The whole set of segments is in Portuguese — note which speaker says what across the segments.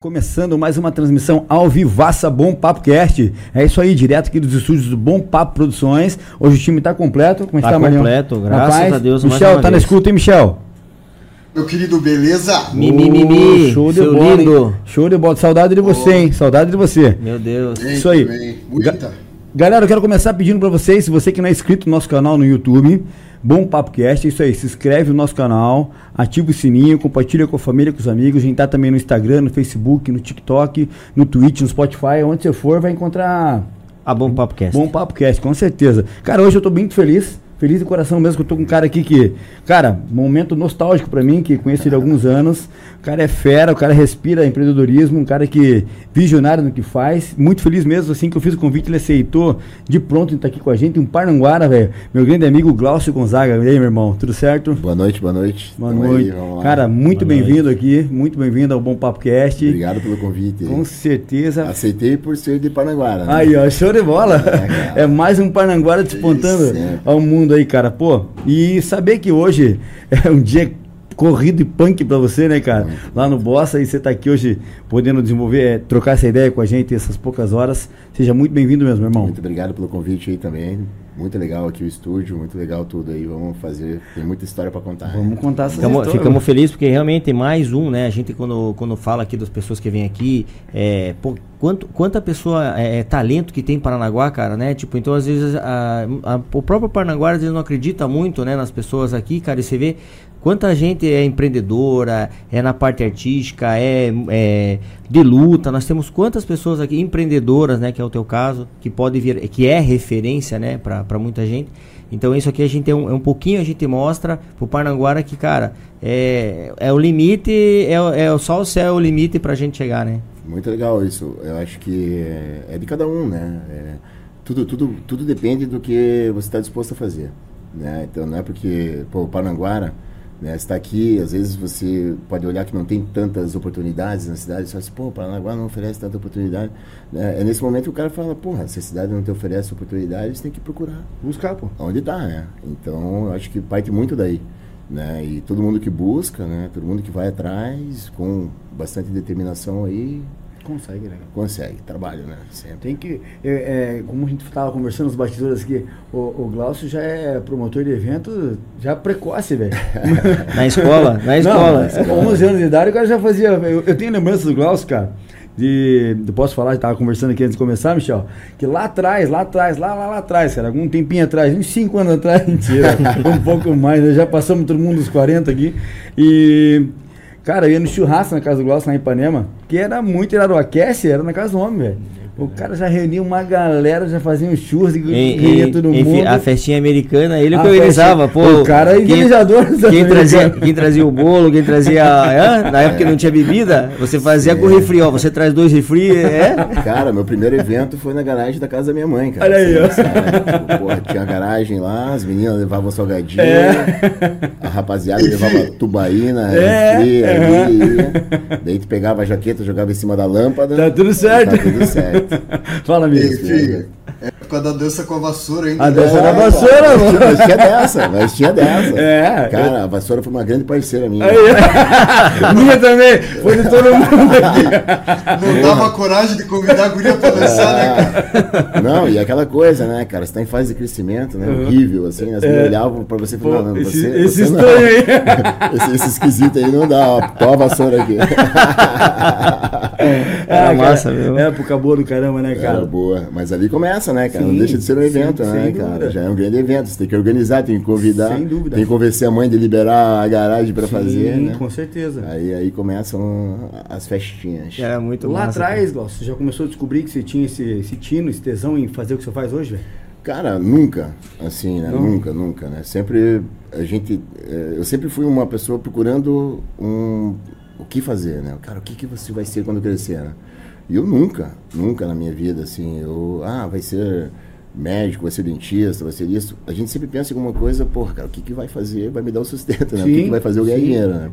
Speaker 1: Começando mais uma transmissão ao Vivaça Bom Papo Cast. É isso aí, direto aqui dos estúdios do Bom Papo Produções. Hoje o time tá completo.
Speaker 2: Como tá está, completo, graças Rapaz, a Deus.
Speaker 1: Michel, tá vez. na escuta, hein, Michel?
Speaker 3: Meu querido, beleza?
Speaker 1: Mimimi, show de bola. Lindo. Show de bola. Saudade de você, oh. hein? Saudade de você.
Speaker 2: Meu Deus.
Speaker 1: Bem, isso aí. Bem. Muita. Galera, eu quero começar pedindo para vocês, se você que não é inscrito no nosso canal no YouTube, Bom Papo Cast, é isso aí. Se inscreve no nosso canal, ativa o sininho, compartilha com a família, com os amigos. A gente tá também no Instagram, no Facebook, no TikTok, no Twitch, no Spotify. Onde você for, vai encontrar.
Speaker 2: A Bom Papo Cast.
Speaker 1: Bom Papo Cast, com certeza. Cara, hoje eu tô muito feliz feliz de coração mesmo que eu tô com um cara aqui que, cara, momento nostálgico para mim, que conheço ele há alguns anos. O cara é fera, o cara respira empreendedorismo, um cara que visionário no que faz. Muito feliz mesmo, assim que eu fiz o convite, ele aceitou de pronto estar tá aqui com a gente. Um Parnanguara, velho. Meu grande amigo Glaucio Gonzaga. E aí, meu irmão, tudo certo?
Speaker 4: Boa noite, boa noite.
Speaker 1: Boa Tamo noite. Aí, cara, muito bem-vindo aqui, muito bem-vindo ao Bom Papo Cast.
Speaker 4: Obrigado pelo convite.
Speaker 1: Com certeza.
Speaker 4: Aceitei por ser de Parnanguara.
Speaker 1: Né? Aí, ó, show de bola. É, é mais um Parnanguara despontando ao mundo aí, cara. Pô, e saber que hoje é um dia corrido e punk para você, né, cara? Lá no Bossa, e você tá aqui hoje podendo desenvolver, é, trocar essa ideia com a gente essas poucas horas. Seja muito bem-vindo mesmo, irmão.
Speaker 4: Muito obrigado pelo convite aí também. Muito legal aqui o estúdio, muito legal tudo aí. Vamos fazer, tem muita história para contar.
Speaker 2: Vamos contar essa ficamos, história. Ficamos felizes porque realmente mais um, né? A gente quando, quando fala aqui das pessoas que vêm aqui, é, pô, quanto, quanta pessoa é, é, talento que tem em Paranaguá, cara, né? Tipo, então às vezes a, a, o próprio Paranaguá às vezes não acredita muito, né, nas pessoas aqui, cara, e você vê Quanta gente é empreendedora, é na parte artística, é, é, de luta. Nós temos quantas pessoas aqui empreendedoras, né, que é o teu caso, que pode vir, que é referência, né, para muita gente. Então isso aqui a gente é um, é um pouquinho a gente mostra pro Parnanguara que, cara, é, é o limite, é, é só o céu é o limite pra gente chegar, né?
Speaker 4: Muito legal isso. Eu acho que é, é de cada um, né? É, tudo, tudo, tudo depende do que você está disposto a fazer. Né? Então não é porque, pô, o Parnanguara né, está aqui, às vezes você pode olhar que não tem tantas oportunidades na cidade, fala assim, pô, Paranaguá não oferece tanta oportunidade. Né? É nesse momento que o cara fala, porra, se a cidade não te oferece oportunidades, tem que procurar. Buscar, pô. Onde está, né? Então, eu acho que parte muito daí. Né? E todo mundo que busca, né? Todo mundo que vai atrás, com bastante determinação aí,
Speaker 1: Consegue, né?
Speaker 4: Consegue, trabalho, né?
Speaker 1: Sempre. Tem que. É, é, como a gente estava conversando nos bastidores aqui, o, o Glaucio já é promotor de evento já precoce, velho.
Speaker 2: na escola? Na escola.
Speaker 1: Não, com 11 anos de idade, o cara já fazia. Eu, eu tenho lembranças do Glaucio, cara. De, eu posso falar, estava conversando aqui antes de começar, Michel, que lá atrás, lá atrás, lá, lá, lá atrás, cara, algum tempinho atrás, uns 5 anos atrás, mentira, um pouco mais, né? já passamos todo mundo dos 40 aqui, e Cara, eu ia no churrasco na casa do Glaucio, lá em Ipanema, que era muito, era o aquece, era na casa do homem, velho. O cara já reunia uma galera, já fazia um churros e
Speaker 2: reunia todo mundo. A festinha americana, ele que organizava, pô.
Speaker 1: O cara é idealizador.
Speaker 2: Quem, quem, trazia, quem trazia o bolo, quem trazia. É, na época que não tinha bebida, você fazia é. com refri, ó. Você traz dois refri, é?
Speaker 4: Cara, meu primeiro evento foi na garagem da casa da minha mãe, cara. Olha aí, ó. Tipo, porra, tinha a garagem lá, as meninas levavam salgadinho, é. a rapaziada levava tubaína, é. refri, é. ali, Daí tu pegava a jaqueta, jogava em cima da lâmpada.
Speaker 1: Tá tudo certo. Tá tudo
Speaker 4: certo.
Speaker 1: Fala, amigo.
Speaker 3: É por causa da dança com a vassoura ainda.
Speaker 1: A dança é, da vassoura,
Speaker 4: mano. Mas tinha dessa, mas tinha dessa. É. Cara, a vassoura foi uma grande parceira minha.
Speaker 1: Minha também. Foi de todo mundo aqui.
Speaker 3: Não dava coragem de convidar a guria pra dançar, né,
Speaker 4: cara? Não, e aquela coisa, né, cara? Você tá em fase de crescimento, né? Uhum. Horrível, assim. As é. olhavam pra você e falavam, não,
Speaker 1: esse,
Speaker 4: você.
Speaker 1: Esse
Speaker 4: você
Speaker 1: não. aí.
Speaker 4: esse, esse esquisito aí não dá, ó. Toma a vassoura aqui.
Speaker 1: É, Era massa, mesmo. Época boa do caramba, né, cara? Era
Speaker 4: boa. Mas ali começa, né, cara? Sim, não deixa de ser um evento, sim, né, cara? Já é um grande evento. Você tem que organizar, tem que convidar. Sem dúvida. Tem que convencer a mãe de liberar a garagem para fazer, né?
Speaker 1: com certeza.
Speaker 4: Aí, aí começam as festinhas.
Speaker 1: Era muito Lá massa, atrás, Glaucio, você já começou a descobrir que você tinha esse, esse tino, esse tesão em fazer o que você faz hoje, velho?
Speaker 4: Cara, nunca, assim, né? Não. Nunca, nunca, né? Sempre a gente, eh, eu sempre fui uma pessoa procurando um, o que fazer, né? Cara, o que, que você vai ser quando crescer, né? E eu nunca, nunca na minha vida, assim, eu, ah, vai ser médico, vai ser dentista, vai ser isso. A gente sempre pensa em alguma coisa, porra, cara, o que, que vai fazer, vai me dar o sustento, né? Sim, o que, que vai fazer eu ganhar dinheiro, né?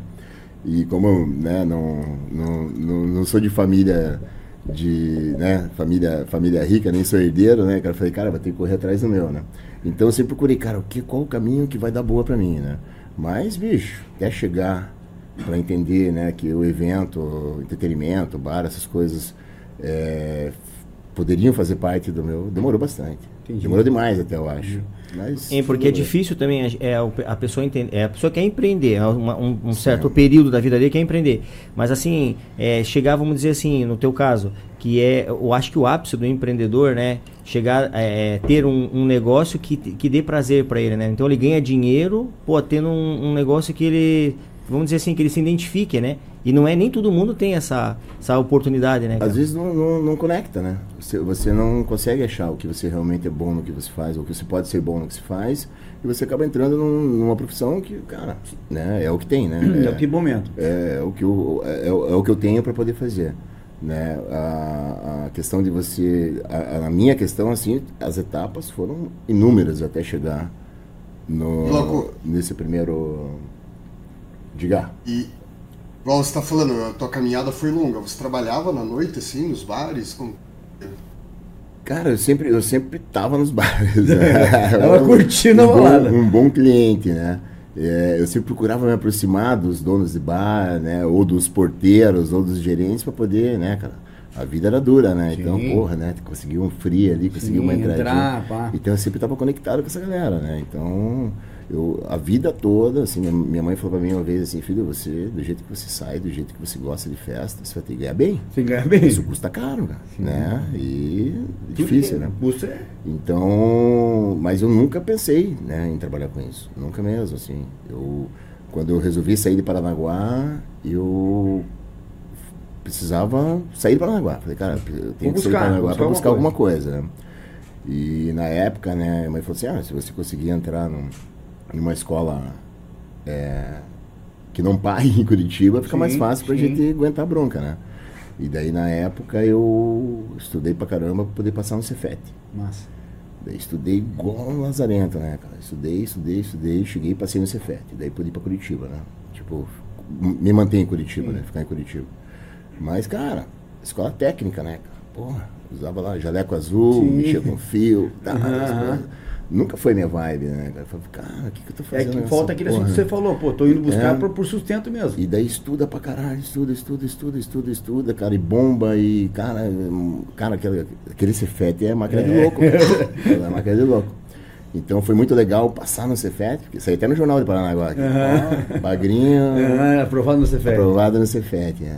Speaker 4: E como eu, né, não, não, não, não sou de família de, né, família, família rica, nem sou herdeiro, né, cara, eu falei, cara, vai ter que correr atrás do meu, né? Então eu sempre procurei, cara, o que, qual o caminho que vai dar boa para mim, né? Mas, bicho, quer chegar para entender, né, que o evento, o entretenimento, o bar, essas coisas é, poderiam fazer parte do meu, demorou bastante.
Speaker 1: Entendi.
Speaker 4: Demorou demais até eu acho. Mas
Speaker 2: É, porque é difícil também é, é, a pessoa entender, é, a pessoa quer empreender, é uma- um, um certo período da vida dele quer empreender. Mas assim, é, chegar, vamos dizer assim, no teu caso, que é, eu acho que o ápice do empreendedor, né, chegar é, ter um, um negócio que, que dê prazer para ele, né? Então ele ganha dinheiro, pô, tendo um, um negócio que ele, vamos dizer assim, que ele se identifique, né? E não é nem todo mundo tem essa, essa oportunidade, né? cara?
Speaker 4: Às vezes não, não, não conecta, né? Você, você não consegue achar o que você realmente é bom no que você faz, ou o que você pode ser bom no que se faz, e você acaba entrando num- numa profissão que, cara, né, é o que tem, né?
Speaker 1: É o que momento.
Speaker 4: é, é o que eu, é, é o é o que eu tenho para poder fazer. Né? A, a questão de você. A, a minha questão, assim, as etapas foram inúmeras até chegar no, nesse primeiro. Diga.
Speaker 3: E, igual você tá falando, a tua caminhada foi longa. Você trabalhava na noite, assim, nos bares? Como...
Speaker 4: Cara, eu sempre, eu sempre tava nos bares. né?
Speaker 1: Tava
Speaker 4: Um-
Speaker 1: curtindo a
Speaker 4: um bom-
Speaker 1: balada.
Speaker 4: Um bom cliente, né? É, eu sempre procurava me aproximar dos donos de bar, né? Ou dos porteiros, ou dos gerentes para poder, né, cara? A vida era dura, né? Então,
Speaker 1: Sim.
Speaker 4: porra, né? Conseguir um free ali, conseguir
Speaker 1: Sim,
Speaker 4: uma entradinha.
Speaker 1: entrar, pá.
Speaker 4: Então eu sempre tava conectado com essa galera, né? Então, eu, a vida toda, assim, minha, minha mãe falou pra mim uma vez assim, filho, você, do jeito que você sai, do jeito que você gosta de festa, você vai ter que ganhar bem.
Speaker 1: Você ganha bem.
Speaker 4: Isso custa caro, cara, né? E difícil, né?
Speaker 1: Custa é-
Speaker 4: Então, mas eu nunca pensei, né, em trabalhar com isso, nunca mesmo, assim. Eu, quando eu resolvi sair de Paranaguá, eu precisava sair de Paranaguá. Falei, cara, eu tenho que sair de Paranaguá para buscar
Speaker 1: alguma
Speaker 4: alguma coisa, né? E na época, né, a mãe falou assim, ah, se você conseguir entrar num, numa escola é, que não pague em Curitiba, fica
Speaker 1: Sim,
Speaker 4: mais fácil pra
Speaker 1: sim.
Speaker 4: gente aguentar a bronca, né? E daí, na época, eu estudei pra caramba pra poder passar no Cefet.
Speaker 1: Massa.
Speaker 4: Daí estudei igual um lazarento, né, cara? Estudei, estudei, estudei, cheguei e passei no Cefet. Daí pude ir pra Curitiba, né? Tipo, me manter em Curitiba, né? Ficar em Curitiba. Mas, cara, escola técnica, né, cara? Porra, usava lá jaleco azul,
Speaker 1: Sim.
Speaker 4: mexia com fio, tá, coisas. Nunca foi minha vibe, né, cara? Eu falei, cara, o que, que eu tô
Speaker 1: É
Speaker 4: fazendo?
Speaker 1: que
Speaker 4: nessa
Speaker 1: falta aquele assunto que você falou, pô, tô indo buscar
Speaker 4: É.
Speaker 1: por, por sustento mesmo.
Speaker 4: E daí estuda pra caralho, estuda, estuda, estuda, estuda, estuda, cara, e bomba, e cara, cara, aquele, aquele Cefete é máquina de louco, cara. é máquina de louco. Então foi muito legal passar no Cefete, porque saiu até no Jornal de Paranaguá aqui. Ó, Bagrinho,
Speaker 1: Ah, aprovado no Cefet.
Speaker 4: aprovado no Cefete, é.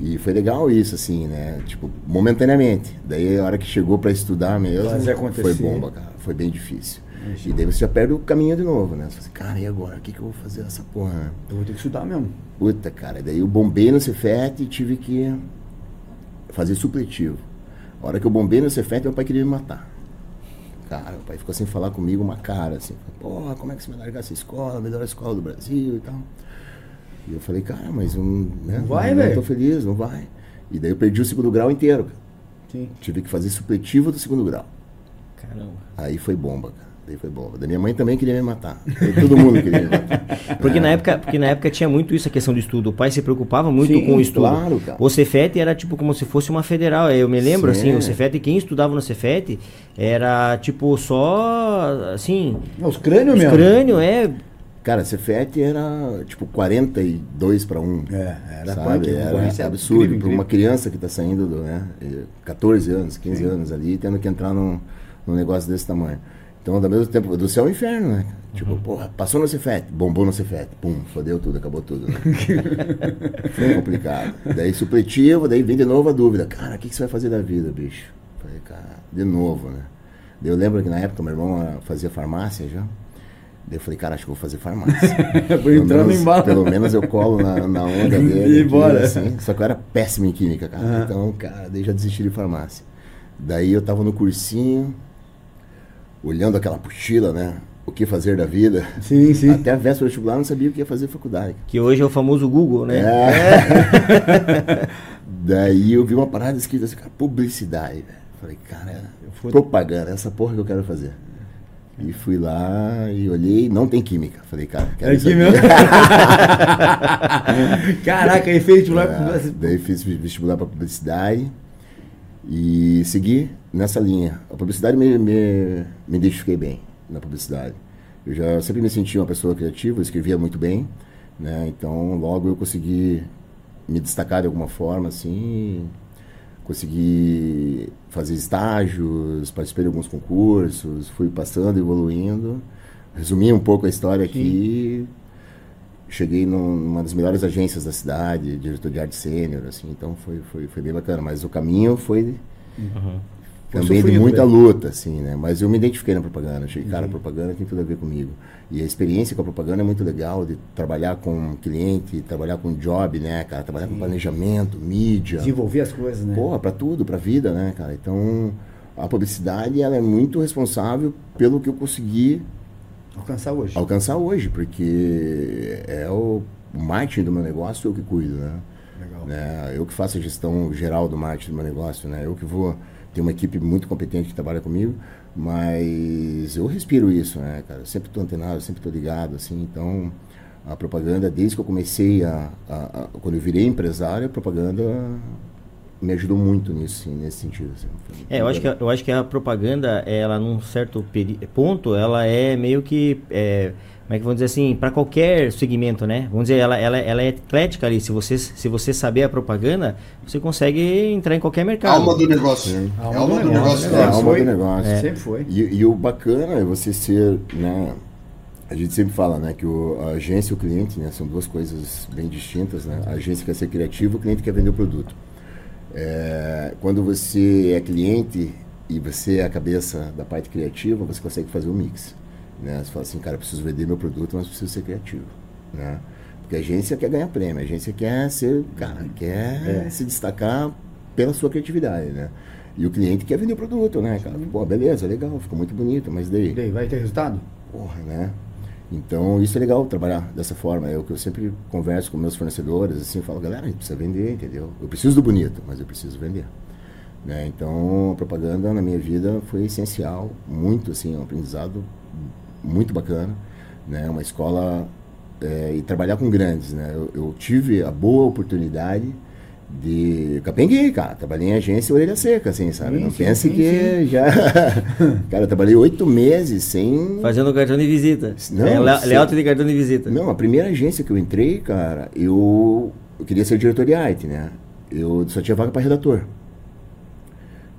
Speaker 4: E foi legal isso, assim, né? Tipo, momentaneamente. Daí a hora que chegou pra estudar mesmo, foi bomba, cara. Foi bem difícil. E daí você já perde o caminho de novo, né? Você fala assim, cara, e agora? O que, que eu vou fazer nessa porra?
Speaker 1: Eu vou ter que estudar mesmo.
Speaker 4: Puta, cara, daí eu bombei no Cefet e tive que fazer supletivo. A hora que eu bombei no Cefet, meu pai queria me matar. Cara, meu pai ficou sem falar comigo uma cara, assim, porra, como é que você vai largar essa escola, a melhor escola do Brasil e tal. E eu falei, cara, mas eu né,
Speaker 1: Não vai,
Speaker 4: não
Speaker 1: velho.
Speaker 4: tô feliz, não vai. E daí eu perdi o segundo grau inteiro, cara.
Speaker 1: Sim.
Speaker 4: Tive que fazer supletivo do segundo grau.
Speaker 2: Caramba.
Speaker 4: Aí foi bomba, cara. Daí foi bomba. Da minha mãe também queria me matar. Aí Todo mundo queria me matar.
Speaker 2: Porque na época, porque na época tinha muito isso a questão do estudo. O pai se preocupava muito
Speaker 1: Sim,
Speaker 2: com o estudo.
Speaker 4: claro, cara.
Speaker 2: O Cefet era tipo como se fosse uma federal. Eu me lembro
Speaker 4: Sim.
Speaker 2: assim, o Cefet, quem estudava no Cefet era tipo só assim,
Speaker 1: Os crânios
Speaker 2: os
Speaker 1: mesmo.
Speaker 2: crânio é
Speaker 4: Cara, Cefet era tipo 42 para 1.
Speaker 1: É, era
Speaker 4: sabe?
Speaker 1: punk,
Speaker 4: Era
Speaker 1: concorrência
Speaker 4: absurdo para uma criança que está saindo do, né, eh, 14 anos, 15 anos ali, tendo que entrar num, num negócio desse tamanho. Então, ao mesmo tempo, do céu ao inferno, né? Tipo, porra, passou no Cefet, bombou no Cefet, pum, fodeu tudo, acabou tudo. Né? Foi complicado. Daí supletivo, daí vem de novo a dúvida. Cara, o que, que você vai fazer da vida, bicho? Falei, cara, de novo, né? Daí eu lembro que na época meu irmão fazia farmácia já. Daí eu falei, cara, acho que vou fazer farmácia.
Speaker 1: Entrar no
Speaker 4: menos-
Speaker 1: embalo.
Speaker 4: Pelo menos eu colo na, na onda
Speaker 1: E
Speaker 4: dele. aqui,
Speaker 1: bora.
Speaker 4: assim. Só que eu era péssimo em química, cara.
Speaker 1: Aham.
Speaker 4: Então, cara, daí já desisti de farmácia. Daí eu tava no cursinho, olhando aquela apostila, né? O que fazer da vida.
Speaker 1: Sim, sim.
Speaker 4: Até a véspera do vestibular não sabia o que ia fazer faculdade.
Speaker 2: que hoje é o famoso Google, né?
Speaker 4: É. Daí eu vi uma parada escrita assim, cara, publicidade, velho. Falei, cara,
Speaker 1: fui-
Speaker 4: propaganda, essa porra que eu quero fazer. E fui lá e olhei, não tem química. Falei, cara, quero
Speaker 1: É mesmo. Caraca, efeito lá.
Speaker 4: É, daí fiz vestibular para publicidade e segui nessa linha. A publicidade me, me, me identifiquei bem na publicidade. Eu já sempre me senti uma pessoa criativa, escrevia muito bem, né? Então, logo eu consegui me destacar de alguma forma, assim, consegui fazer estágios, participei de alguns concursos, fui passando, evoluindo. Resumi um pouco a história aqui. Cheguei numa das melhores agências da cidade, diretor de arte sênior, assim, então foi, foi, foi bem bacana. Mas o caminho foi
Speaker 2: Uhum.
Speaker 4: também de muita
Speaker 1: né?
Speaker 4: luta, assim, né? Mas eu me identifiquei na propaganda. Achei, cara, a propaganda tem tudo a ver comigo. E a experiência com a propaganda é muito legal, de trabalhar com cliente, trabalhar com job, né, cara? Trabalhar com planejamento, mídia.
Speaker 1: Desenvolver as coisas, né?
Speaker 4: Porra, pra tudo, pra vida, né, cara? Então, a publicidade, ela é muito responsável pelo que eu consegui
Speaker 1: Alcançar hoje.
Speaker 4: alcançar hoje, porque é o, marketing do meu negócio eu que cuido, né?
Speaker 1: Legal.
Speaker 4: né? Eu que faço a gestão geral do marketing do meu negócio, né? Eu que vou ter uma equipe muito competente que trabalha comigo, mas eu respiro isso, né, cara? Eu sempre estou antenado, sempre estou ligado, assim, então a propaganda, desde que eu comecei a, a, a- quando eu virei empresário, a propaganda me ajudou muito nisso, sim, nesse sentido. assim.
Speaker 2: É, eu acho, que, a- eu acho que a propaganda, ela num certo ponto, ela é meio que. é, como é que vamos dizer assim? Para qualquer segmento, né? Vamos dizer, ela, ela, ela é eclética ali. Se você, se você saber a propaganda, você consegue entrar em qualquer mercado.
Speaker 3: Alma do negócio.
Speaker 1: Alma
Speaker 3: É alma
Speaker 1: do
Speaker 3: do
Speaker 1: negócio,
Speaker 3: negócio.
Speaker 4: É, a
Speaker 3: nosso.
Speaker 4: alma
Speaker 1: foi.
Speaker 4: do negócio.
Speaker 1: Sempre foi.
Speaker 4: E, e o bacana é você ser, né? A gente sempre fala, né, que o, a agência e o cliente, né, são duas coisas bem distintas, né? A agência quer ser criativa, o cliente quer vender o produto. É, quando você é cliente e você é a cabeça da parte criativa, você consegue fazer o mix, né? Você fala assim, cara, preciso vender meu produto, mas preciso ser criativo, né? Porque a agência quer ganhar prêmio, a agência quer ser, cara, quer se destacar pela sua criatividade, né? E o cliente quer vender o produto, né, cara? Pô, beleza, legal, ficou muito bonito, mas daí?
Speaker 1: E daí, vai ter resultado?
Speaker 4: Porra, né? Então, isso é legal trabalhar dessa forma. É o que eu sempre converso com meus fornecedores, assim, falo, galera, a gente precisa vender, entendeu? Eu preciso do bonito, mas eu preciso vender. Né? Então, a propaganda na minha vida foi essencial, muito, assim, um aprendizado muito bacana, né? Uma escola é, e trabalhar com grandes, né? Eu, eu tive a boa oportunidade de capenguei, cara. Trabalhei em agência orelha seca, assim, sabe?
Speaker 1: Sim,
Speaker 4: Não
Speaker 1: sim,
Speaker 4: pense
Speaker 1: sim,
Speaker 4: que já... cara, eu trabalhei oito meses sem...
Speaker 2: Fazendo cartão de visita.
Speaker 4: Não,
Speaker 2: é, layout de cartão de visita.
Speaker 4: Não, a primeira agência que eu entrei, cara, eu, eu queria ser diretor de arte, né? Eu só tinha vaga para redator.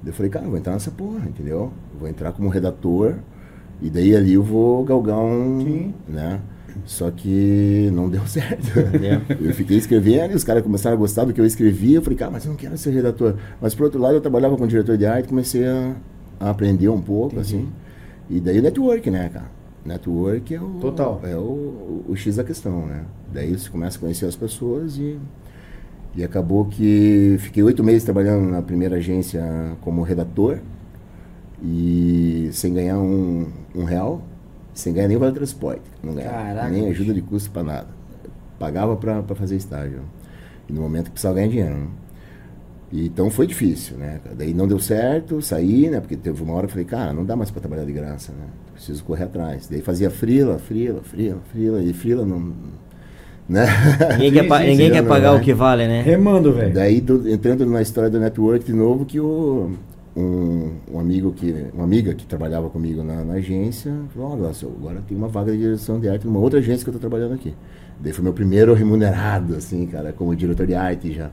Speaker 4: Eu falei, cara, eu vou entrar nessa porra, entendeu? Eu vou entrar como redator e daí ali eu vou galgar um,
Speaker 1: Sim.
Speaker 4: né? Só que não deu certo.
Speaker 2: Deu.
Speaker 4: Eu fiquei escrevendo e os caras começaram a gostar do que eu escrevia. Eu falei, cara, mas eu não quero ser redator. Mas por outro lado, eu trabalhava com diretor de arte, comecei a, a aprender um pouco, assim. E daí o network, né, cara? Network é o,
Speaker 1: Total.
Speaker 4: É o, o X da questão, né? Daí você começa a conhecer as pessoas e, e acabou que fiquei oito meses trabalhando na primeira agência como redator e sem ganhar um, um real, sem ganhar nem vale transporte. Não ganhava
Speaker 1: Caraca,
Speaker 4: nem
Speaker 1: bicho.
Speaker 4: ajuda de custo para nada. Pagava para fazer estágio. E no momento que precisava ganhar dinheiro. né? Então foi difícil, né? Daí não deu certo, saí, né? Porque teve uma hora que eu falei, cara, não dá mais para trabalhar de graça, né? Preciso correr atrás. Daí fazia frila, frila, frila, frila, e frila não. Né?
Speaker 2: Ninguém, quer, pa- ninguém quer pagar
Speaker 4: né?
Speaker 2: o que vale, né?
Speaker 1: Remando, velho.
Speaker 4: Daí do- entrando na história do network de novo, que o, um, um amigo que, uma amiga que trabalhava comigo na, na agência, falou, olha, agora tem uma vaga de direção de arte numa outra agência que eu estou trabalhando aqui. Daí foi meu primeiro remunerado, assim, cara, como diretor de arte já.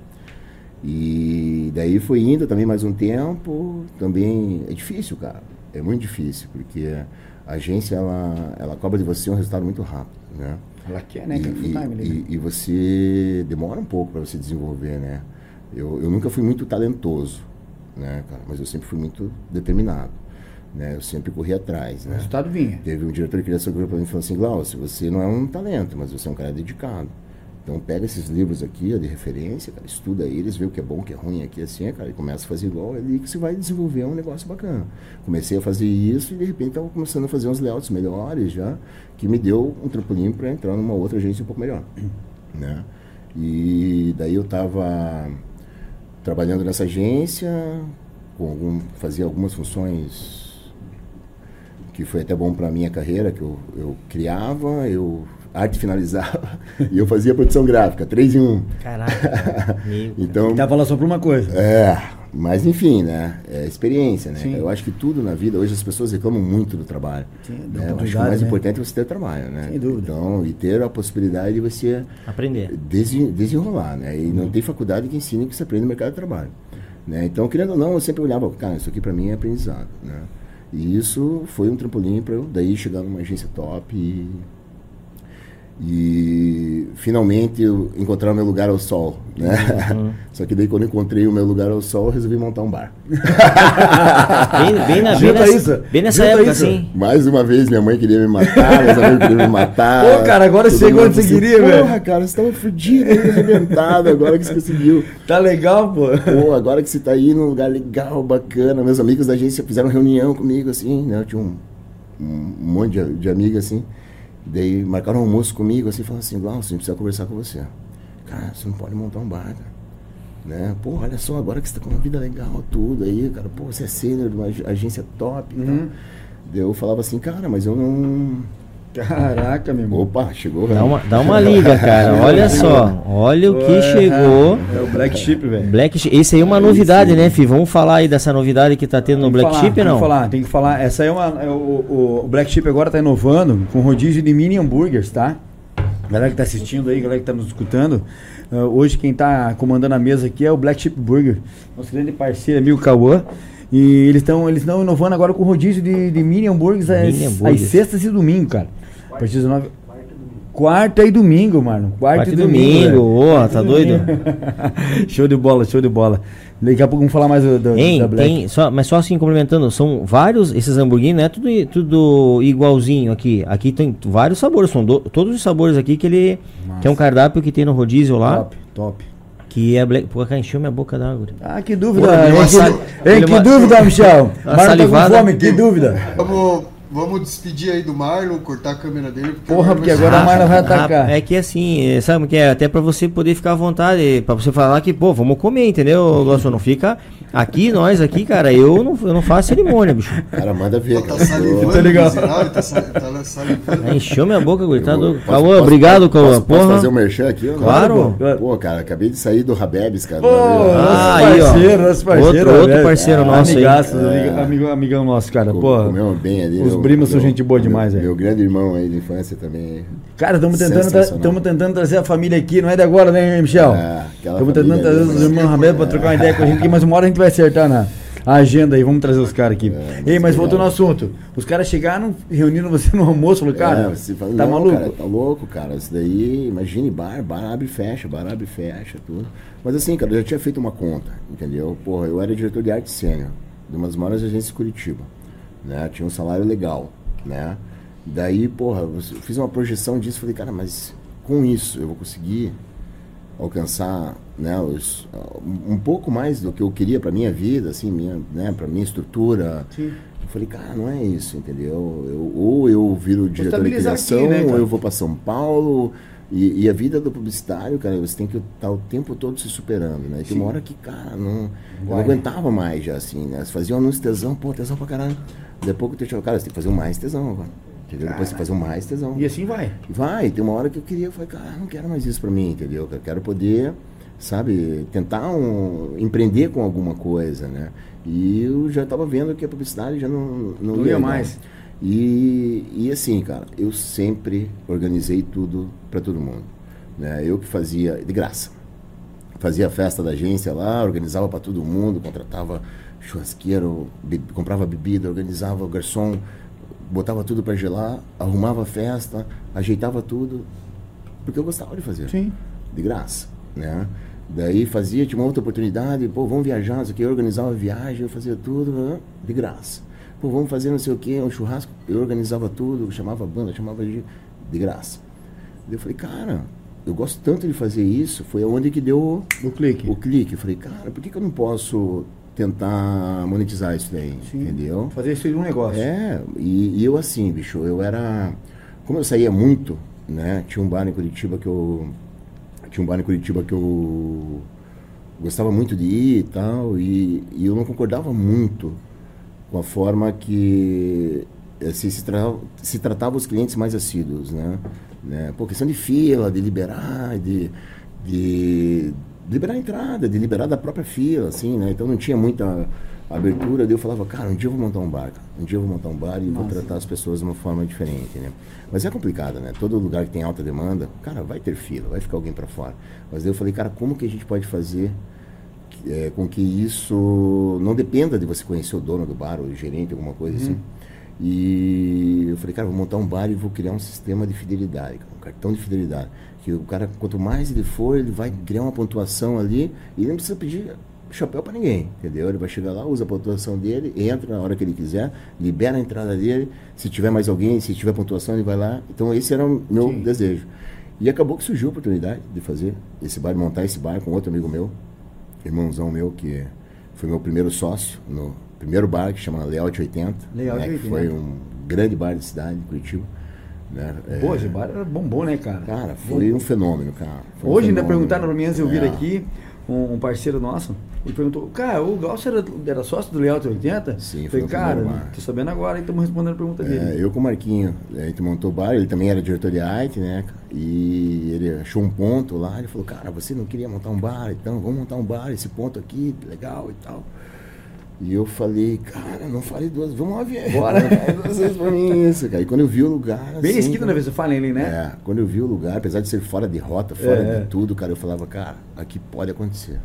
Speaker 4: E daí foi indo também mais um tempo, também é difícil, cara, é muito difícil, porque a agência, ela, ela cobra de você um resultado muito rápido, né?
Speaker 1: Ela quer, né? Full
Speaker 4: E,
Speaker 1: time ali.
Speaker 4: e- e você demora um pouco para você desenvolver, né? Eu, eu nunca fui muito talentoso, né, cara? Mas eu sempre fui muito determinado, né? Eu sempre corri atrás,
Speaker 1: O
Speaker 4: né?
Speaker 1: resultado vinha.
Speaker 4: Teve um diretor de criação que virou para mim e falou assim, Glaucio, você não é um talento, mas você é um cara dedicado. Então pega esses livros aqui, ó, de referência, cara, estuda eles, vê o que é bom, o que é ruim aqui, assim, cara, e começa a fazer igual, é ali que você vai desenvolver um negócio bacana. Comecei a fazer isso e de repente estava começando a fazer uns layouts melhores já, que me deu um trampolim para entrar numa outra agência um pouco melhor, né? E daí eu estava trabalhando nessa agência, com algum, fazia algumas funções que foi até bom para minha carreira, que eu, eu criava, eu arte finalizava e eu fazia produção gráfica, três em um.
Speaker 2: Caraca. Meu,
Speaker 4: Então,
Speaker 1: Tava lá só por uma coisa.
Speaker 4: é, Mas enfim, né? É experiência, né?
Speaker 1: Sim.
Speaker 4: Eu acho que tudo na vida, hoje as pessoas reclamam muito do trabalho.
Speaker 1: Sim,
Speaker 4: né? Eu acho que o mais
Speaker 1: né?
Speaker 4: importante é você ter trabalho, né?
Speaker 1: Sem dúvida.
Speaker 4: Então, e ter a possibilidade de você
Speaker 2: Aprender.
Speaker 4: desen- desenrolar, né? E não tem faculdade que ensine que você aprende no mercado de trabalho. Né? Então, querendo ou não, eu sempre olhava, cara, isso aqui para mim é aprendizado, né? E isso foi um trampolim para eu daí chegar numa agência top e, e finalmente eu encontrar o meu lugar ao sol, né?
Speaker 1: Uhum.
Speaker 4: Só que daí quando encontrei o meu lugar ao sol, eu resolvi montar um bar.
Speaker 2: Bem, bem, na, bem, nessa,
Speaker 1: isso,
Speaker 2: bem nessa época,
Speaker 1: isso.
Speaker 2: assim.
Speaker 4: Mais uma vez minha mãe queria me matar, meus amigos queriam me matar.
Speaker 1: Pô, cara, agora chegou onde você queria, velho.
Speaker 4: Porra, cara, você tava fudido, arrebentado, agora que você conseguiu.
Speaker 1: Tá legal, pô.
Speaker 4: Pô, agora que você tá aí num lugar legal, bacana. Meus amigos da agência fizeram reunião comigo, assim, né? Eu tinha um, um monte de, de amigos, assim. Daí marcaram um almoço comigo, assim, falaram assim, Glaucio, a gente precisa conversar com você. Cara, você não pode montar um bar, cara. Né? Pô, olha só, agora que você tá com uma vida legal, tudo aí, cara, pô, você é sênior de uma ag- agência top e tal. Daí eu falava assim, cara, mas eu não.
Speaker 1: Caraca, meu irmão.
Speaker 4: Opa, chegou,
Speaker 2: Dá
Speaker 4: velho.
Speaker 2: uma, dá uma liga, cara. Olha só. Olha o que
Speaker 1: Porra,
Speaker 2: chegou.
Speaker 1: É o Black Sheep, velho.
Speaker 2: Black Sheep. Esse aí é uma novidade, né, Fi? Vamos falar aí dessa novidade que tá tendo no
Speaker 1: Tem que
Speaker 2: Black
Speaker 1: falar,
Speaker 2: Sheep,
Speaker 1: tem
Speaker 2: não?
Speaker 1: que falar, tem que falar. Essa aí é uma. é o, o- o Black Sheep agora tá inovando com rodízio de mini hambúrgueres, tá? Galera que tá assistindo aí, galera que tá nos escutando. ah, hoje quem tá comandando a mesa aqui é o Black Sheep Burger, nosso grande parceiro, amigo Cauã. E eles estão eles estão inovando agora com rodízio de, de mini hambúrgueres às,
Speaker 2: Mini hambúrgueres.
Speaker 1: às sextas e domingo, cara. A partir das nove. Quarta e domingo, mano. Quarta,
Speaker 2: Quarta
Speaker 1: e
Speaker 2: e
Speaker 1: domingo.
Speaker 2: ô, tá doido?
Speaker 1: show de bola, show de bola. Daqui a pouco vamos falar mais do, do,
Speaker 2: Hein,
Speaker 1: da Black.
Speaker 2: tem, só, mas só assim complementando, são vários, esses hamburguinhos não é tudo, tudo igualzinho aqui. Aqui tem vários sabores, são do- todos os sabores aqui que ele. Que é um cardápio que tem no rodízio lá.
Speaker 1: Top, top.
Speaker 2: Que é black. Pô, cara, encheu minha boca d'água.
Speaker 1: Ah, que dúvida.
Speaker 2: Deu
Speaker 1: hein,
Speaker 2: uma
Speaker 1: que,
Speaker 2: sal-
Speaker 1: hein, que dúvida, Michel. Marlon tá com fome, que dúvida.
Speaker 3: Vamos, vamos despedir aí do Marlon, cortar a câmera dele. Porque
Speaker 1: Porra, porque agora
Speaker 3: ser-
Speaker 1: Marlon vai
Speaker 2: Ah,
Speaker 1: atacar.
Speaker 2: é que assim, é, sabe o que é? Até pra você poder ficar à vontade, pra você falar que, pô, vamos comer, entendeu, Glaucio? Não fica. Aqui, nós aqui, cara, eu não, eu não faço cerimônia, bicho.
Speaker 4: Cara, manda ver,
Speaker 3: tá
Speaker 4: cara.
Speaker 3: salivando.
Speaker 1: Tá
Speaker 3: miserável, Ele tá, sa- tá salivando.
Speaker 2: É, Encheu minha boca, coitado.
Speaker 4: Posso-
Speaker 2: obrigado,
Speaker 4: posso-
Speaker 2: Cauã.
Speaker 4: Posso, posso fazer um merchan aqui? não?
Speaker 2: Claro.
Speaker 4: Pô, cara, acabei de sair do Habebs, cara.
Speaker 1: Pô,
Speaker 2: Ah, aí, ó.
Speaker 1: parceiro, nosso parceiro.
Speaker 2: Outro- outro parceiro nosso aí.
Speaker 1: Amigaço,
Speaker 4: É.
Speaker 1: amigo- amigo, amigão nosso, cara. Pô,
Speaker 4: comeu bem ali.
Speaker 1: os
Speaker 4: meu-
Speaker 1: primos são
Speaker 4: meu-
Speaker 1: gente boa
Speaker 4: meu-
Speaker 1: demais, velho.
Speaker 4: Meu grande irmão aí de infância também.
Speaker 1: cara, estamos tentando, tamo tentando trazer a família aqui, não é de agora, né, Michel?
Speaker 4: É, aquela
Speaker 1: Estamos tentando trazer os
Speaker 4: né?
Speaker 1: irmãos Rabelo pra trocar uma ideia com a gente aqui, mas uma hora a gente vai acertar na a agenda aí, vamos trazer os caras aqui.
Speaker 4: É,
Speaker 1: Ei, mas voltando ao assunto, os caras chegaram, reuniram você no almoço, falaram, cara,
Speaker 4: É, fala,
Speaker 1: tá maluco?
Speaker 4: Cara, tá louco, cara. Isso daí, imagine bar, bar abre e fecha, bar abre e fecha, tudo. Mas assim, cara, eu já tinha feito uma conta, entendeu? Porra, eu era diretor de arte sênior, de umas maiores agências de Curitiba, né? Tinha um salário legal, né? Daí, porra, eu fiz uma projeção disso, falei, cara, mas com isso eu vou conseguir alcançar né, os, um pouco mais do que eu queria para minha vida, assim, minha, né, para minha estrutura.
Speaker 1: Sim.
Speaker 4: Eu falei, cara, não é isso, entendeu? Eu, ou eu viro diretor de criação,
Speaker 1: né,
Speaker 4: ou
Speaker 1: cara?
Speaker 4: eu vou para São Paulo. E, e a vida do publicitário, cara, você tem que estar o tempo todo se superando, né? Tem uma hora que, cara, não, eu não aguentava mais já, assim, né? Você fazia um anúncio tesão, pô, tesão pra caralho. Depois que eu te cara, você tem que fazer um mais tesão agora. Entendeu? Depois você fazer um mais tesão.
Speaker 1: E assim vai.
Speaker 4: Vai, tem uma hora que eu queria, eu falei, cara, não quero mais isso pra mim, entendeu? Eu quero poder, sabe, tentar um, empreender com alguma coisa, né? E eu já tava vendo que a publicidade já não, não,
Speaker 1: Não ia mais.
Speaker 4: E, e assim, cara, eu sempre organizei tudo pra todo mundo. Né? Eu que fazia, de graça. Fazia a festa da agência lá, organizava pra todo mundo, contratava churrasqueiro, be- comprava bebida, organizava o garçom, botava tudo pra gelar, arrumava a festa, ajeitava tudo, porque eu gostava de fazer
Speaker 1: Sim.
Speaker 4: de graça, né? Daí fazia, tinha uma outra oportunidade, pô, vamos viajar, não sei o que, eu organizava a viagem, eu fazia tudo né, de graça. Pô, vamos fazer não sei o que, um churrasco, eu organizava tudo, chamava a banda, chamava de, de graça. Daí eu falei, cara, eu gosto tanto de fazer isso, foi onde que deu
Speaker 1: O clique.
Speaker 4: o clique. Eu falei, cara, por que, que eu não posso tentar monetizar isso daí?
Speaker 1: Sim.
Speaker 4: Entendeu?
Speaker 1: Fazer isso de um negócio.
Speaker 4: É, e, e eu assim, bicho, eu era. Como eu saía muito, né? Tinha um bar em Curitiba que eu. Tinha um bar em Curitiba que eu gostava muito de ir e tal, e, e eu não concordava muito com a forma que assim, se, tra se tratava os clientes mais assíduos, né? Né? Pô, questão de fila, de liberar, de, de, liberar a entrada, de liberar da própria fila, assim, né? Então não tinha muita abertura, daí eu falava, cara, um dia eu vou montar um bar, cara. um dia eu vou montar um bar e vou tratar as pessoas de uma forma diferente, né? Mas é complicado, né? Todo lugar que tem alta demanda, cara, vai ter fila, vai ficar alguém para fora. Mas daí eu falei, cara, como que a gente pode fazer é, com que isso não dependa de você conhecer o dono do bar ou o gerente, alguma coisa assim? E eu falei, cara, vou montar um bar e vou criar um sistema de fidelidade, um cartão de fidelidade. Que o cara, quanto mais ele for, ele vai criar uma pontuação ali e ele não precisa pedir chapéu para ninguém, entendeu? Ele vai chegar lá, usa a pontuação dele, entra na hora que ele quiser, libera a entrada dele. Se tiver mais alguém, se tiver pontuação, ele vai lá. Então esse era o meu
Speaker 1: Sim.
Speaker 4: desejo. E acabou que surgiu a oportunidade de fazer esse bar, montar esse bar com outro amigo meu, irmãozão meu, que foi meu primeiro sócio no primeiro bar que chama Layout 80.
Speaker 1: Layout
Speaker 4: né, que
Speaker 1: 80.
Speaker 4: foi um grande bar de cidade, em Curitiba. Né? É,
Speaker 1: Pô, esse bar era bombom, né, cara?
Speaker 4: cara, foi um fenômeno, cara. Foi um
Speaker 1: Hoje ainda
Speaker 4: fenômeno.
Speaker 1: perguntaram pra mim antes de eu vir
Speaker 4: É.
Speaker 1: aqui, um, um parceiro nosso, ele perguntou, cara, o Glaucio era, era sócio do Layout 80?
Speaker 4: Sim, foi
Speaker 1: Falei, cara,
Speaker 4: bar.
Speaker 1: tô sabendo agora e estamos respondendo a pergunta
Speaker 4: É,
Speaker 1: dele.
Speaker 4: eu com o Marquinho, a gente montou o bar, ele também era diretor de arte, né? E ele achou um ponto lá, ele falou, cara, você não queria montar um bar, então vamos montar um bar, esse ponto aqui, legal e tal. E eu falei, cara, não fale duas, vamos lá ver.
Speaker 1: Bora.
Speaker 4: Duas vezes pra mim isso, cara. E quando eu vi o lugar.
Speaker 1: Bem na
Speaker 4: assim,
Speaker 1: esquina
Speaker 4: cara,
Speaker 1: da vez eu falei ali, né?
Speaker 4: É, quando eu vi o lugar, apesar de ser fora de rota, fora
Speaker 1: É.
Speaker 4: de tudo, cara, eu falava, cara, aqui pode acontecer.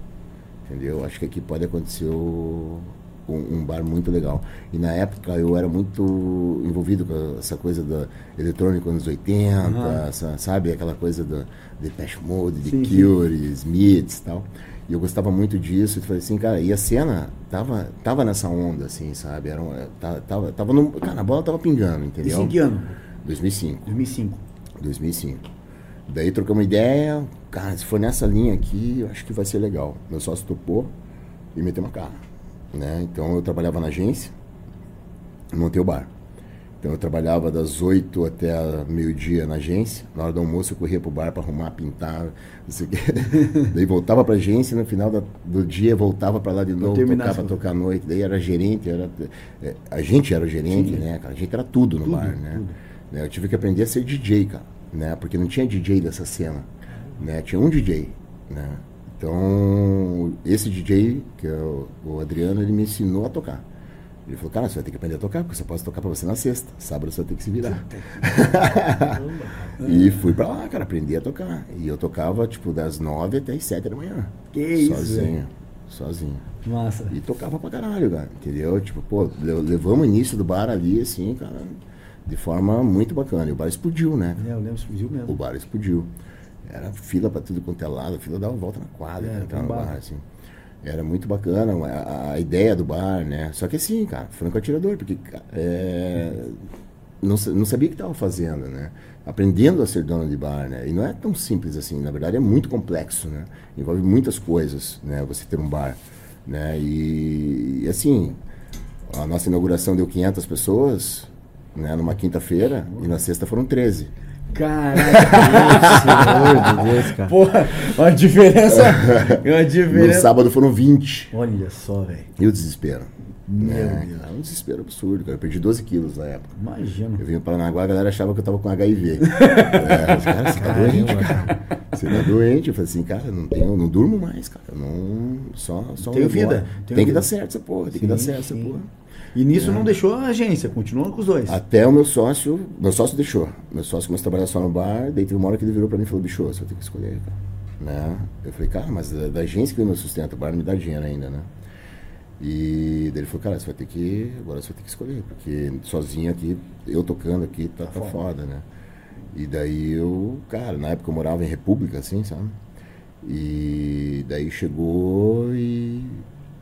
Speaker 4: Entendeu? Acho que aqui pode acontecer o- um, um bar muito legal. E na época eu era muito envolvido com essa coisa da eletrônica anos 80,
Speaker 1: Aham.
Speaker 4: essa- sabe? Aquela coisa da de Depeche Mode, de
Speaker 1: Sim,
Speaker 4: Cure, Smiths e tal. E eu gostava muito disso. E falei assim, cara, e a cena tava, tava nessa onda, assim, sabe? Era um, tava, tava, tava no, cara, a bola tava pingando, entendeu?
Speaker 1: Isso em que ano?
Speaker 4: 2005.
Speaker 1: 2005.
Speaker 4: 2005. Daí trocamos ideia, cara, se for nessa linha aqui, eu acho que vai ser legal. Meu sócio topou e meteu uma cara. Né? Então eu trabalhava na agência, montei o bar. Então eu trabalhava das 8 até a meio-dia na agência. Na hora do almoço eu corria pro bar para arrumar, pintar, não sei o quê. Daí voltava pra agência, no final da- do dia voltava para lá de novo, para
Speaker 1: essa-
Speaker 4: tocar à noite. Daí era gerente, era, é, a gente era o gerente, né? cara? A gente era tudo no bar, né? Né, Eu tive que aprender a ser DJ, cara, né? Porque não tinha DJ dessa cena, né? Tinha um DJ, né? Então, esse DJ, que é o, o Adriano, ele me ensinou a tocar. Ele falou, cara, você vai ter que aprender a tocar, porque só posso tocar pra você na sexta. Sábado você vai ter que se virar. e fui pra lá, cara, aprendi a tocar. E eu tocava, tipo, das nove até as sete da manhã.
Speaker 1: Que isso,
Speaker 4: Sozinho, sozinho.
Speaker 1: Massa.
Speaker 4: E tocava pra caralho, cara, entendeu? Tipo, pô, le- levamos o início do bar ali, assim, cara, de forma muito bacana. E o bar explodiu, né?
Speaker 1: É, eu lembro, explodiu
Speaker 4: O
Speaker 1: mesmo.
Speaker 4: bar explodiu. Era fila pra tudo quanto é lado, a fila dava volta na quadra
Speaker 1: É,
Speaker 4: pra entrar no bar, assim. Era muito bacana a, a ideia do bar, né? Só que assim, cara, franco atirador, porque é, não, não sabia o que estava fazendo, né? Aprendendo a ser dono de bar, né? E não é tão simples assim, na verdade é muito complexo, né? Envolve muitas coisas, né? Você ter um bar, né? E, e, assim, a nossa inauguração deu 500 pessoas, né? Numa quinta-feira, e na sexta foram 13.
Speaker 1: Caraca,
Speaker 2: Pelo amor de Deus, cara.
Speaker 1: porra, uma diferença. Uma
Speaker 4: No
Speaker 1: diferença.
Speaker 4: sábado foram 20.
Speaker 1: Olha só, velho.
Speaker 4: E o desespero.
Speaker 1: Meu
Speaker 4: É,
Speaker 1: Deus.
Speaker 4: cara, um desespero absurdo, cara. Eu perdi 12 quilos na época.
Speaker 1: Imagina.
Speaker 4: Eu vim para Paranaguá, a galera achava que eu tava com HIV. é, os caras, você tá doente, cara. Você tá doente. Eu falei assim, cara, não tenho, não durmo mais, cara. Não, só, só
Speaker 1: Tenho vida, tenho
Speaker 4: Tem que
Speaker 1: vida.
Speaker 4: dar certo essa porra, tem que dar
Speaker 1: Sim,
Speaker 4: certo essa
Speaker 1: sim.
Speaker 4: porra.
Speaker 1: E nisso não deixou a agência, continuou com os dois.
Speaker 4: Até o meu sócio, meu sócio deixou. Meu sócio começou a trabalhar só no bar, daí teve uma hora que ele virou pra mim e falou, bicho, você vai ter que escolher, cara. Né? Eu falei, cara, mas da, da agência que me sustento, o bar não me dá dinheiro ainda, né? E daí ele falou, cara, você vai ter que. Agora você vai ter que escolher, porque sozinho aqui, eu tocando aqui, tá, tá foda, né? E daí eu, cara, na época eu morava em República, assim, sabe? E daí chegou e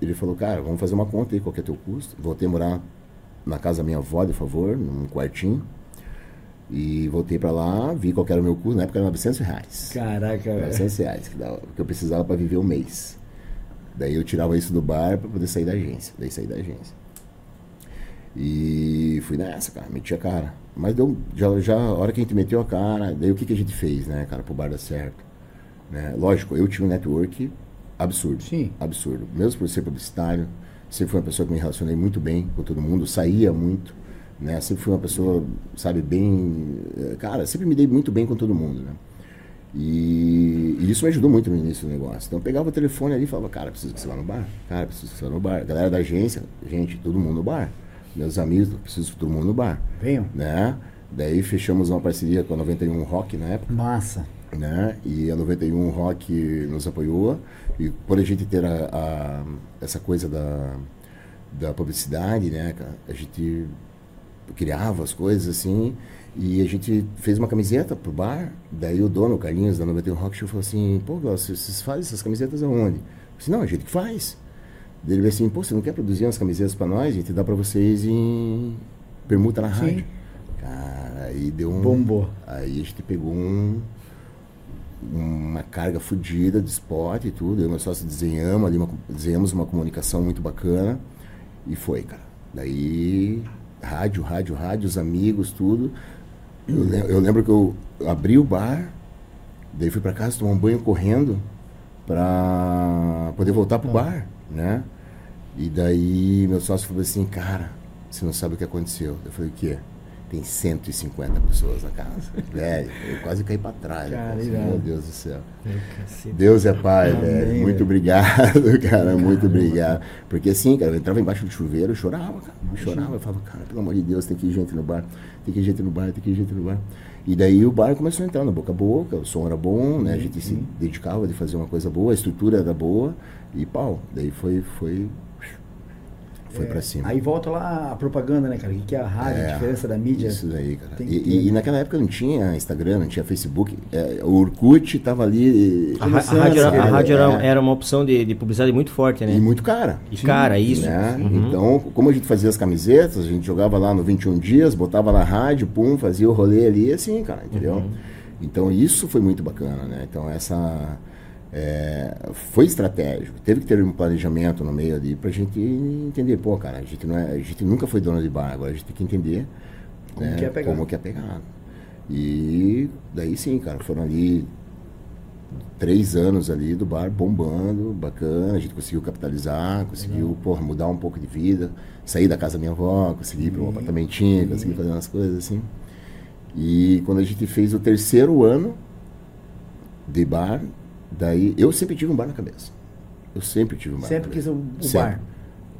Speaker 4: ele falou, cara, vamos fazer uma conta aí, qual que é teu custo? Voltei a morar na casa da minha avó, de favor, num quartinho. E voltei pra lá, vi qual era o meu custo, na época era 900 reais.
Speaker 1: Caraca, velho.
Speaker 4: 900 reais, que, dava, que eu precisava para viver um mês. Daí eu tirava isso do bar para poder sair da agência. Daí saí da agência. E fui nessa, cara, meti a cara. Mas deu, já, já a hora que a gente meteu a cara, daí o que, que a gente fez, né, cara, pro bar dar certo? Né? Lógico, eu tinha um network absurdo.
Speaker 1: Sim.
Speaker 4: Absurdo. Mesmo por ser publicitário, sempre fui uma pessoa que me relacionei muito bem com todo mundo, saía muito, né? Sempre fui uma pessoa, sabe, bem. eh, Cara, sempre me dei muito bem com todo mundo, né? E, e isso me ajudou muito no início do negócio. Então eu pegava o telefone ali e falava, cara, preciso que você vá no bar. Cara, preciso que você vá no bar. Galera da agência, gente, todo mundo no bar. Meus amigos, preciso que todo mundo no bar.
Speaker 1: Venham.
Speaker 4: Né? Daí fechamos uma parceria com a 91 Rock na época
Speaker 1: Massa.
Speaker 4: né? E a 91 Rock nos apoiou. E por a gente ter a, a- essa coisa da, da publicidade, né, cara, a gente criava as coisas assim. E a gente fez uma camiseta pro bar. Daí o dono, o Carlinhos da 91 Rock, falou assim: pô, vocês fazem essas camisetas aonde? Eu disse: não, a gente que faz. Daí ele veio assim: pô, você não quer produzir umas camisetas pra nós? A gente dá pra vocês em permuta na
Speaker 1: Sim.
Speaker 4: rádio. Cara, aí deu um.
Speaker 1: Bombou.
Speaker 4: Aí a gente pegou um, uma carga fodida de spot e tudo. Eu e meu sócio desenhamos ali, uma, desenhamos uma comunicação muito bacana. E foi, cara. Daí, rádio, rádio, rádio, os amigos, tudo. Eu, eu lembro que eu abri o bar, daí fui pra casa tomar um banho correndo pra poder voltar pro bar, né? E daí meu sócio falou assim, cara, você não sabe o que aconteceu. Eu falei, o quê? Tem 150 pessoas na casa. Velho, eu quase caí pra trás.
Speaker 1: Cara,
Speaker 4: Assim,
Speaker 1: irado.
Speaker 4: Meu Deus do céu. Deus é pai,
Speaker 1: Amém,
Speaker 4: velho.
Speaker 1: velho.
Speaker 4: Muito obrigado, cara. Muito obrigado. Porque assim, cara, eu entrava embaixo do chuveiro, eu chorava, cara. Eu chorava. Eu falava, cara, pelo amor de Deus, tem que ir gente no bar. Tem que ir gente no bar, tem que ir gente no bar. E daí o bar começou a entrar no boca a boca, o som era bom, né? A gente se dedicava de fazer uma coisa boa, a estrutura era boa. E pau. Daí foi, foi, foi pra cima.
Speaker 1: É, Aí volta lá a propaganda, né, cara? O que é a rádio, a
Speaker 4: É,
Speaker 1: diferença da mídia.
Speaker 4: Isso daí, cara.
Speaker 1: Tem
Speaker 4: E, e- e naquela época não tinha Instagram, não tinha Facebook. É, o Orkut tava ali.
Speaker 2: A, ra- a
Speaker 1: Começando,
Speaker 2: rádio, era, a rádio era,
Speaker 4: é.
Speaker 2: era uma opção de, de publicidade muito forte, né?
Speaker 4: E muito cara.
Speaker 2: E cara, isso.
Speaker 4: né?
Speaker 2: Uhum.
Speaker 4: Então, como a gente fazia as camisetas, a gente jogava lá no 21 dias, botava na rádio, pum, fazia o rolê ali, assim, cara, entendeu?
Speaker 2: Uhum.
Speaker 4: Então, isso foi muito bacana, né? Então, essa... é, foi estratégico. Teve que ter um planejamento no meio ali pra gente entender, pô, cara, a gente, não é, a gente nunca foi dono de bar, agora a gente tem que entender
Speaker 1: Como
Speaker 4: né,
Speaker 1: que é pegar.
Speaker 4: como que é pegar. E daí sim, cara, foram ali três anos ali do bar bombando, bacana, a gente conseguiu capitalizar, conseguiu, porra, mudar um pouco de vida, sair da casa da minha avó, conseguir ir para um apartamentinho, conseguir fazer umas coisas assim. E quando a gente fez o terceiro ano de bar, daí eu sempre tive um bar na cabeça. Eu sempre tive um bar.
Speaker 1: Sempre
Speaker 4: na
Speaker 1: quis
Speaker 4: cabeça.
Speaker 1: o, o
Speaker 4: Sempre.
Speaker 1: bar.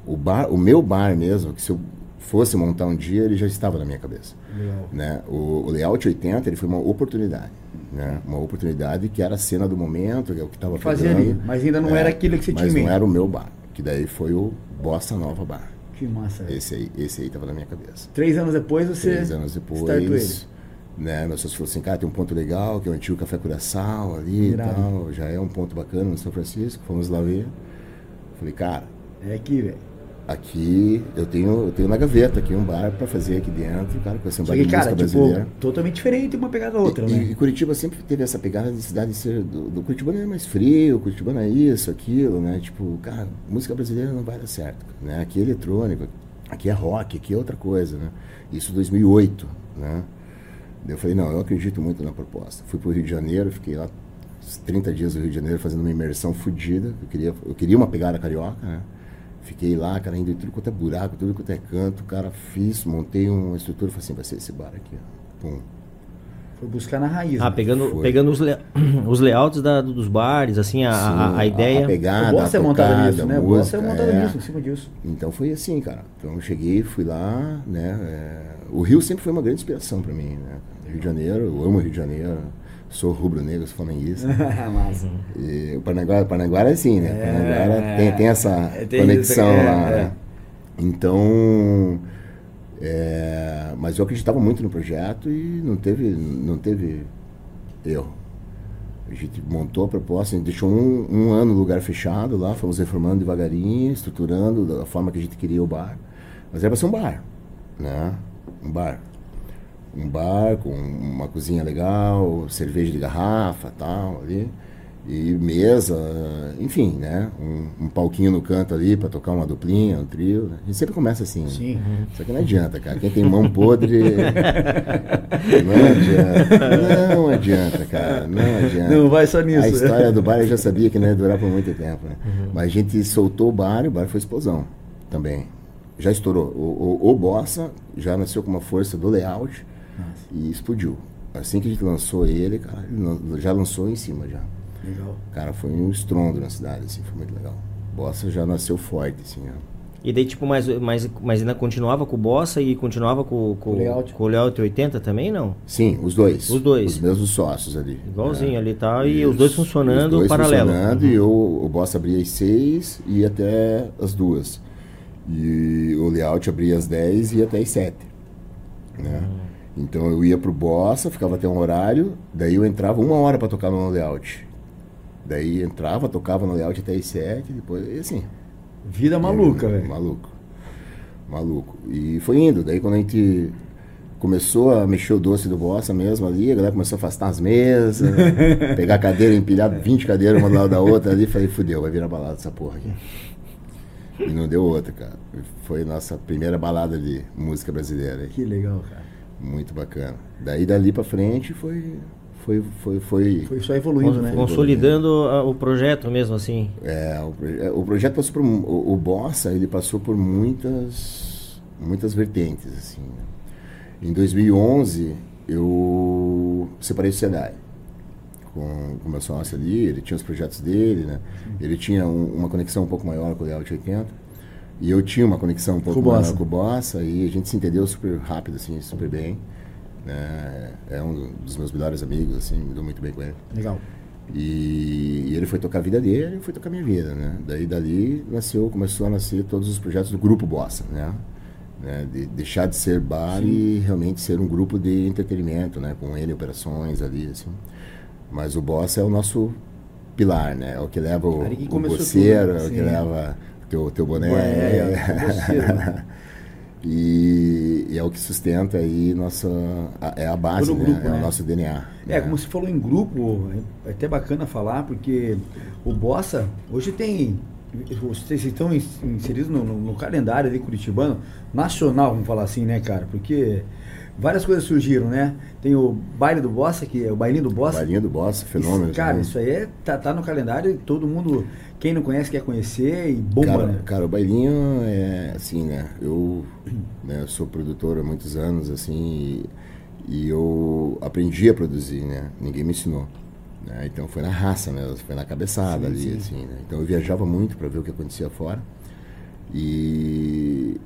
Speaker 4: O bar, o meu bar mesmo, que se eu fosse montar um dia, ele já estava na minha cabeça
Speaker 1: Legal.
Speaker 4: né? O, o Layout 80 ele foi uma oportunidade, né? Uma oportunidade que era a cena do momento, que é o que estava
Speaker 1: Fazia ali, mas ainda não era aquilo que você tinha em
Speaker 4: Mas não era o meu bar, que daí foi o Bossa Nova Bar.
Speaker 1: Que massa.
Speaker 4: Esse aí, esse aí tava na minha cabeça.
Speaker 1: Três anos depois você
Speaker 4: Três anos depois, né? Meu sócio falou assim, cara, tem um ponto legal, que é o antigo Café Curaçao ali
Speaker 1: Irado.
Speaker 4: e tal, já é um ponto bacana no São Francisco, fomos lá ver. Falei, cara,
Speaker 1: É aqui, velho.
Speaker 4: aqui eu tenho, eu tenho na gaveta aqui um bar para fazer aqui dentro, cara, com esse um bar de
Speaker 1: cara,
Speaker 4: música
Speaker 1: tipo,
Speaker 4: brasileira.
Speaker 1: totalmente diferente uma pegada da outra,
Speaker 4: e,
Speaker 1: né?
Speaker 4: e Curitiba sempre teve essa pegada de cidade de ser. Do, do Curitibano é mais frio, o Curitibano é isso, aquilo, né? Tipo, cara, música brasileira não vai dar certo, né? Aqui é eletrônico, aqui é rock, aqui é outra coisa, né? Isso em 2008, né? Eu falei, não, eu acredito muito na proposta. Fui pro Rio de Janeiro, fiquei lá uns 30 dias no Rio de Janeiro fazendo uma imersão fodida. Eu queria, eu queria uma pegada carioca, né? Fiquei lá, cara, indo em tudo quanto é buraco, tudo quanto é canto, cara, fiz, montei uma estrutura, falei assim, vai ser esse bar aqui, ó. Pum.
Speaker 1: Foi buscar na raiz.
Speaker 2: Ah,
Speaker 1: né?
Speaker 2: pegando,
Speaker 4: Foi.
Speaker 2: pegando os, le- os layouts da- dos bares, assim, a, a-
Speaker 4: Sim,
Speaker 2: a ideia.
Speaker 4: A pegada,
Speaker 1: o boss é
Speaker 4: a
Speaker 1: montado
Speaker 4: tocada,
Speaker 1: nisso, né?
Speaker 4: a
Speaker 1: O boss
Speaker 4: música,
Speaker 1: é montado
Speaker 4: é.
Speaker 1: nisso, em cima disso.
Speaker 4: Então foi assim, cara. Então eu cheguei, fui lá, né? é, O Rio sempre foi uma grande inspiração pra mim, né? Rio de Janeiro, eu amo o Rio de Janeiro. Sou rubro-negro, sou flamenguista.
Speaker 1: Massa.
Speaker 4: E o Paranaguá é assim, né?
Speaker 1: É,
Speaker 4: tem, tem essa
Speaker 1: é, tem
Speaker 4: conexão
Speaker 1: isso, é,
Speaker 4: lá,
Speaker 1: é.
Speaker 4: né? Então, é, mas eu acreditava muito no projeto e não teve, não teve erro. A gente montou a proposta, a gente deixou um, um ano no lugar fechado lá, fomos reformando devagarinho, estruturando da forma que a gente queria o bar. Mas era para ser um bar, né? Um bar. Um bar com uma cozinha legal, cerveja de garrafa tal ali. E mesa, enfim, né? Um, um palquinho no canto ali para tocar uma duplinha, um trio. né? A gente sempre começa assim. né?
Speaker 1: Sim.
Speaker 4: Só que não adianta, cara. Quem tem mão podre. não adianta. Não adianta, cara. Não adianta.
Speaker 1: Não vai só nisso.
Speaker 4: A história do bar eu já sabia que não ia durar por muito tempo, né? Mas a gente soltou o bar e o bar foi explosão também. Já estourou. O, o, o Bossa já nasceu com uma força do layout e explodiu. assim que a gente lançou ele, cara, ele já lançou em cima já.
Speaker 1: Legal.
Speaker 4: Cara, foi um estrondo na cidade, assim, foi muito legal. Bossa já nasceu forte, assim, ó.
Speaker 2: E daí, tipo, mas, mas, mas ainda continuava com o Bossa e continuava com, com,
Speaker 1: o layout.
Speaker 2: com o layout 80 também, não?
Speaker 4: Sim, os dois.
Speaker 2: Os dois.
Speaker 4: Os mesmos sócios ali.
Speaker 2: Igualzinho
Speaker 4: né?
Speaker 2: ali e tal, e
Speaker 4: Isso.
Speaker 2: os dois funcionando
Speaker 4: Os dois
Speaker 2: paralelo.
Speaker 4: funcionando, e eu, o Bossa abria às seis e ia até as duas. E o layout abria às 10 e ia até às 7. Né? Então eu ia pro Bossa, ficava até um horário, daí eu entrava uma hora para tocar no layout. Daí entrava, tocava no layout até às 7, depois, e assim.
Speaker 1: Vida maluca,
Speaker 4: É,
Speaker 1: velho.
Speaker 4: Maluco. Maluco. E foi indo. Daí quando a gente começou a mexer o doce do Bossa mesmo ali, a galera começou a afastar as mesas, pegar cadeira, empilhar 20 cadeiras uma do lado da outra ali, falei, fudeu, vai virar balada essa porra aqui. E não deu outra, cara. Foi nossa primeira balada de música brasileira. aí.
Speaker 1: Que legal, cara.
Speaker 4: Muito bacana. Daí dali pra frente foi. Foi. Foi. foi,
Speaker 1: Foi só evoluindo, né?
Speaker 2: Consolidando a- o projeto mesmo, assim.
Speaker 4: É, o, proje- é, o projeto passou por o, o Bossa, ele passou por muitas muitas vertentes assim. né? Em 2011 eu separei do Senai com o meu sócio ali, ele tinha os projetos dele, né? Ele tinha um- uma conexão um pouco maior com o Layout 80 e eu tinha uma conexão um pouco
Speaker 1: Com o
Speaker 4: maior
Speaker 1: Bossa.
Speaker 4: com o Bossa e a gente se entendeu super rápido assim, super bem. Né? É um dos meus melhores amigos, assim, me dou muito bem com ele.
Speaker 1: Legal.
Speaker 4: E, e ele foi tocar a vida dele, eu fui tocar a minha vida, né? Daí dali nasceu, começou a nascer todos os projetos do grupo Bossa, né? Né? De deixar de ser bar e realmente ser um grupo de entretenimento, né? Com ele operações ali, assim. Mas o Bossa é o nosso pilar, né? É o que leva o, o é o que
Speaker 1: sim.
Speaker 4: leva teu teu boné.
Speaker 1: É, é?
Speaker 4: E, e é o que sustenta aí nossa é a base, né?
Speaker 1: grupo,
Speaker 4: é
Speaker 1: né?
Speaker 4: o nosso DNA.
Speaker 1: É,
Speaker 4: né?
Speaker 1: como você falou em grupo, é até bacana falar, porque o Bossa, hoje tem. Vocês estão ins- inseridos no, no- no calendário ali curitibano, nacional, vamos falar assim, né, cara? Porque várias coisas surgiram, né? Tem o baile do Bossa, que é o bailinho do Bossa.
Speaker 4: Bailinho do Bossa, fenômeno.
Speaker 1: Isso, cara,
Speaker 4: né?
Speaker 1: isso aí é, tá, tá no calendário e todo mundo, quem não conhece, quer conhecer e bomba,
Speaker 4: cara,
Speaker 1: né?
Speaker 4: cara, o bailinho é assim, né? Eu né, sou produtor há muitos anos, assim, e, e eu aprendi a produzir, né? Ninguém me ensinou. Né? Então foi na raça, né? Foi na cabeçada
Speaker 1: Sim,
Speaker 4: ali,
Speaker 1: sim.
Speaker 4: assim, né? Então eu viajava muito para ver o que acontecia fora. E,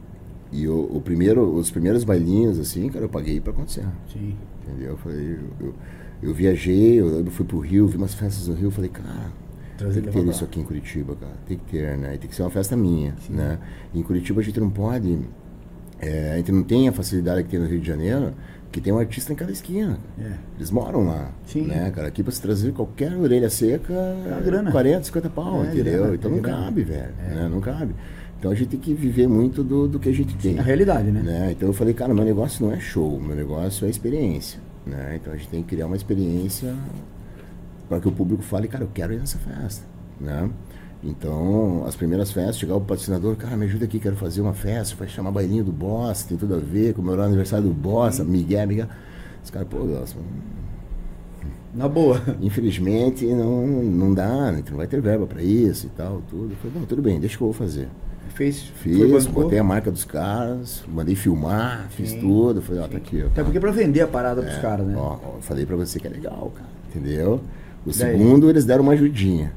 Speaker 4: e o, o primeiro, os primeiros bailinhos, assim, cara, eu paguei para acontecer.
Speaker 1: Sim.
Speaker 4: Entendeu? Eu, falei, eu, eu, eu viajei, eu, eu fui pro Rio, vi umas festas no Rio, falei, cara,
Speaker 1: Trazer
Speaker 4: tem que ter isso aqui em Curitiba, cara. Tem que ter, né? E tem que ser uma festa minha, né? Em Curitiba a gente não pode... é, a gente não tem a facilidade que tem no Rio de Janeiro, que tem um artista em cada esquina.
Speaker 1: É.
Speaker 4: Eles moram lá,
Speaker 1: Sim.
Speaker 4: né, cara? Aqui pra se trazer qualquer orelha seca,
Speaker 1: uma grana.
Speaker 4: 40, 50 pau,
Speaker 1: É,
Speaker 4: entendeu?
Speaker 1: grana,
Speaker 4: então
Speaker 1: é
Speaker 4: não
Speaker 1: grana.
Speaker 4: cabe, velho, né? Não cabe. Então a gente tem que viver muito do, do que a gente tem.
Speaker 1: A realidade, né?
Speaker 4: né? Então eu falei, cara, meu negócio não é show, meu negócio é experiência, né? Então a gente tem que criar uma experiência para que o público fale, cara, eu quero ir nessa festa, né? Então, as primeiras festas, chegava o patrocinador, cara, me ajuda aqui, quero fazer uma festa, vai chamar bailinho do boss, tem tudo a ver, comemorar o aniversário do boss, Miguel, Miguel. Os caras, pô, nossa,
Speaker 1: Na boa.
Speaker 4: infelizmente não, não dá, né? não vai ter verba para isso e tal, tudo. Eu falei, não, tudo bem, deixa que eu vou fazer.
Speaker 1: Fez,
Speaker 4: Fiz, botei a marca dos caras, mandei filmar, fiz
Speaker 1: Sim,
Speaker 4: tudo. Falei, ó, tá aqui, ó.
Speaker 1: Até porque pra vender a parada pros
Speaker 4: É,
Speaker 1: caras, né?
Speaker 4: Ó, ó, falei pra você que é legal, cara. Entendeu? O
Speaker 1: Daí?
Speaker 4: segundo, eles deram uma ajudinha.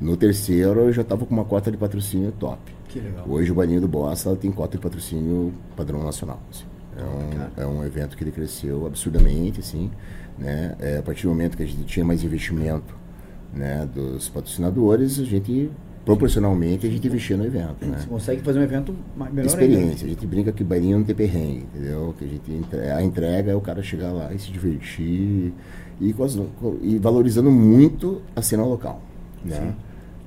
Speaker 4: No terceiro, eu já tava com uma cota de patrocínio top.
Speaker 1: Que legal.
Speaker 4: Hoje, o Baninho do Bossa tem cota de patrocínio padrão nacional. assim. É um, é um evento que ele cresceu absurdamente, assim. Né? É, a partir do momento que a gente tinha mais investimento né, dos patrocinadores, a gente, proporcionalmente, a gente investia no evento. Né?
Speaker 1: Você consegue fazer um evento melhor
Speaker 4: experiência. A gente brinca que bailinho não tem perrengue, entendeu? Que a gente a entrega é o cara chegar lá e se divertir e, e valorizando muito a cena local, né?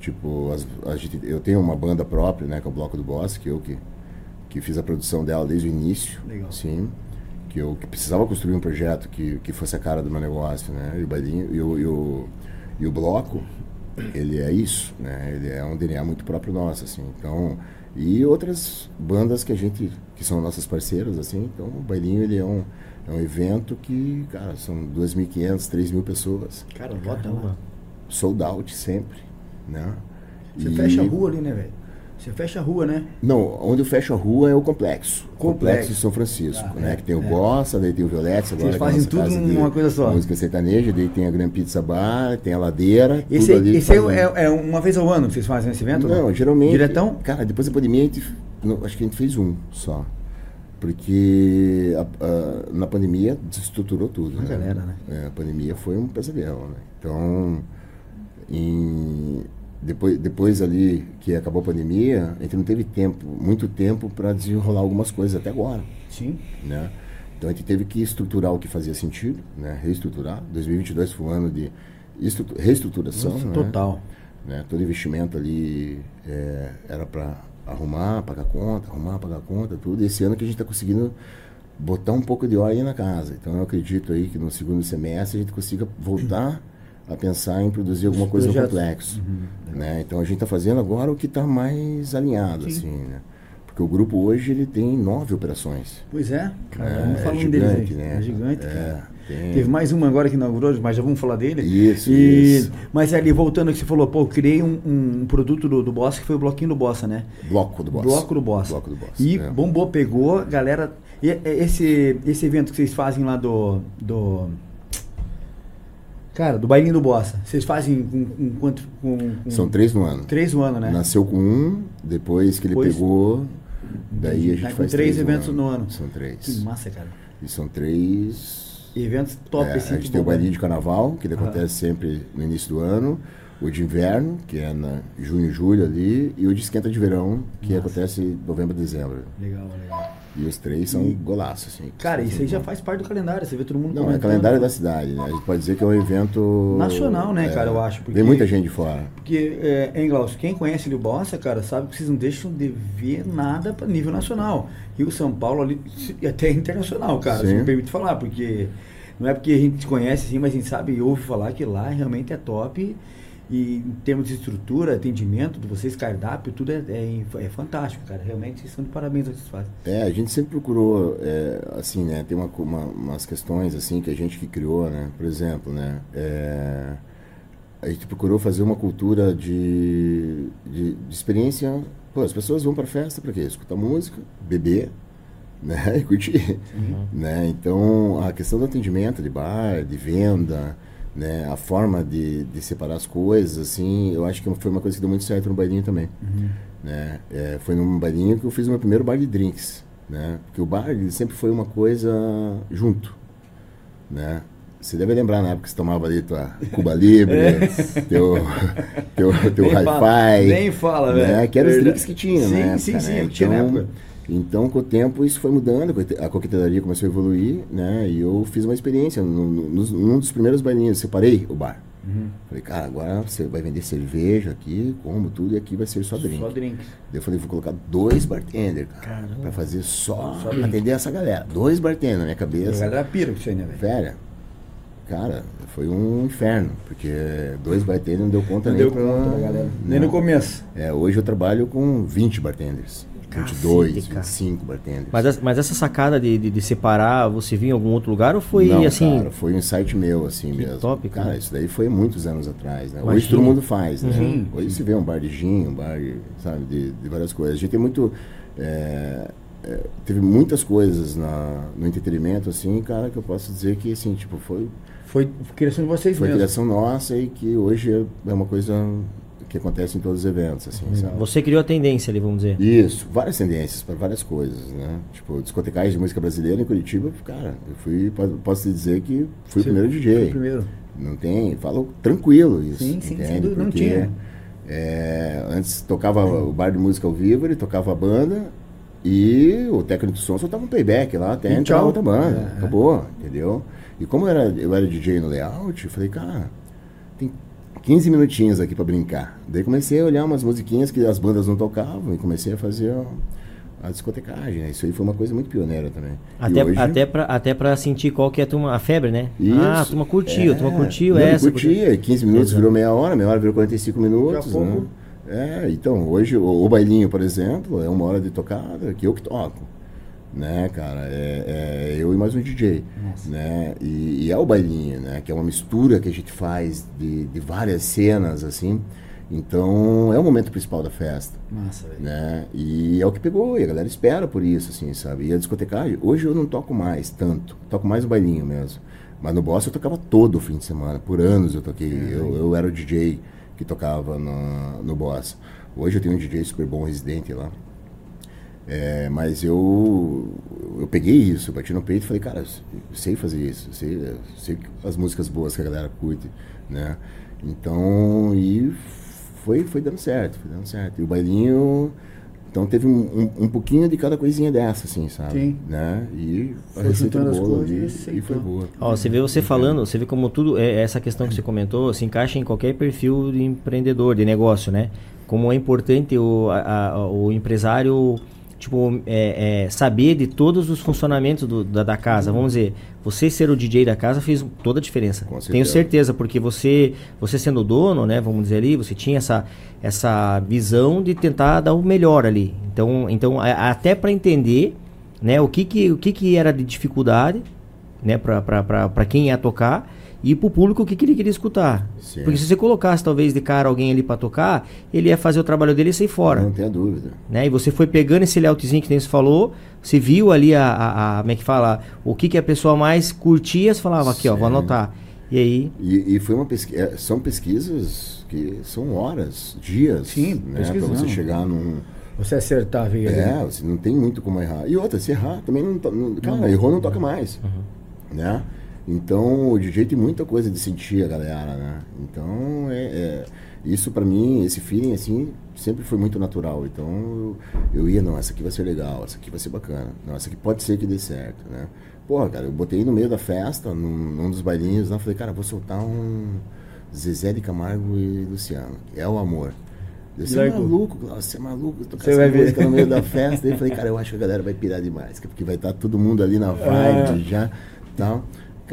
Speaker 4: Tipo, as- a gente, eu tenho uma banda própria, né, que é o Bloco do Boss, que eu que que fiz a produção dela desde o início,
Speaker 1: Legal.
Speaker 4: sim. Que eu que precisava construir um projeto que, que fosse a cara do meu negócio, né? E o bailinho e o, e o, e o bloco ele é isso, né? Ele é um DNA muito próprio nosso, assim. Então, e outras bandas que a gente, que são nossas parceiras, assim. Então, o Bailinho, ele é um, é um evento que, cara, são 2.500, 3.000 pessoas.
Speaker 1: Cara, bota lá.
Speaker 4: Sold out sempre, né?
Speaker 1: Você
Speaker 4: E-
Speaker 1: fecha a rua ali, né, velho? Você fecha a rua, né?
Speaker 4: Não, onde eu fecho a rua é o complexo.
Speaker 1: Complexo.
Speaker 4: Complexo de São Francisco,
Speaker 1: Ah,
Speaker 4: né?
Speaker 1: é,
Speaker 4: Que tem o
Speaker 1: é.
Speaker 4: Bossa, daí tem o Violetes agora.
Speaker 1: Vocês
Speaker 4: é
Speaker 1: fazem tudo numa coisa só.
Speaker 4: Música sertaneja, daí tem a Gran Pizza Bar, tem a ladeira.
Speaker 1: Esse,
Speaker 4: ali
Speaker 1: esse é, é- é uma vez ao ano que vocês fazem esse evento?
Speaker 4: Não, geralmente.
Speaker 1: Diretão?
Speaker 4: Cara, depois da pandemia, a gente, não, acho que a gente fez um só. Porque a- a- na pandemia desestruturou tudo.
Speaker 1: A
Speaker 4: né?
Speaker 1: galera, né?
Speaker 4: É, a pandemia foi um pesadelo, né? Então, em- depois, depois ali que acabou a pandemia, a gente não teve tempo, muito tempo para desenrolar algumas coisas até agora,
Speaker 1: Sim.
Speaker 4: né? Então a gente teve que estruturar o que fazia sentido, né? Reestruturar. 2022 foi um ano de estrutu- reestruturação, né?
Speaker 1: Total.
Speaker 4: né? Todo investimento ali é, era para arrumar, pagar conta, arrumar, pagar conta, tudo. E esse ano que a gente está conseguindo botar um pouco de ordem na casa. Então eu acredito aí que no segundo semestre a gente consiga voltar a pensar em produzir alguma coisa
Speaker 1: projetos.
Speaker 4: complexo. Né? Então a gente está fazendo agora o que está mais alinhado, assim, né? Porque o grupo hoje ele tem nove operações.
Speaker 1: Pois é. Cara,
Speaker 4: É,
Speaker 1: vamos
Speaker 4: é
Speaker 1: falar um
Speaker 4: gigante,
Speaker 1: deles aí.
Speaker 4: né?
Speaker 1: É gigante,
Speaker 4: É.
Speaker 1: Teve mais uma agora que inaugurou, mas já vamos falar dele.
Speaker 4: Isso,
Speaker 1: E-
Speaker 4: isso.
Speaker 1: Mas ali, voltando ao que você falou, pô, eu criei um, um produto do, do Bossa que foi o bloquinho do Bossa, né?
Speaker 4: Bloco do Boss.
Speaker 1: Bloco do Bossa.
Speaker 4: Bloco do Boss.
Speaker 1: E
Speaker 4: é.
Speaker 1: bombou, pegou, galera. E, e- esse, esse evento que vocês fazem lá do. do cara, do bailinho do Bossa. Vocês fazem com, com quanto? Com, com
Speaker 4: São três no ano.
Speaker 1: três no ano, né?
Speaker 4: Nasceu com um, depois que ele
Speaker 1: Depois-
Speaker 4: pegou, daí a gente
Speaker 1: Tá com
Speaker 4: faz
Speaker 1: três
Speaker 4: três
Speaker 1: eventos no ano.
Speaker 4: São
Speaker 1: Que
Speaker 4: três.
Speaker 1: massa, cara.
Speaker 4: E são três.
Speaker 1: Eventos top,
Speaker 4: É,
Speaker 1: assim.
Speaker 4: a
Speaker 1: que
Speaker 4: gente tem o
Speaker 1: bombam.
Speaker 4: bailinho de carnaval, que ele acontece sempre no início do ano, o de inverno, que é na junho e julho ali, e o de esquenta de verão, que
Speaker 1: Nossa.
Speaker 4: acontece em novembro e dezembro.
Speaker 1: Legal, legal.
Speaker 4: E os três são
Speaker 1: E-
Speaker 4: golaços, assim.
Speaker 1: Cara, isso aí já faz parte do calendário, você vê todo mundo
Speaker 4: Não, é
Speaker 1: comentando.
Speaker 4: calendário da cidade, né? A gente pode dizer que é um evento.
Speaker 1: Nacional, né,
Speaker 4: é,
Speaker 1: cara, eu acho, porque-
Speaker 4: Vem muita gente de fora.
Speaker 1: Porque, é, hein, Glaucio, quem conhece o Bossa, cara, sabe que vocês não deixam de ver nada para nível nacional. Rio, São Paulo, ali, e até internacional, cara, se
Speaker 4: Sim.
Speaker 1: me permite falar, porque não é porque a gente conhece assim, mas a gente sabe e ouve falar que lá realmente é top. E em termos de estrutura, atendimento de vocês, cardápio, tudo é, é, é fantástico, cara. Realmente são de parabéns o que vocês fazem.
Speaker 4: É, a gente sempre procurou, é, assim, né, tem uma, uma- umas questões, assim, que a gente que criou, né, por exemplo, né, é, a gente procurou fazer uma cultura de, de, de experiência, pô, as pessoas vão pra festa pra quê? Escutar música, beber, né, e curtir, né, então a questão do atendimento de bar, de venda, né, a forma de, de separar as coisas, assim, eu acho que foi uma coisa que deu muito certo no bailinho também né? É, foi num bailinho que eu fiz o meu primeiro bar de drinks, né? Porque o bar sempre foi uma coisa junto, né? Você deve lembrar na época que você tomava ali tua Cuba Libre, teu, teu, teu
Speaker 1: fala,
Speaker 4: Hi-Fi.
Speaker 1: nem fala,
Speaker 4: né?
Speaker 1: velho.
Speaker 4: Que eram os drinks que tinha,
Speaker 1: Sim,
Speaker 4: né?
Speaker 1: sim,
Speaker 4: cara?
Speaker 1: sim, tinha na
Speaker 4: Então,
Speaker 1: época.
Speaker 4: Então, com o tempo, isso foi mudando, a coquete- a coquetelaria começou a evoluir, né? E eu fiz uma experiência. No, no, nos- num dos primeiros bailinhos, separei o bar.
Speaker 1: Uhum.
Speaker 4: Falei, cara, agora você vai vender cerveja aqui, como tudo, e aqui vai ser só drink.
Speaker 1: Só drinks.
Speaker 4: Daí eu falei, vou colocar dois bartenders, cara,
Speaker 2: Caramba.
Speaker 4: pra fazer só,
Speaker 1: Só drink.
Speaker 4: atender essa galera. Dois bartenders na minha
Speaker 1: A
Speaker 4: cabeça.
Speaker 1: galera pira isso aí, né, velho?
Speaker 4: Velho, cara, foi um inferno, porque dois bartenders não deu conta
Speaker 1: Não
Speaker 4: nem
Speaker 1: deu
Speaker 4: pra-
Speaker 1: conta galera. Nem
Speaker 4: não.
Speaker 1: no começo.
Speaker 4: É, hoje eu trabalho com 20 bartenders.
Speaker 2: Cacete,
Speaker 4: 22,
Speaker 2: cara.
Speaker 4: 25 bartenders.
Speaker 2: Mas, essa- mas essa sacada de, de, de separar, você viu em algum outro lugar ou foi
Speaker 4: não,
Speaker 2: assim?
Speaker 4: cara, foi um insight meu, assim mesmo.
Speaker 2: top, cara.
Speaker 4: cara. isso daí foi muitos anos atrás, né? Hoje todo mundo faz, né?
Speaker 1: Uhum.
Speaker 4: Hoje se vê um bar de gin, um bar, de, sabe, de, de várias coisas. A gente tem muito... é, é, teve muitas coisas na, no entretenimento, assim, cara, que eu posso dizer que, assim, tipo, foi,
Speaker 1: Foi criação de vocês
Speaker 4: foi
Speaker 1: mesmo.
Speaker 4: criação nossa e que hoje é uma coisa que acontece em todos os eventos, assim, sabe?
Speaker 2: Você criou a tendência ali, vamos dizer.
Speaker 4: Isso, várias tendências para várias coisas, né? Tipo, discotecagem de música brasileira em Curitiba, cara, eu fui, po- posso te dizer que fui o primeiro
Speaker 1: foi
Speaker 4: DJ.
Speaker 1: o primeiro.
Speaker 4: Não tem, falo tranquilo isso.
Speaker 1: Sim, sim, sem
Speaker 4: entende?
Speaker 1: dúvida, não tinha.
Speaker 4: é, antes tocava o bar de música ao vivo, ele tocava a banda e o técnico de som soltava um playback lá até
Speaker 1: E tchau.
Speaker 4: outra banda.
Speaker 1: É, é.
Speaker 4: Acabou, entendeu? E como eu era, eu era DJ no layout, eu falei, cara, tem 15 minutinhos aqui pra brincar. Daí comecei a olhar umas musiquinhas que as bandas não tocavam e comecei a fazer a, a discotecagem. Né? Isso aí foi uma coisa muito pioneira também.
Speaker 2: Até,
Speaker 4: hoje-
Speaker 2: até, pra, até pra sentir qual que é a, turma, a febre, né?
Speaker 4: Isso.
Speaker 2: Ah, a turma curtiu, a turma
Speaker 4: É.
Speaker 2: curtiu
Speaker 4: Não,
Speaker 2: essa.
Speaker 4: Curtia, 15 minutos
Speaker 2: Exato.
Speaker 4: virou meia hora, meia hora virou 45 minutos. Né? É, então, hoje o, o bailinho, por exemplo, é uma hora de tocada que eu que toco. Né, cara? É, é eu e mais um DJ.
Speaker 1: Nossa.
Speaker 4: Né? E, e é o bailinho, né? Que é uma mistura que a gente faz de, de várias cenas, assim. Então é o momento principal da festa. Né? E é o que pegou, e a galera espera por isso, assim, sabe? E a discotecagem, hoje eu não toco mais tanto, toco mais o bailinho mesmo. Mas no Bossa eu tocava todo o fim de semana, por anos eu toquei. Eu, eu era o DJ que tocava no, no Bossa. Hoje eu tenho um DJ super bom residente lá. É, mas eu, eu peguei isso, bati no peito e falei, cara, eu sei fazer isso, eu sei, eu sei as músicas boas que a galera curte, né? Então, e foi, foi dando certo, foi dando certo. E o bailinho, então teve um, um, um pouquinho de cada coisinha dessa, assim, sabe?
Speaker 1: Sim.
Speaker 4: Né? E a
Speaker 1: Foi
Speaker 4: receita do bolo ali,
Speaker 1: e
Speaker 4: e foi boa.
Speaker 2: Ó, você vê você falando, você vê como tudo, é, essa questão que você comentou, se encaixa em qualquer perfil de empreendedor, de negócio, né? Como é importante o, a- a- o empresário, tipo, é, é, saber de todos os funcionamentos do- da, da casa. Vamos dizer, você ser o DJ da casa fez toda a diferença.
Speaker 4: Com
Speaker 2: Tenho
Speaker 4: certeza.
Speaker 2: certeza, porque você, você sendo o dono, né, vamos dizer ali, você tinha essa, essa visão de tentar dar o melhor ali. Então, então a- até para entender, né, o que que, o que que era de dificuldade, né, para quem ia tocar e pro público o que, que ele queria escutar.
Speaker 4: Sim.
Speaker 2: Porque se você colocasse talvez de cara alguém ali para tocar, ele ia fazer o trabalho dele e sair fora.
Speaker 4: Não tenha dúvida.
Speaker 2: Né? E você foi pegando esse layoutzinho que nem você falou, você viu ali a, a, a- como é que fala, o que, que a pessoa mais curtia, você falava aqui, ó, vou anotar. E aí,
Speaker 4: E, e foi uma pesquisa, são pesquisas que são horas, dias,
Speaker 1: Sim,
Speaker 4: né, para você chegar num,
Speaker 1: Você acertar, veio
Speaker 4: É, você não tem muito como errar. E outra, se errar, também não. to- não cara, errou, não toca mais. Né? Então, o DJ tem muita coisa de sentir a galera, né? Então, é, é- isso pra mim, esse feeling, assim, sempre foi muito natural. Então, eu, eu ia, não, essa aqui vai ser legal, essa aqui vai ser bacana. Não, essa aqui pode ser que dê certo, né? Porra, cara, eu botei no meio da festa, num, num dos bailinhos lá, falei, cara, vou soltar um Zezé de Camargo e Luciano. É o amor. Você é maluco, você é maluco, tocar
Speaker 1: Você
Speaker 4: essa
Speaker 1: vai ver.
Speaker 4: música no meio da festa. Daí eu falei, cara, eu acho que a galera vai pirar demais, cara, porque vai estar todo mundo ali na vibe já, tal.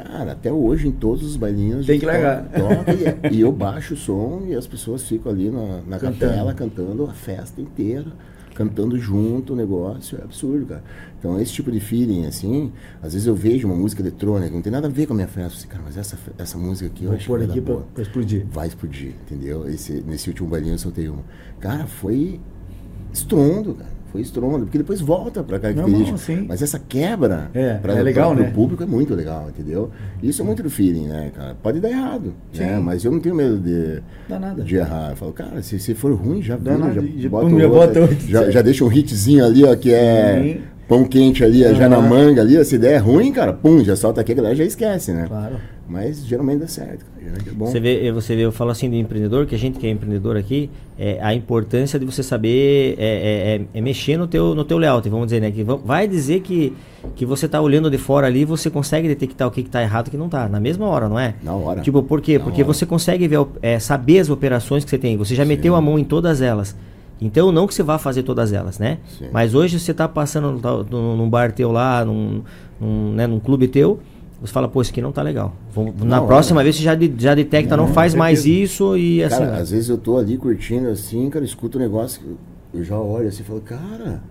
Speaker 4: Cara, até hoje em todos os bailinhos
Speaker 1: Tem que largar.
Speaker 4: toca- e, e eu baixo o som e as pessoas ficam ali na, na
Speaker 1: Cantando.
Speaker 4: capela cantando a festa inteira, cantando junto o negócio, é absurdo, cara. Então esse tipo de feeling, assim, às vezes eu vejo uma música eletrônica, não tem nada a ver com a minha festa, eu assim, cara, mas essa, essa música aqui eu
Speaker 1: Vou
Speaker 4: acho
Speaker 1: pôr
Speaker 4: que vai
Speaker 1: aqui pra, pra explodir.
Speaker 4: vai explodir, entendeu? Esse, nesse último bailinho eu soltei uma. Cara, foi estrondo, cara. Foi estrondo, porque depois volta pra característica.
Speaker 1: Normal, sim.
Speaker 4: Mas essa quebra
Speaker 1: É,
Speaker 4: pra,
Speaker 1: é legal, né?
Speaker 4: pro público é muito legal, entendeu? Isso é muito do feeling, né, cara? Pode dar errado, né?
Speaker 1: Sim.
Speaker 4: Mas eu não tenho medo de, de errar. Eu falo, cara, se, se for ruim, já
Speaker 1: Dá
Speaker 4: vira,
Speaker 1: nada,
Speaker 4: já,
Speaker 1: já-
Speaker 4: bota,
Speaker 1: bota outro.
Speaker 4: já, já deixa um hitzinho ali, ó, que é
Speaker 1: Sim.
Speaker 4: pão quente ali, já na manga ali. ó, Se der ruim, cara, pum, já solta aqui, a galera já esquece, né?
Speaker 1: Claro.
Speaker 4: Mas geralmente dá certo. Geralmente é bom.
Speaker 2: Você vê, você vê, eu falo assim de empreendedor, que a gente que é empreendedor aqui, é, a importância de você saber é, é- é- mexer no teu, no teu layout, vamos dizer, né? Que va- vai dizer que, que você está olhando de fora ali, você consegue detectar o que está errado e o que não está, na mesma hora, não é?
Speaker 4: Na hora.
Speaker 2: Tipo, por quê?
Speaker 4: Na
Speaker 2: Porque
Speaker 4: hora.
Speaker 2: você consegue ver, é, saber as operações que você tem. Você já meteu a mão em todas elas. Então, não que você vá fazer todas elas, né?
Speaker 4: Sim.
Speaker 2: Mas hoje você está passando num, num bar teu lá, num, num, né, num clube teu, você fala, pô, isso aqui não tá legal. Vamos- na próxima
Speaker 4: é.
Speaker 2: vez você já, de- já detecta, não,
Speaker 1: Não,
Speaker 2: faz mais isso e assim.
Speaker 4: Cara, às vezes eu tô ali curtindo assim, cara, escuto um negócio, eu já olho assim e falo, cara,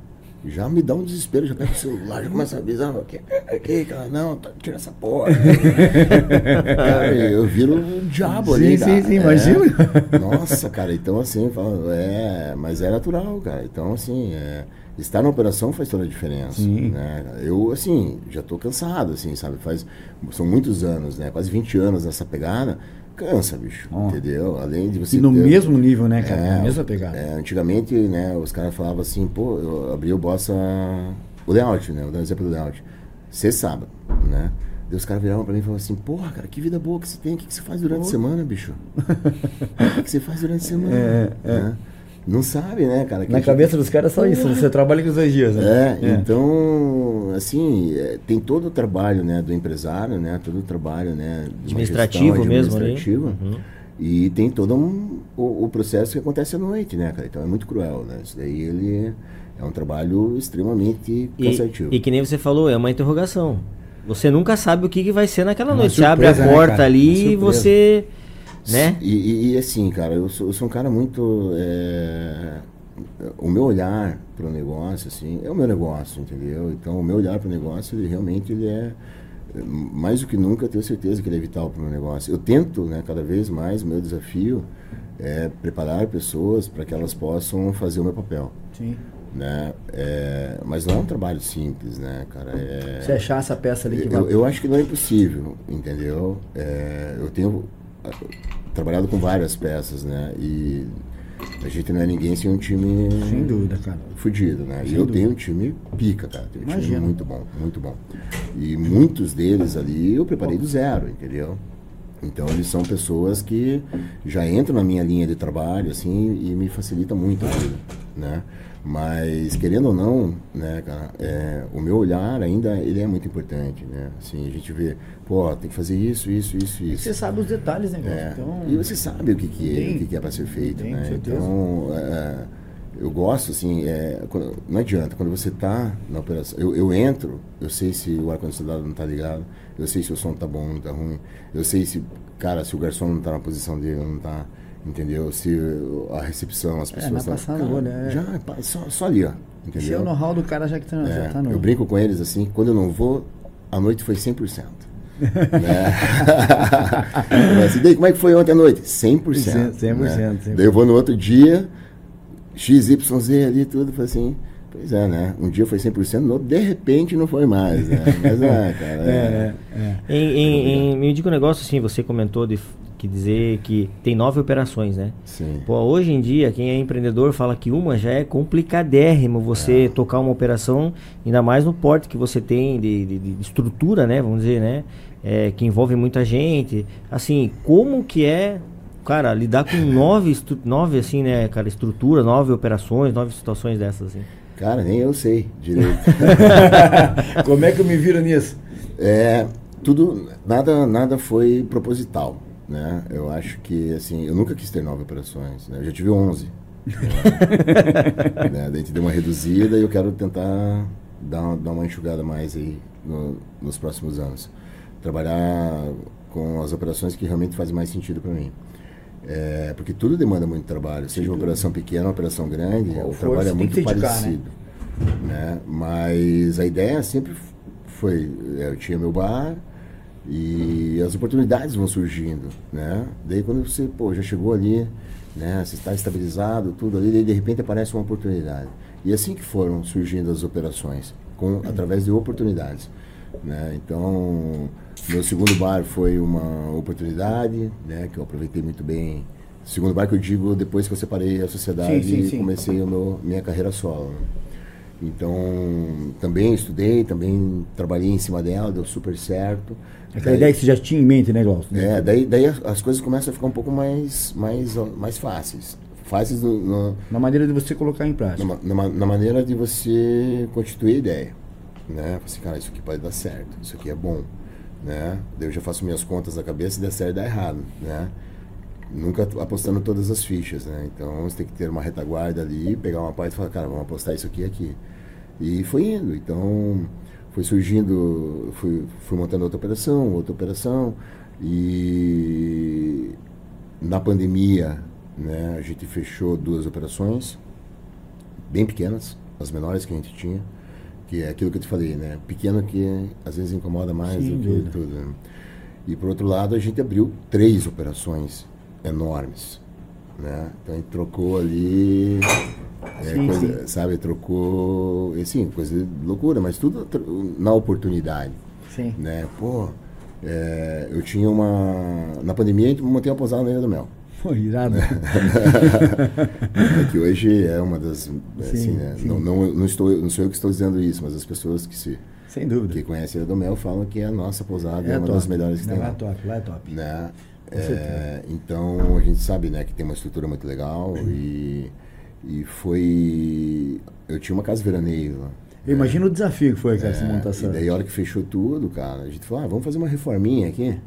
Speaker 4: já me dá um desespero, já pego o celular, já começa a avisar, ok, ok, cara, não, tá, tira essa porra. cara, eu viro um diabo
Speaker 1: Sim,
Speaker 4: ali,
Speaker 1: sim,
Speaker 4: cara.
Speaker 1: sim,
Speaker 4: É.
Speaker 1: imagina.
Speaker 4: Nossa, cara, então assim, falo, é, mas é natural, cara. Então, assim, é, estar na operação faz toda a diferença.
Speaker 1: Sim.
Speaker 4: Né? Eu, assim, já tô cansado, assim, sabe? Faz, são muitos anos, né? Quase 20 anos nessa pegada. Cansa, bicho,
Speaker 1: Ó.
Speaker 4: entendeu? Além de você
Speaker 1: E no
Speaker 4: ter-
Speaker 1: mesmo nível, né, cara?
Speaker 4: é,
Speaker 1: mesma pegada.
Speaker 4: é, antigamente, né, os caras falavam assim, pô, eu abri o Bossa, o layout, né, vou dar um exemplo do layout, sexta e sábado, né, Daí os caras viravam pra mim e falavam assim, porra, cara, que vida boa que você tem, o que, que você faz durante a semana, bicho? o que, que você faz durante a semana?
Speaker 1: É, é.
Speaker 4: Né? Não sabe, né, cara? que
Speaker 1: Na
Speaker 4: a gente-
Speaker 1: cabeça dos caras é só isso, você trabalha com os dois dias, né?
Speaker 4: é, então, assim, é, tem todo o trabalho, né, do empresário, né, todo o trabalho, né,
Speaker 2: Administrativo
Speaker 4: gestão
Speaker 2: mesmo ali.
Speaker 4: administrativa.
Speaker 2: Uhum.
Speaker 4: E tem todo um, o, o processo que acontece à noite, né, cara? Então é muito cruel, né? Isso daí ele é um trabalho extremamente
Speaker 2: E,
Speaker 4: cansativo.
Speaker 2: e que nem você falou, é uma interrogação. Você nunca sabe o que, que vai ser naquela noite. Você abre a
Speaker 1: surpresa, né,
Speaker 2: porta
Speaker 1: cara?
Speaker 2: ali e
Speaker 1: surpresa.
Speaker 2: você. Né?
Speaker 4: E, e- assim, cara, eu sou, eu sou um cara muito. é, o meu olhar para o negócio, assim, é o meu negócio, entendeu? Então, o meu olhar para o negócio, ele realmente ele é. Mais do que nunca, eu tenho certeza que ele é vital para o meu negócio. Eu tento, né, cada vez mais, o meu desafio é preparar pessoas para que elas possam fazer o meu papel.
Speaker 1: Sim.
Speaker 4: Né? É, mas não é um trabalho simples, né, cara? É,
Speaker 1: Você achar essa peça ali que
Speaker 4: eu,
Speaker 1: vai.
Speaker 4: eu acho que não é impossível, entendeu? É, eu tenho trabalhado com várias peças, né? E a gente não é ninguém sem um time
Speaker 1: Sem dúvida, cara.
Speaker 4: fudido, né? E
Speaker 1: Sem
Speaker 4: eu
Speaker 1: dúvida.
Speaker 4: tenho um time pica, cara. Tenho um time
Speaker 1: Imagino.
Speaker 4: muito bom, muito bom. E muitos deles ali eu preparei do zero, entendeu? Então eles são pessoas que já entram na minha linha de trabalho, assim, e me facilita muito a vida, né? Mas querendo ou não, né, cara, é, o meu olhar ainda ele é muito importante, né? Assim, a gente vê, pô, tem que fazer isso, isso, isso, isso.
Speaker 1: Você sabe os detalhes, né, cara?
Speaker 4: É,
Speaker 1: Então,
Speaker 4: E você sabe o que, que, é, o que, que é para ser feito,
Speaker 1: Tem,
Speaker 4: né? Então, é, eu gosto, assim, é, quando- não adianta, quando você tá na operação, eu, eu entro, eu sei se o ar-condicionado não tá ligado, eu sei se o som tá bom, não tá ruim, eu sei se, cara, se o garçom não tá na posição dele, não tá, entendeu? Se a recepção, as
Speaker 1: É,
Speaker 4: pessoas...
Speaker 1: na
Speaker 4: tão-
Speaker 1: passada,
Speaker 4: cara,
Speaker 1: olha, é.
Speaker 4: Já, só, só ali, ó,
Speaker 1: esse é
Speaker 4: entendeu?
Speaker 1: o know-how do cara já que tá, já
Speaker 4: É,
Speaker 1: tá no.
Speaker 4: eu brinco com eles assim, quando eu não vou, a noite foi 100%. né? Assim, "Daí, como é que foi ontem à noite? 100%.
Speaker 1: 100%,
Speaker 4: né?
Speaker 1: 100%.
Speaker 4: Daí eu vou no outro dia, XYZ ali, tudo, foi assim. Pois é, né? Um dia foi 100%, no outro, de repente não foi mais. Né? Mas é, cara.
Speaker 1: É,
Speaker 4: É,
Speaker 1: é.
Speaker 2: Em, em- em- me diga um negócio assim, você comentou de f- que dizer que tem nove operações, né?
Speaker 4: Sim.
Speaker 2: Pô, hoje em dia, quem é empreendedor fala que uma já é complicadérrimo você
Speaker 4: É.
Speaker 2: tocar uma operação, ainda mais no porte que você tem de, de- de estrutura, né? Vamos dizer, né? É, que envolve muita gente. Assim, como que é, cara, lidar com nove, nove assim, né, cara, estrutura, nove operações, nove situações dessas, assim.
Speaker 4: Cara, nem eu sei direito.
Speaker 1: Como é que eu me viro nisso?
Speaker 4: É, tudo, nada, nada foi proposital, né? Eu acho que, assim, eu nunca quis ter nove operações, né? Eu já tive 11. né? Daí a gente deu uma reduzida e eu quero tentar dar, uma- dar uma enxugada mais aí no- nos próximos anos. Trabalhar com as operações que realmente fazem mais sentido para mim. É, porque tudo demanda muito trabalho, seja uma operação pequena, uma operação grande,
Speaker 1: Qual
Speaker 4: o trabalho é muito
Speaker 1: né?
Speaker 4: parecido. Né? Mas a ideia sempre foi, é, eu tinha meu bar e as oportunidades vão surgindo, né? Daí quando você, pô, já chegou ali, né? Você está estabilizado, tudo ali, daí de repente aparece uma oportunidade. E assim que foram surgindo as operações, com, através de oportunidades, né? Então, meu segundo bar foi uma oportunidade, né? Que eu aproveitei muito bem. Segundo bar que eu digo depois que eu separei a sociedade
Speaker 1: Sim, sim,
Speaker 4: e
Speaker 1: sim.
Speaker 4: comecei o meu, minha carreira solo. né? Então, também estudei, também trabalhei em cima dela, deu super certo.
Speaker 1: Aquela
Speaker 4: Daí-
Speaker 1: ideia que você já tinha em mente, né, Glaucio?
Speaker 4: é, daí, daí as as coisas começam a ficar um pouco mais, mais, mais fáceis. Fáceis no, no-
Speaker 1: Na maneira de você colocar em prática.
Speaker 4: na, na na maneira de você constituir a ideia. Né? Assim, cara, isso aqui pode dar certo, isso aqui é bom. Né? Daí eu já faço minhas contas na cabeça, se der certo, dá errado. Né? Nunca apostando todas as fichas. Né? Então você tem que ter uma retaguarda ali, pegar uma parte e falar, cara, vamos apostar isso aqui e aqui. E foi indo. Então foi surgindo, fui, fui montando outra operação, outra operação. E na pandemia, né, a gente fechou duas operações, bem pequenas, as menores que a gente tinha, que é aquilo que eu te falei, né? Pequeno que às vezes incomoda mais
Speaker 1: Sem
Speaker 4: do que tudo. né? E por outro lado, a gente abriu três operações enormes, né? Então a gente trocou ali, é,
Speaker 1: Sim,
Speaker 4: coisa- sabe? Trocou, e, sim, coisa de loucura, mas tudo na oportunidade
Speaker 1: Sim.
Speaker 4: né? Pô, é, eu tinha uma. Na pandemia a gente montei uma posada na Ilha do Mel.
Speaker 1: Pô, irado.
Speaker 4: É que hoje é uma das. assim,
Speaker 1: Sim,
Speaker 4: né?
Speaker 1: sim.
Speaker 4: Não, não, não, estou, não sou eu que estou dizendo isso, mas as pessoas que, se,
Speaker 1: Sem dúvida.
Speaker 4: que conhecem a Ilha do Mel falam que a nossa posada é, uma
Speaker 1: top.
Speaker 4: das melhores que
Speaker 1: Não,
Speaker 4: tem
Speaker 1: lá. é top, lá é top.
Speaker 4: Né? É, então a gente sabe né, que tem uma estrutura muito legal e, e foi. Eu tinha uma casa veraneio lá.
Speaker 1: Eu imagino o desafio que foi, cara, essa
Speaker 4: É,
Speaker 1: montação.
Speaker 4: E daí a hora que fechou tudo, cara, a gente falou, ah, vamos fazer uma reforminha aqui.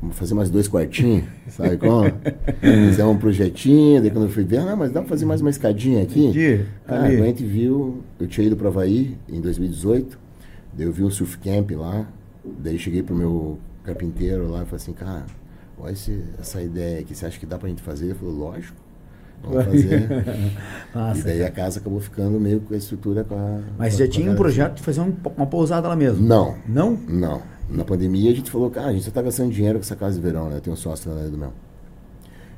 Speaker 4: Vamos fazer mais dois quartinhos, sabe como? Fizemos um projetinho, daí quando eu fui ver, ah, mas dá pra fazer mais uma escadinha aqui?
Speaker 1: Aqui, ali.
Speaker 4: quando a gente viu, eu tinha ido pra Havaí em 2018, daí eu vi um surf camp lá, daí cheguei pro meu carpinteiro lá e falei assim, cara, olha essa ideia aqui, você acha que dá pra gente fazer? Ele falou, lógico, vamos fazer.
Speaker 1: Nossa,
Speaker 4: e daí a casa acabou ficando meio com a estrutura com a...
Speaker 1: Mas
Speaker 4: com
Speaker 1: já
Speaker 4: a-
Speaker 1: tinha um projeto de fazer um- uma pousada lá mesmo?
Speaker 4: Não,
Speaker 1: Não?
Speaker 4: não. Na pandemia a gente falou, cara, a gente só tá gastando dinheiro com essa casa de verão, né? Eu tenho um sócio na Ilha do Mel.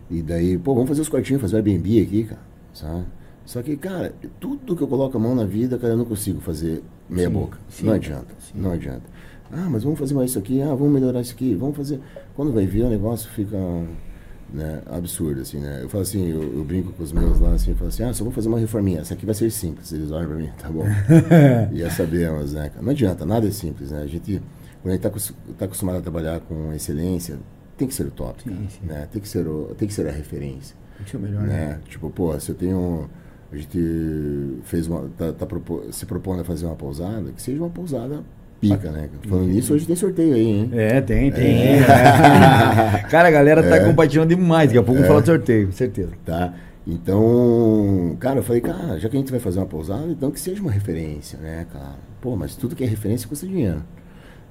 Speaker 4: E daí, pô, vamos fazer os quartinhos, fazer o Airbnb aqui, cara, sabe? Só que, cara, tudo que eu coloco a mão na vida, cara, eu não consigo fazer meia
Speaker 1: Sim,
Speaker 4: boca.
Speaker 1: sim,
Speaker 4: não adianta, não adianta. Ah, mas vamos fazer mais isso aqui, ah, vamos melhorar isso aqui, vamos fazer. Quando vai ver, o negócio fica né, absurdo, assim, né? Eu falo assim, eu, eu brinco com os meus lá, assim, eu falo assim, ah, só vou fazer uma reforminha, essa aqui vai ser simples. Eles olham pra mim, tá bom. e já sabemos, né? Não adianta, nada é simples, né? A gente, quando a gente tá, tá acostumado a trabalhar com excelência, tem que ser o top,
Speaker 1: Sim, sim.
Speaker 4: né? Tem que ser, o, tem que ser a referência
Speaker 1: Tem que ser o melhor, né?
Speaker 4: né? Tipo, pô, se eu tenho. A gente fez uma. Tá, tá se propondo a fazer uma pousada, que seja uma pousada pica, né? Falando nisso, hoje tem sorteio aí, hein?
Speaker 1: É, tem, tem. É. Cara, a galera tá compartilhando demais. Daqui a pouco vamos falar de sorteio, com certeza.
Speaker 4: Tá? Então, cara, eu falei, cara, já que a gente vai fazer uma pousada, então que seja uma referência, né, cara? Pô, mas tudo que é referência custa dinheiro.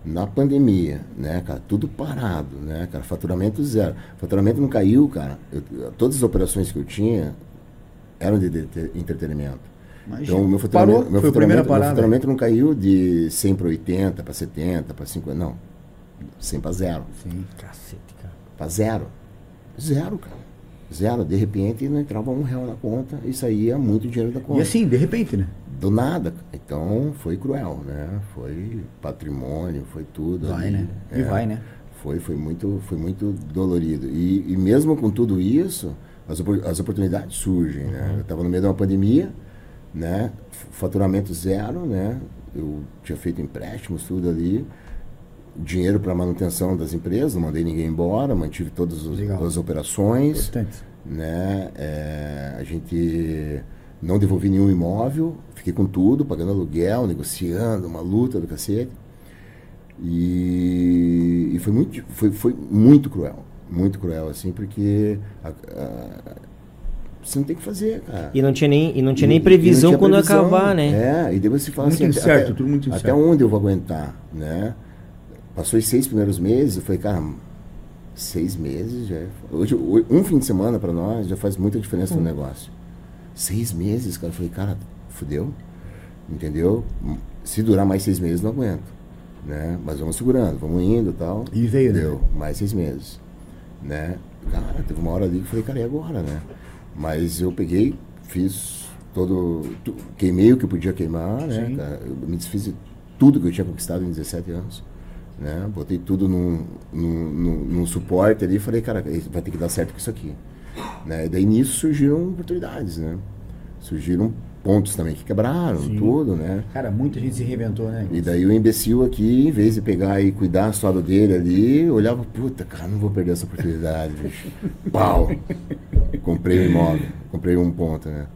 Speaker 4: Na pandemia, né, cara, tudo parado, né, cara, faturamento zero. Faturamento não caiu, cara. Eu- todas as operações que eu tinha eram de, de- entretenimento.
Speaker 1: Imagina.
Speaker 4: Então, meu faturamento,
Speaker 1: Parou,
Speaker 4: meu
Speaker 1: foi a primeira
Speaker 4: faturamento, meu faturamento não caiu de 100 para 80, para 70, para 50, não. 100 para zero.
Speaker 1: Sim.
Speaker 2: Cacete, cara.
Speaker 4: Para zero. Zero, cara. Zero. De repente não entrava um real na conta e saía muito dinheiro da conta.
Speaker 1: E assim, de repente, né?
Speaker 4: Do nada. Então foi cruel, né? Foi patrimônio, foi tudo.
Speaker 1: Vai,
Speaker 4: ali.
Speaker 1: né? E
Speaker 4: É.
Speaker 1: vai, né?
Speaker 4: Foi, foi, muito, foi muito dolorido. E, e mesmo com tudo isso, as, as oportunidades surgem,
Speaker 1: Uhum.
Speaker 4: né? Eu estava no meio de uma pandemia, né? Faturamento zero, né? Eu tinha feito empréstimos, tudo ali. Dinheiro para manutenção das empresas, não mandei ninguém embora, mantive todas os- as operações
Speaker 1: Importante.
Speaker 4: né? É, a gente não devolvi nenhum imóvel, fiquei com tudo, pagando aluguel, negociando, uma luta do cacete. E, e foi, muito, foi, foi muito cruel, muito cruel, assim, porque a- a- você não tem o que fazer, cara.
Speaker 2: E não tinha nem, e não tinha
Speaker 4: E-
Speaker 2: nem
Speaker 4: não
Speaker 2: previsão
Speaker 4: tinha
Speaker 2: quando
Speaker 4: previsão.
Speaker 2: acabar, né?
Speaker 4: É, e depois você fala
Speaker 1: Muito
Speaker 4: assim, até-
Speaker 1: incerto,
Speaker 4: até,
Speaker 1: tudo muito
Speaker 4: até
Speaker 1: incerto.
Speaker 4: onde eu vou aguentar, né? Passou os seis primeiros meses, eu falei, cara, seis meses já é- hoje ho- um fim de semana para nós já faz muita diferença
Speaker 1: Hum.
Speaker 4: no negócio. Seis meses, cara, eu falei, cara, fudeu, entendeu? Se durar mais seis meses não aguento, né? Mas vamos segurando, vamos indo, e tal.
Speaker 1: E veio, né?
Speaker 4: Deu mais seis meses, né? Cara, teve uma hora ali que eu falei, cara, e agora, né? Mas eu peguei, fiz todo. queimei o que eu podia queimar, né? Eu me desfiz de tudo que eu tinha conquistado em 17 anos. Né? Botei tudo num, num, num, num suporte ali e falei, cara, vai ter que dar certo com isso aqui. Né? E daí nisso surgiram oportunidades, né? Surgiram pontos também que quebraram,
Speaker 1: Sim.
Speaker 4: tudo, né?
Speaker 1: Cara, muita gente se reinventou, né?
Speaker 4: E daí o imbecil aqui, em vez de pegar e cuidar só do dele ali, olhava, puta, cara, não vou perder essa oportunidade, bicho. Pau! Comprei um imóvel, comprei um ponto, né?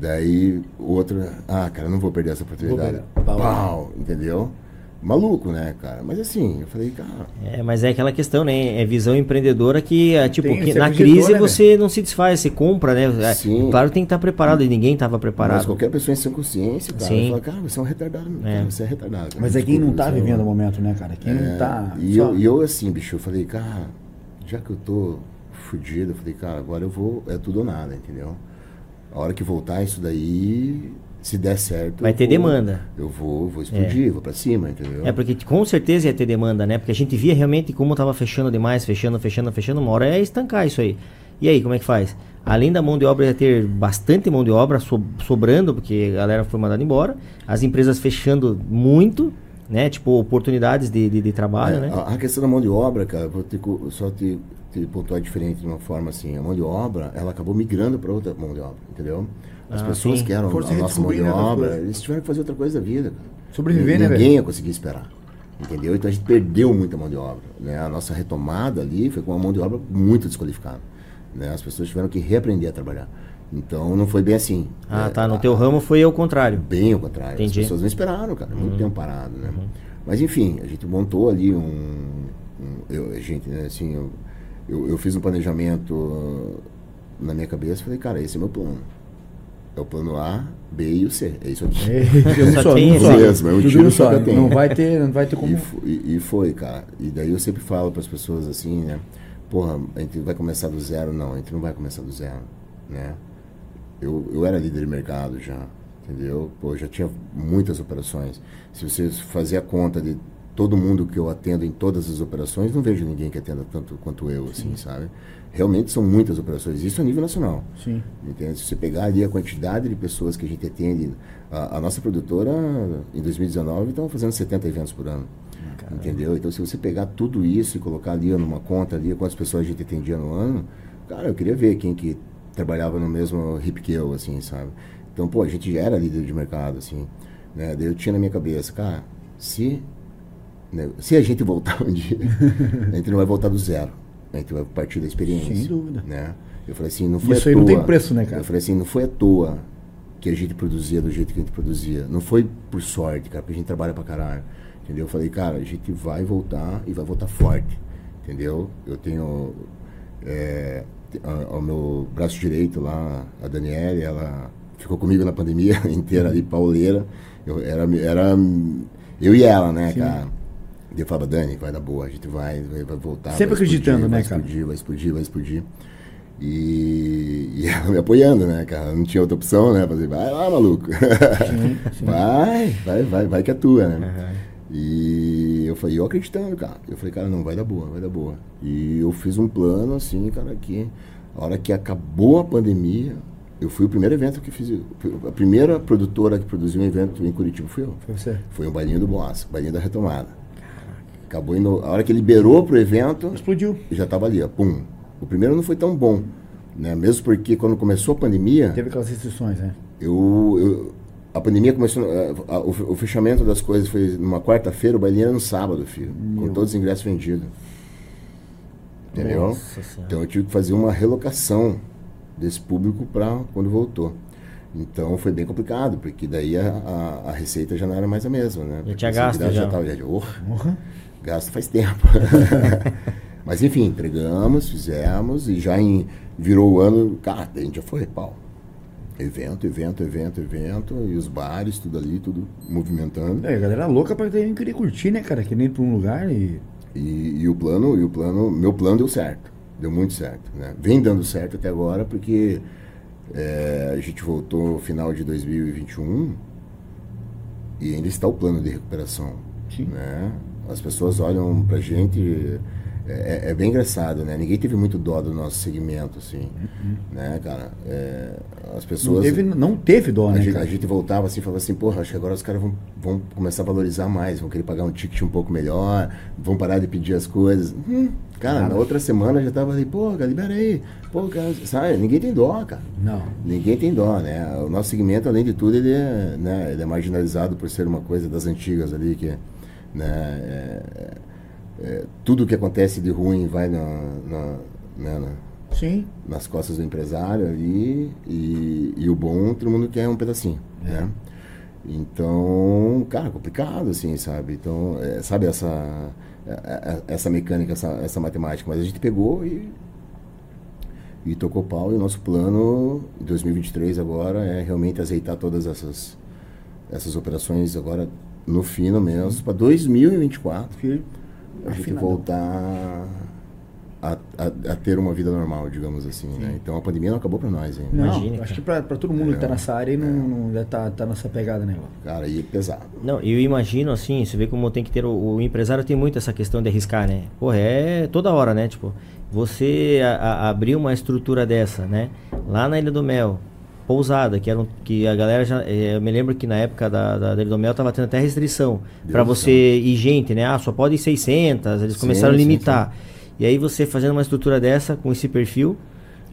Speaker 4: Daí outro, ah, cara, não vou perder essa oportunidade.
Speaker 1: pegar. Pau.
Speaker 4: Pau, entendeu? Maluco, né, cara? Mas assim, eu falei, cara,
Speaker 2: É, mas é aquela questão, né? É visão empreendedora que, é, tipo,
Speaker 1: Tem-
Speaker 2: que na crise
Speaker 1: né,
Speaker 2: você não se desfaz, você compra, né? É,
Speaker 4: Sim.
Speaker 2: Claro tem que estar preparado e ninguém estava
Speaker 4: mas
Speaker 2: preparado.
Speaker 4: qualquer pessoa em sã consciência, cara,
Speaker 2: Sim.
Speaker 4: fala, cara, você é um retardado,
Speaker 2: É.
Speaker 4: cara, você é retardado. cara.
Speaker 1: Mas é quem não tá
Speaker 4: é um-
Speaker 1: vivendo o momento, né, cara? Quem não
Speaker 4: É,
Speaker 1: tá.
Speaker 4: E
Speaker 1: só-
Speaker 4: eu, e eu, assim, bicho, eu falei, cara, já que eu tô fudido, eu falei, cara, agora eu vou, é tudo ou nada, entendeu? A hora que voltar isso daí, se der certo.
Speaker 2: Vai ter
Speaker 4: vou-
Speaker 2: demanda.
Speaker 4: Eu vou, vou explodir, vou pra cima, entendeu?
Speaker 2: É, porque com certeza ia ter demanda, né? Porque a gente via realmente como tava fechando demais, fechando, fechando, fechando, uma hora é estancar isso aí. E aí, como é que faz? Além da mão de obra, ia ter bastante mão de obra so- sobrando, porque a galera foi mandada embora, as empresas fechando muito, né? Tipo, oportunidades de, de, de trabalho,
Speaker 4: É,
Speaker 2: né?
Speaker 4: a, a questão da mão de obra, cara, vou co- só te, te pontuar diferente de uma forma assim. A mão de obra, ela acabou migrando para outra mão de obra, entendeu? As
Speaker 2: Ah,
Speaker 4: pessoas
Speaker 2: sim.
Speaker 4: que eram
Speaker 1: se
Speaker 4: a nossa mão de
Speaker 1: outras
Speaker 4: obra, eles tiveram que fazer outra coisa da vida, cara.
Speaker 1: Sobreviver,
Speaker 4: Ninguém
Speaker 1: né, velho?
Speaker 4: ia conseguir esperar. Entendeu? Então a gente perdeu muita mão de obra. Né? A nossa retomada ali foi com uma mão de obra muito desqualificada. Né? As pessoas tiveram que reaprender a trabalhar. Então não foi bem assim.
Speaker 2: Ah,
Speaker 4: né?
Speaker 2: tá. No
Speaker 4: A-
Speaker 2: teu ramo foi ao contrário.
Speaker 4: Bem ao contrário.
Speaker 2: Entendi.
Speaker 4: As pessoas não esperaram, cara.
Speaker 1: Uhum.
Speaker 4: Muito tempo parado, né? Mas enfim, a gente montou ali um. um- eu, a gente, né, assim, eu, eu, eu fiz um planejamento na minha cabeça e falei, cara, esse é meu plano. É o plano A, B e o C. É isso aqui.
Speaker 1: É, um
Speaker 2: Só
Speaker 1: só,
Speaker 2: tem esse.
Speaker 1: só.
Speaker 4: Mesmo, é um
Speaker 1: Tudo
Speaker 4: tiro só que eu tenho.
Speaker 1: Não vai ter, não vai ter como.
Speaker 4: E, fo- e, e foi, cara. E daí eu sempre falo para as pessoas assim, né? Porra, a gente vai começar do zero? Não, a gente não vai começar do zero, né? Eu, eu era líder de mercado já, entendeu? Pô, já tinha muitas operações. Se você fazer a conta de todo mundo que eu atendo em todas as operações, não vejo ninguém que atenda tanto quanto eu, assim, sabe? Realmente são muitas operações, isso a nível nacional.
Speaker 1: Sim.
Speaker 4: Entende? Se você pegar ali a quantidade de pessoas que a gente atende, a, a nossa produtora, em 2019, estava fazendo 70 eventos por ano. Entendeu? Então, se você pegar tudo isso e colocar ali numa conta ali, quantas pessoas a gente atendia no ano, cara, eu queria ver quem que trabalhava no mesmo hip que eu, assim, sabe? Então, pô, a gente já era líder de mercado, assim, né? Daí eu tinha na minha cabeça, cara, se, né, se a gente voltar um dia, a gente não vai voltar do zero. A gente vai partir da experiência.
Speaker 1: Sem dúvida.
Speaker 4: Né? Eu falei assim, não foi
Speaker 1: Isso
Speaker 4: à
Speaker 1: aí
Speaker 4: toa.
Speaker 1: não tem preço, né, cara?
Speaker 4: Eu falei assim, não foi à toa que a gente produzia do jeito que a gente produzia. Não foi por sorte, cara, porque a gente trabalha pra caralho. Entendeu? Eu falei, cara, a gente vai voltar e vai voltar forte. Entendeu? Eu tenho é, ao meu braço direito lá, a Daniele, ela ficou comigo na pandemia inteira ali, pauleira. Eu, era, era eu e ela, né, cara? Eu falava, Dani, vai dar boa, a gente vai, vai, vai voltar.
Speaker 1: Sempre
Speaker 4: vai explodir,
Speaker 1: acreditando, né,
Speaker 4: vai
Speaker 1: cara?
Speaker 4: explodir, vai explodir, vai explodir. E, e ela me apoiando, né, cara? Não tinha outra opção, né? Fazer, vai lá, maluco. vai, vai, vai, vai que é tua, né? E eu falei, eu acreditando, cara. Eu falei, cara, não, vai dar boa, vai dar boa. E eu fiz um plano assim, cara, que a hora que acabou a pandemia, eu fui o primeiro evento que fiz. A primeira produtora que produziu um evento em Curitiba fui eu.
Speaker 1: Foi você.
Speaker 4: Foi o Bailinho do Boas, o Bailinho da Retomada. Acabou indo. A hora que liberou pro evento,
Speaker 1: Explodiu.
Speaker 4: já estava ali, ó, pum. O primeiro não foi tão bom, né? Mesmo porque quando começou a pandemia,
Speaker 1: Teve aquelas restrições, né?
Speaker 4: eu, eu- a pandemia começou, eh, a- o, o fechamento das coisas foi numa quarta-feira, o bailinho era no sábado, filho, com todos os ingressos vendidos. Entendeu?
Speaker 2: Nossa.
Speaker 4: Então eu tive que fazer uma relocação desse público para quando voltou. Então foi bem complicado, porque daí a, a, a receita já não era mais a mesma, né?
Speaker 2: Tinha gasto
Speaker 4: convidados
Speaker 2: já.
Speaker 4: tava, já, oh,
Speaker 1: Porra.
Speaker 4: Gasto faz tempo. Mas enfim, entregamos, fizemos e já em, virou o ano, cara, a gente já foi, pau. Evento, evento, evento, evento, e os bares, tudo ali, tudo movimentando.
Speaker 1: É, a galera louca pra nem querer curtir, né, cara? Querer ir pra um lugar e.
Speaker 4: E, e o plano, e o plano, meu plano deu certo, deu muito certo, né? Vem dando certo até agora porque é, a gente voltou no final de 2021 e ainda está o plano de recuperação,
Speaker 1: Sim.
Speaker 4: né? As pessoas olham pra gente é, é bem engraçado, né? Ninguém teve muito dó do nosso segmento, assim, né, cara? É, as pessoas
Speaker 1: Não teve, não teve dó,
Speaker 4: a,
Speaker 1: né,
Speaker 4: gente, a gente voltava assim e falava assim, porra, acho que agora os caras vão, vão começar a valorizar mais, vão querer pagar um ticket um pouco melhor, vão parar de pedir as coisas. Hum, cara, na outra semana já tava ali, pô, cara, libera aí. Pô, cara, sabe, ninguém tem dó, cara.
Speaker 1: Não.
Speaker 4: Ninguém tem dó, né? O nosso segmento, além de tudo, ele é, né, ele é marginalizado por ser uma coisa das antigas ali, que né, é- é- tudo que acontece de ruim vai na, na, né, na-
Speaker 1: Sim.
Speaker 4: nas costas do empresário ali e, e o bom todo mundo quer um pedacinho, né? Então, cara, complicado assim, sabe? Então, é, sabe essa é- é- essa mecânica, essa, essa matemática, mas a gente pegou e e tocou pau e o nosso plano em 2023 agora é realmente azeitar todas essas essas operações agora no fino mesmo para 2024
Speaker 1: Filho.
Speaker 4: a gente
Speaker 1: Afinadão.
Speaker 4: voltar a, a, a ter uma vida normal, digamos assim, né? Então a pandemia não acabou para nós ainda.
Speaker 1: Não,
Speaker 2: Imagina,
Speaker 1: acho que pra, pra todo mundo que tá nessa área não, não deve tá, tá nessa pegada, né?
Speaker 4: Cara, e é pesado.
Speaker 2: Não, eu imagino assim, você vê como tem que ter. O, o empresário tem muito essa questão de arriscar, né? Porra, é toda hora, né? Tipo, você a- a- abrir uma estrutura dessa, né? Lá na Ilha do Mel, pousada, que, era um, que a galera já. eh, Eu me lembro que na época da, da, Mel tava tendo até restrição para você ir gente, né? Ah, só pode ir 600, eles
Speaker 4: Sim,
Speaker 2: começaram a
Speaker 4: sim,
Speaker 2: limitar. E aí você fazendo uma estrutura dessa, com esse perfil.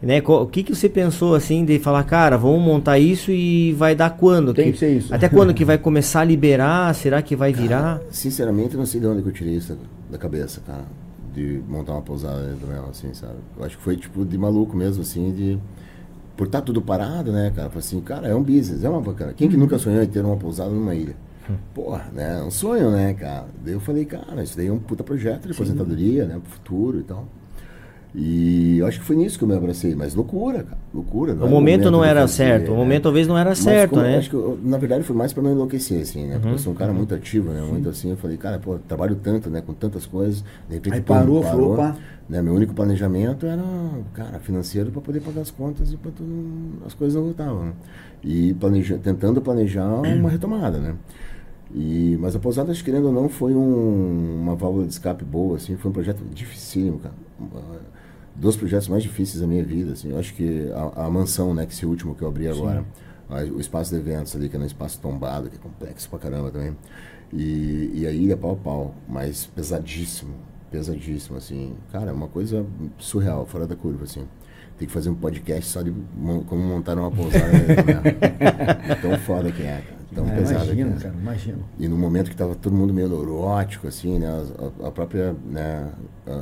Speaker 2: Né? O que, que você pensou assim de falar, cara, vamos montar isso e vai dar quando?
Speaker 1: Tem que ser isso.
Speaker 2: Até quando que vai começar a liberar? Será que vai virar?
Speaker 4: Sinceramente, não sei de onde que eu tirei isso da cabeça, cara. De montar uma pousada dentro mel, assim, sabe? Eu acho que foi tipo de maluco mesmo, assim, de. Por estar tudo parado, né, cara? Falei assim, cara, é um business, é uma bacana. Quem que nunca sonhou em ter uma pousada numa ilha? Porra, né? É um sonho, né, cara? Daí eu falei, cara, isso daí é um puta projeto de aposentadoria, né? Pro futuro e tal. E eu acho que foi nisso que eu me abracei, mas loucura, cara. Loucura.
Speaker 2: O momento não
Speaker 4: de
Speaker 2: era
Speaker 4: fazer,
Speaker 2: certo, o
Speaker 4: né?
Speaker 2: momento talvez não era
Speaker 4: Mas
Speaker 2: certo,
Speaker 4: como-
Speaker 2: né?
Speaker 4: Acho que eu- na verdade foi mais para não enlouquecer, assim, né? Porque eu sou um cara muito ativo, né? Muito assim, eu falei, cara, pô, trabalho tanto, né? Com tantas coisas, de repente
Speaker 1: Aí
Speaker 4: pum,
Speaker 1: parou, falou, pá.
Speaker 4: Né? Meu único planejamento era, cara, financeiro para poder pagar as contas e para as coisas não voltavam, né? E planeja, tentando planejar uma retomada, né? E, mas a pousada, querendo ou não, foi um, uma válvula de escape boa, assim, foi um projeto dificílimo, cara. Dos projetos mais difíceis da minha vida, assim. Eu acho que a, a mansão, né, que esse último que eu abri agora, a, o espaço de eventos ali, que é um espaço tombado, que é complexo pra caramba também. E, e a ilha pau a pau, mas pesadíssimo, pesadíssimo, assim. Cara, é uma coisa surreal, fora da curva, assim. Tem que fazer um podcast só de como montar uma pousada. né? Tão foda que é, cara. Tão
Speaker 1: É,
Speaker 4: pesado
Speaker 1: imagino,
Speaker 4: que é.
Speaker 1: cara, imagino.
Speaker 4: E no momento que estava todo mundo meio neurótico, assim, né? as- A, a própria, né?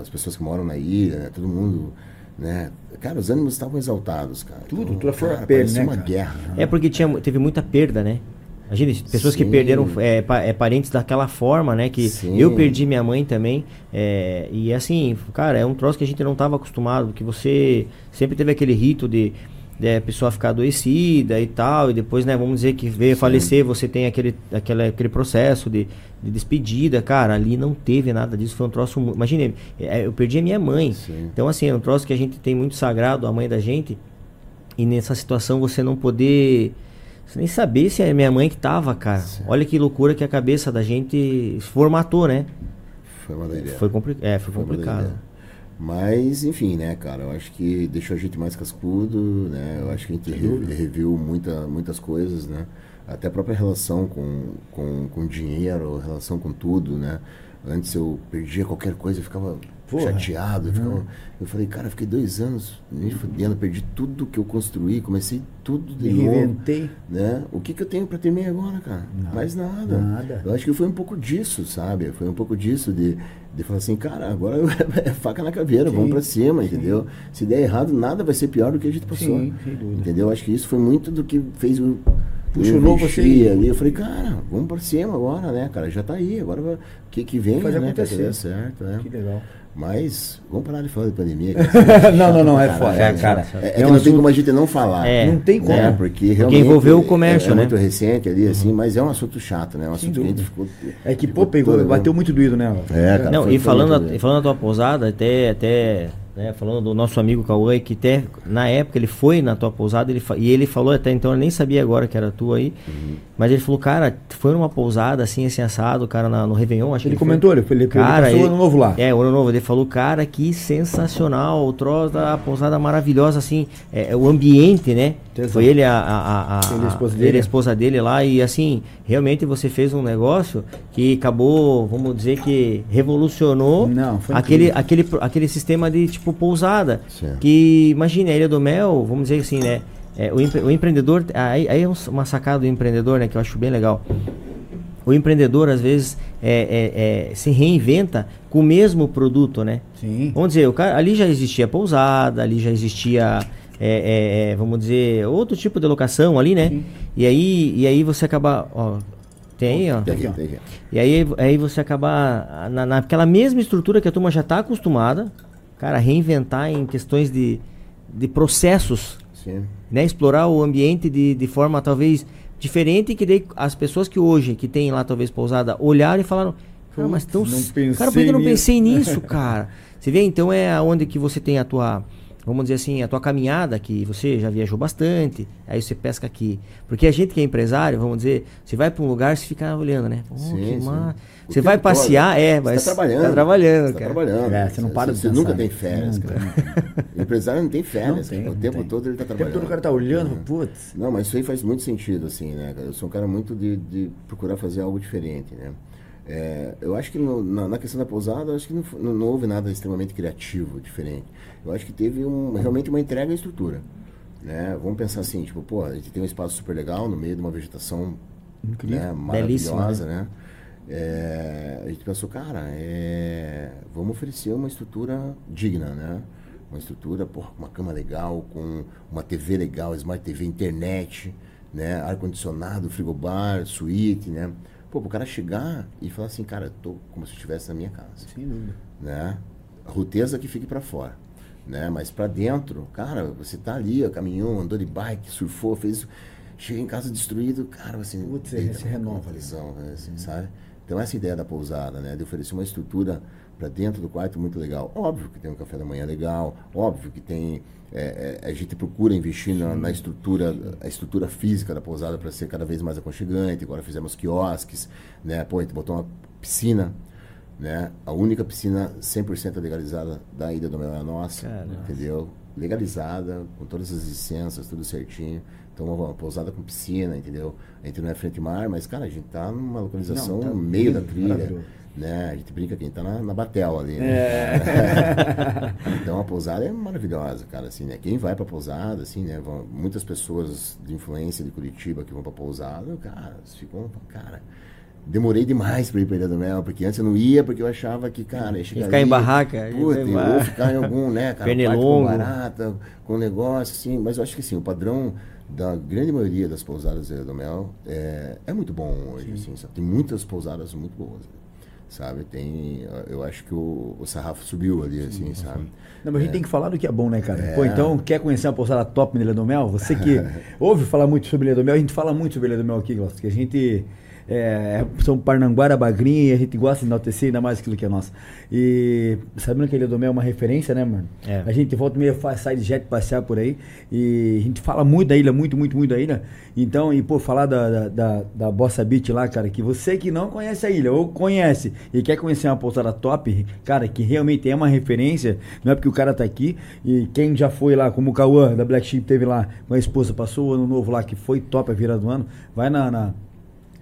Speaker 4: As pessoas que moram na ilha, né? Todo mundo, né? Cara, os ânimos estavam exaltados, cara.
Speaker 1: Tudo,
Speaker 4: Então,
Speaker 1: tudo da
Speaker 4: cara, parecia
Speaker 1: né,
Speaker 4: uma
Speaker 1: cara?
Speaker 4: guerra.
Speaker 2: É porque tinha, teve muita perda, né? Imagina, pessoas que
Speaker 4: Sim.
Speaker 2: perderam é, pa- é, parentes daquela forma, né? Que
Speaker 4: Sim.
Speaker 2: eu perdi minha mãe também. é, e assim, cara, é um troço que a gente não estava acostumado, que você sempre teve aquele rito de, a pessoa ficar adoecida e tal, e depois, né, vamos dizer que veio a falecer, você tem aquele, aquele, aquele processo de, de despedida, cara, ali não teve nada disso, foi um troço. Imagine, é, eu perdi a minha mãe.
Speaker 4: Sim.
Speaker 2: Então, assim, é um troço que a gente tem muito sagrado, a mãe da gente. E nessa situação você não poder você nem saber se é minha mãe que tava, cara. Olha que loucura que a cabeça da gente formatou, né?
Speaker 4: Foi uma doideira.
Speaker 2: Foi, compli é, foi
Speaker 4: Foi
Speaker 2: complicado.
Speaker 4: Mas, enfim, né, cara, eu acho que deixou a gente mais cascudo, né? Eu acho que a gente re- reviu muita, muitas coisas, né? Até a própria relação com, com, com dinheiro, relação com tudo, né? Antes eu perdia qualquer coisa, eu ficava
Speaker 1: Porra.
Speaker 4: chateado. Eu, ficava- eu falei, cara, eu fiquei dois anos me fudendo, perdi tudo que eu construí, comecei tudo de novo.
Speaker 1: reinventei.
Speaker 4: Né? O que, que eu tenho para temer agora, cara? Mais nada.
Speaker 1: nada.
Speaker 4: Eu acho que foi um pouco disso, sabe? Foi um pouco disso de, de falar assim, cara, agora é faca na caveira, vamos pra cima, entendeu? Se der errado, nada vai ser pior do que a gente passou.
Speaker 1: Sim.
Speaker 4: Entendeu? Acho que isso foi muito do que fez o.
Speaker 1: Puxou
Speaker 4: eu
Speaker 1: você e-
Speaker 4: ali. Eu falei, cara, vamos pra cima agora, né, cara? Já tá aí, agora vai- o que, que vem,
Speaker 1: Fazer
Speaker 4: né?
Speaker 1: acontecer.
Speaker 4: Que dê certo, né?
Speaker 1: Que legal.
Speaker 4: Mas vamos parar de falar de pandemia. é
Speaker 1: não, não, não, é foda. É,
Speaker 4: caralho.
Speaker 1: cara.
Speaker 4: É, é
Speaker 1: É
Speaker 4: que não tem como a gente não falar.
Speaker 2: É.
Speaker 1: Não tem como.
Speaker 4: Né? Porque realmente
Speaker 2: envolveu o
Speaker 4: é-
Speaker 2: comércio,
Speaker 4: é,
Speaker 2: né?
Speaker 4: muito recente ali, assim, mas é um assunto chato, né? É um assunto que a gente ficou.
Speaker 1: É que,
Speaker 4: ficou
Speaker 1: pô, pegou, bateu muito doído nela.
Speaker 4: É, cara.
Speaker 2: Não,
Speaker 4: foi-
Speaker 2: e
Speaker 4: foi
Speaker 2: falando,
Speaker 4: muito
Speaker 2: a, e falando da tua pousada, até, até né, falando do nosso amigo Cauê, que até, na época ele foi na tua pousada ele, e ele falou até então, eu nem sabia agora que era tua aí,
Speaker 4: Uhum.
Speaker 2: mas ele falou, cara, foi numa pousada assim, assim, assado, cara, na- no Réveillon, acho
Speaker 1: Ele
Speaker 2: que foi.
Speaker 1: comentou, ele, ele,
Speaker 2: Cara,
Speaker 1: ele passou o
Speaker 2: ele-
Speaker 1: ano novo lá.
Speaker 2: É, o ano novo. Ele falou, cara, que sensacional. O troço da pousada maravilhosa, assim. É, é o ambiente, né?
Speaker 1: Tesão.
Speaker 2: Foi ele, a, a, a, a-
Speaker 1: Ele, a esposa
Speaker 2: ele,
Speaker 1: dele.
Speaker 2: a esposa dele lá. E assim, realmente você fez um negócio que acabou, vamos dizer que revolucionou
Speaker 1: Não, foi
Speaker 2: aquele,
Speaker 1: incrível.
Speaker 2: aquele, aquele sistema de tipo pousada.
Speaker 4: Sim.
Speaker 2: Que imagine, a Ilha do Mel, vamos dizer assim, né? É, o, empre- o empreendedor, aí, aí é um- uma sacada do empreendedor, né? Que eu acho bem legal. O empreendedor, às vezes, é, é, é, se reinventa com o mesmo produto, né?
Speaker 1: Sim.
Speaker 2: Vamos dizer, o cara, ali já existia pousada, ali já existia, é, é, é, vamos dizer, outro tipo de locação ali, né? E aí, e aí você acaba, ó, tem aí, ó.
Speaker 4: Tem aqui, tem aqui.
Speaker 2: E aí, aí você acaba na, naquela mesma estrutura que a turma já está acostumada, cara, reinventar em questões de, de processos,
Speaker 4: Sim.
Speaker 2: né? Explorar o ambiente de, de forma talvez diferente que daí as pessoas que hoje que tem lá talvez pousada olharam e falaram, cara, mas tão, cara, por que eu não
Speaker 1: pensei
Speaker 2: pensei
Speaker 1: nisso?"
Speaker 2: nisso, cara? Você vê, então é onde que você tem a tua, vamos dizer assim, a tua caminhada, que você já viajou bastante, aí você pesca aqui. Porque a gente que é empresário, vamos dizer, você vai para um lugar, você fica olhando, né? Pô,
Speaker 4: Sim,
Speaker 2: Você vai
Speaker 4: tempo todo.
Speaker 2: passear, é,
Speaker 4: Você
Speaker 2: mas
Speaker 4: tá trabalhando.
Speaker 2: Tá trabalhando,
Speaker 4: Você tá
Speaker 2: cara.
Speaker 4: trabalhando.
Speaker 1: É, você não para de
Speaker 4: Você nunca tem férias,
Speaker 1: Nunca,
Speaker 4: cara. O empresário não tem férias.
Speaker 1: Não tem,
Speaker 4: cara. o tempo
Speaker 1: tem.
Speaker 4: todo ele tá
Speaker 1: O tempo
Speaker 4: trabalhando.
Speaker 1: todo o cara tá olhando, putz.
Speaker 4: Não, mas isso aí faz muito sentido, assim, né? cara? Eu sou um cara muito de, de procurar fazer algo diferente, né? É, eu acho que no- na, na questão da pousada, acho que não, não, não houve nada extremamente criativo, diferente. Eu acho que teve um, realmente uma entrega à estrutura. Né? Vamos pensar assim, tipo, pô, a gente tem um espaço super legal no meio de uma vegetação né,
Speaker 2: Belíssima,
Speaker 4: maravilhosa, né? É, a gente pensou, cara, é, vamos oferecer uma estrutura digna, né? Uma estrutura, porra, com uma cama legal, com uma TV legal, Smart TV, internet, né? Ar-condicionado, frigobar, suíte, né? Pô, pro cara chegar e falar assim, cara, tô como se estivesse na minha casa
Speaker 1: Sem dúvida.
Speaker 4: né? A ruteza que fique para fora, né? Mas para dentro, cara, você tá ali, caminhou, andou de bike, surfou, fez Chega em casa destruído, cara, assim,
Speaker 1: Putz, se renova.
Speaker 4: aflição, né, assim, sabe? Então essa ideia da pousada, né, de oferecer uma estrutura para dentro do quarto muito legal. Óbvio que tem um café da manhã legal, óbvio que tem é, é, a gente procura investir na, na estrutura, a estrutura física da pousada para ser cada vez mais aconchegante. Agora fizemos quiosques, né? Pô, a gente botou uma piscina, né? A única piscina 100% legalizada da Ilha do Mel é a nossa,
Speaker 2: Cara,
Speaker 4: entendeu? Legalizada, com todas as licenças, tudo certinho. Então, uma, pousada com piscina, entendeu? A gente não é frente mar, mas, cara, a gente tá numa localização
Speaker 1: Não, tá
Speaker 4: no meio da trilha. Né? A gente brinca que a gente tá na, na Batel ali, né?
Speaker 1: É.
Speaker 4: então, a pousada é maravilhosa, cara, assim, né? Quem vai pra pousada, assim, né? Vão, muitas pessoas de influência de Curitiba que vão pra pousada, cara, ficam, cara... Demorei demais pra ir pra Ilha do Mel, porque antes eu não ia, porque eu achava que, cara, ia chegar
Speaker 2: ficar em
Speaker 4: ali,
Speaker 2: barraca,
Speaker 4: Puta,
Speaker 2: bar-
Speaker 4: vou ficar em algum, né, cara, com barata, com negócio, assim, mas eu acho que, assim, o padrão da grande maioria das pousadas da Ilha do Mel é, é muito bom hoje, assim, sabe? Tem muitas pousadas muito boas, sabe? Tem, eu acho que o, o sarrafo subiu ali, assim, sabe?
Speaker 1: Não, mas a gente tem que falar do que é bom, né, cara? Pô, então, quer conhecer uma pousada top na Ilha do Mel? Você que ouve falar muito sobre Ilha do Mel, a gente fala muito sobre Ilha do Mel aqui, Glaucio, que a gente é, são Parnanguara, Bagrinha e a gente gosta de enaltecer ainda mais aquilo que é nosso. E sabendo que a Ilha do Mel é uma referência, né, mano?
Speaker 2: É.
Speaker 1: A gente volta faz sai de jet passear por aí e a gente fala muito da ilha, muito, muito, muito da ilha. Então, e pô, falar da, da, da, da Bossa Beach lá, cara, que você que não conhece a ilha ou conhece e quer conhecer uma pousada top, cara, que realmente é uma referência, não é porque o cara tá aqui e quem já foi lá, como o Cauã da Black Sheep teve lá com a esposa, passou o ano novo lá, que foi top a virada do ano, vai na- na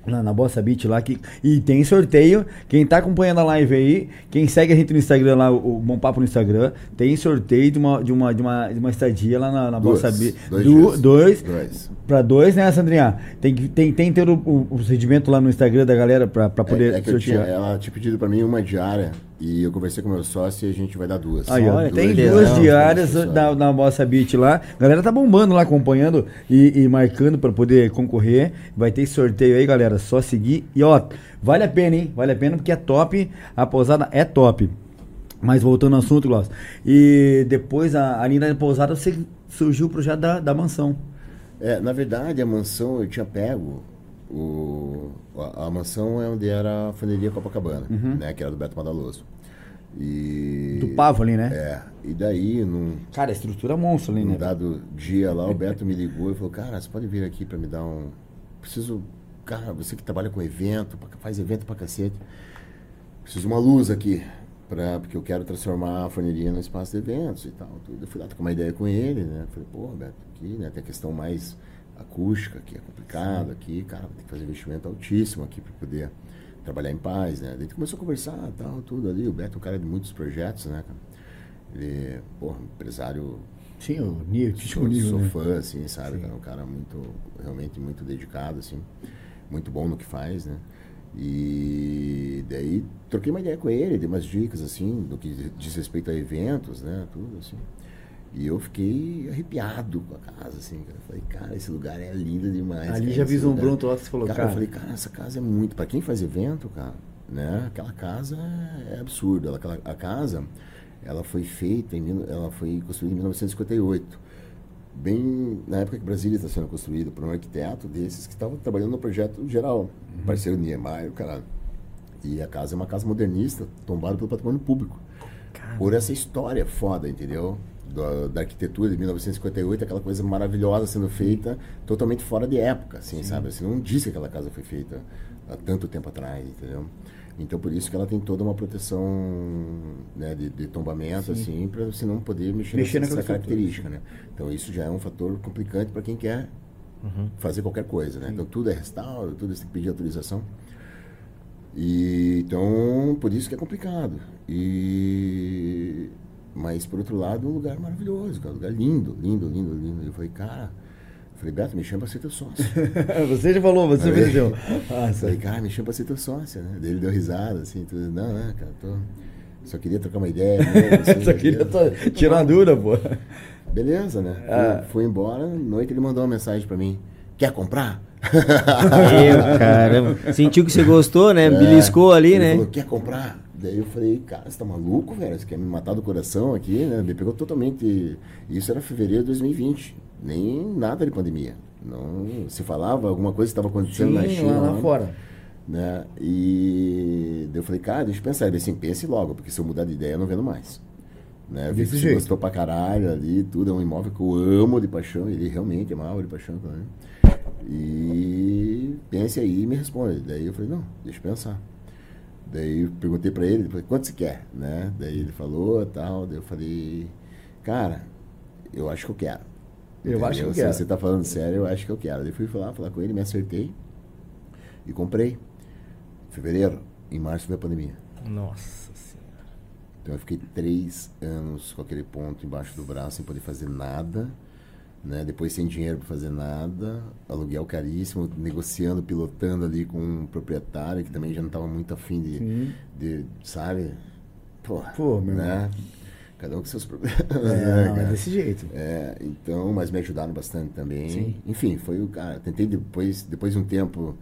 Speaker 1: na, na Bossa Beach lá. Que, e tem sorteio. Quem tá acompanhando a live aí, quem segue a gente no Instagram lá, o, o Bom Papo no Instagram, tem sorteio de uma, de uma, de uma, de uma estadia lá na, na
Speaker 4: Duas,
Speaker 1: Bossa Beach.
Speaker 4: dois
Speaker 1: Du- dois.
Speaker 4: Dois.
Speaker 1: Pra dois, né, Sandrinha? Tem que tem, tem ter o, procedimento lá no Instagram da galera pra, pra poder
Speaker 4: é, é que eu tinha,
Speaker 1: sortear.
Speaker 4: ela tinha pedido pra mim uma diária e eu conversei com meu sócio e a gente vai dar duas.
Speaker 1: Aí,
Speaker 2: Olha,
Speaker 1: tem
Speaker 2: que
Speaker 1: duas
Speaker 2: legal.
Speaker 1: diárias na, na Bossa Beach lá. A galera tá bombando lá, acompanhando e, e marcando pra poder concorrer. Vai ter sorteio aí, galera. Só seguir. E ó, vale a pena, hein? Vale a pena porque é top. A pousada é top. Mas voltando ao assunto, Glaucio. E depois, a, ali na pousada, você surgiu o projeto da, da mansão.
Speaker 4: É, na verdade, a mansão eu tinha pego. O, a, a mansão é onde era a Faneria Copacabana, né? Que era do Beto Madaloso. E.
Speaker 1: Do Pavo ali, né?
Speaker 4: É. E daí, num,
Speaker 1: Cara, a estrutura monstro ali,
Speaker 4: num
Speaker 1: né?
Speaker 4: dado dia lá, o Beto me ligou e falou: Cara, você pode vir aqui pra me dar um. Preciso. Cara, você que trabalha com evento, faz evento pra cacete. Preciso de uma luz aqui. Pra, porque eu quero transformar a forneria num espaço de eventos e tal. Tudo. Eu fui lá trocar uma ideia com ele, né? Falei, pô, Beto, aqui, né? Tem a questão mais acústica, que é complicado aqui, cara, tem que fazer investimento altíssimo aqui para poder trabalhar em paz, né? Daí começou a conversar, tal, tudo ali. O Beto é um cara de muitos projetos, né, cara? Ele, porra, empresário
Speaker 1: Sim, o nível,
Speaker 4: sou, sou
Speaker 1: né?
Speaker 4: fã, assim, sabe? cara? Um cara muito, realmente muito dedicado, assim, muito bom no que faz, né? E daí troquei uma ideia com ele, dei umas dicas, assim, do que diz respeito a eventos, né? Tudo, assim. E eu fiquei arrepiado com a casa, assim, cara. Falei, cara, esse lugar é lindo demais.
Speaker 1: Ali
Speaker 4: cara,
Speaker 1: já vislumbrou um troço, você falou,
Speaker 4: cara,
Speaker 1: cara.
Speaker 4: eu falei, cara, essa casa é muito. Pra quem faz evento, cara, né? Aquela casa é absurda. Ela- Aquela, a casa, ela foi feita, em, ela foi construída em 1958. Bem na época que Brasília está sendo construída por um arquiteto desses que estavam trabalhando no projeto geral. Parceiro Niemeyer, caralho. E a casa é uma casa modernista, tombada pelo patrimônio público. Por essa história foda, entendeu? Da, da arquitetura de 1958, aquela coisa maravilhosa sendo feita, totalmente fora de época, assim, sabe? Assim, não diz que aquela casa foi feita há tanto tempo atrás, entendeu? Então, por isso que ela tem toda uma proteção né, de, de tombamento, assim, para você não poder mexer,
Speaker 1: Mexer
Speaker 4: nessa, nessa característica, né? Então, isso já é um fator complicante para quem quer fazer qualquer coisa, né? Então, tudo é restauro, tudo você tem que pedir autorização. E, então, por isso que é complicado. E, mas, por outro lado, um lugar maravilhoso, cara, um lugar lindo, lindo, lindo, lindo. Eu falei, cara, eu falei, Beto, me chama para ser teu sócio.
Speaker 1: você já falou, você
Speaker 4: Aí-
Speaker 1: venceu.
Speaker 4: Eu
Speaker 1: Nossa.
Speaker 4: falei, cara, me chama para ser teu sócio, né? Daí ele deu risada, assim, tudo. Não, né, cara, tô... só queria trocar uma ideia. Né, assim,
Speaker 1: Só queria só tirar uma dúvida, pô.
Speaker 4: Beleza, né?
Speaker 1: Ah.
Speaker 4: Fui, embora, noite ele mandou uma mensagem para mim. Quer comprar?
Speaker 2: Meu, caramba. Sentiu que você gostou, né?
Speaker 4: É,
Speaker 2: Beliscou ali,
Speaker 4: ele
Speaker 2: né?
Speaker 4: Falou, quer comprar? Daí eu falei, cara, você tá maluco, velho? Você quer me matar do coração aqui, né? Me pegou totalmente. Isso era fevereiro de 2020. Nem nada de pandemia. Não se falava alguma coisa estava acontecendo
Speaker 1: Sim,
Speaker 4: na China.
Speaker 1: lá, lá fora.
Speaker 4: Né? E daí eu falei, cara, deixa eu pensar. Ele assim, pense logo, porque se eu mudar de ideia eu não vendo mais. Né?
Speaker 1: Desse
Speaker 4: que
Speaker 1: jeito.
Speaker 4: gostou pra caralho ali, tudo. É um imóvel que eu amo de paixão. Ele realmente amava de paixão também. E pense aí e me responde. Daí eu falei, não, deixa eu pensar. Daí eu perguntei pra ele, falei, quanto você quer? Né? Daí ele falou tal. Daí eu falei, cara, eu acho que eu quero.
Speaker 1: Eu acho que eu
Speaker 4: Se
Speaker 1: quero.
Speaker 4: você tá falando sério, eu acho que eu quero. Daí fui falar, falar com ele, me acertei e comprei. Fevereiro, em março veio a pandemia.
Speaker 2: Nossa senhora.
Speaker 4: Então eu fiquei três anos com aquele ponto embaixo do braço sem poder fazer nada. Né? Depois sem dinheiro para fazer nada, aluguel caríssimo, negociando, pilotando ali com um proprietário que também já não estava muito afim de,
Speaker 1: Sim.
Speaker 4: de sabe? Pô,
Speaker 1: Pô, meu
Speaker 4: né? Cada um com seus problemas.
Speaker 1: É,
Speaker 4: né,
Speaker 1: não, é desse jeito.
Speaker 4: É, então, mas me ajudaram bastante também.
Speaker 1: Sim.
Speaker 4: Enfim, foi o cara. Tentei depois, depois de um tempo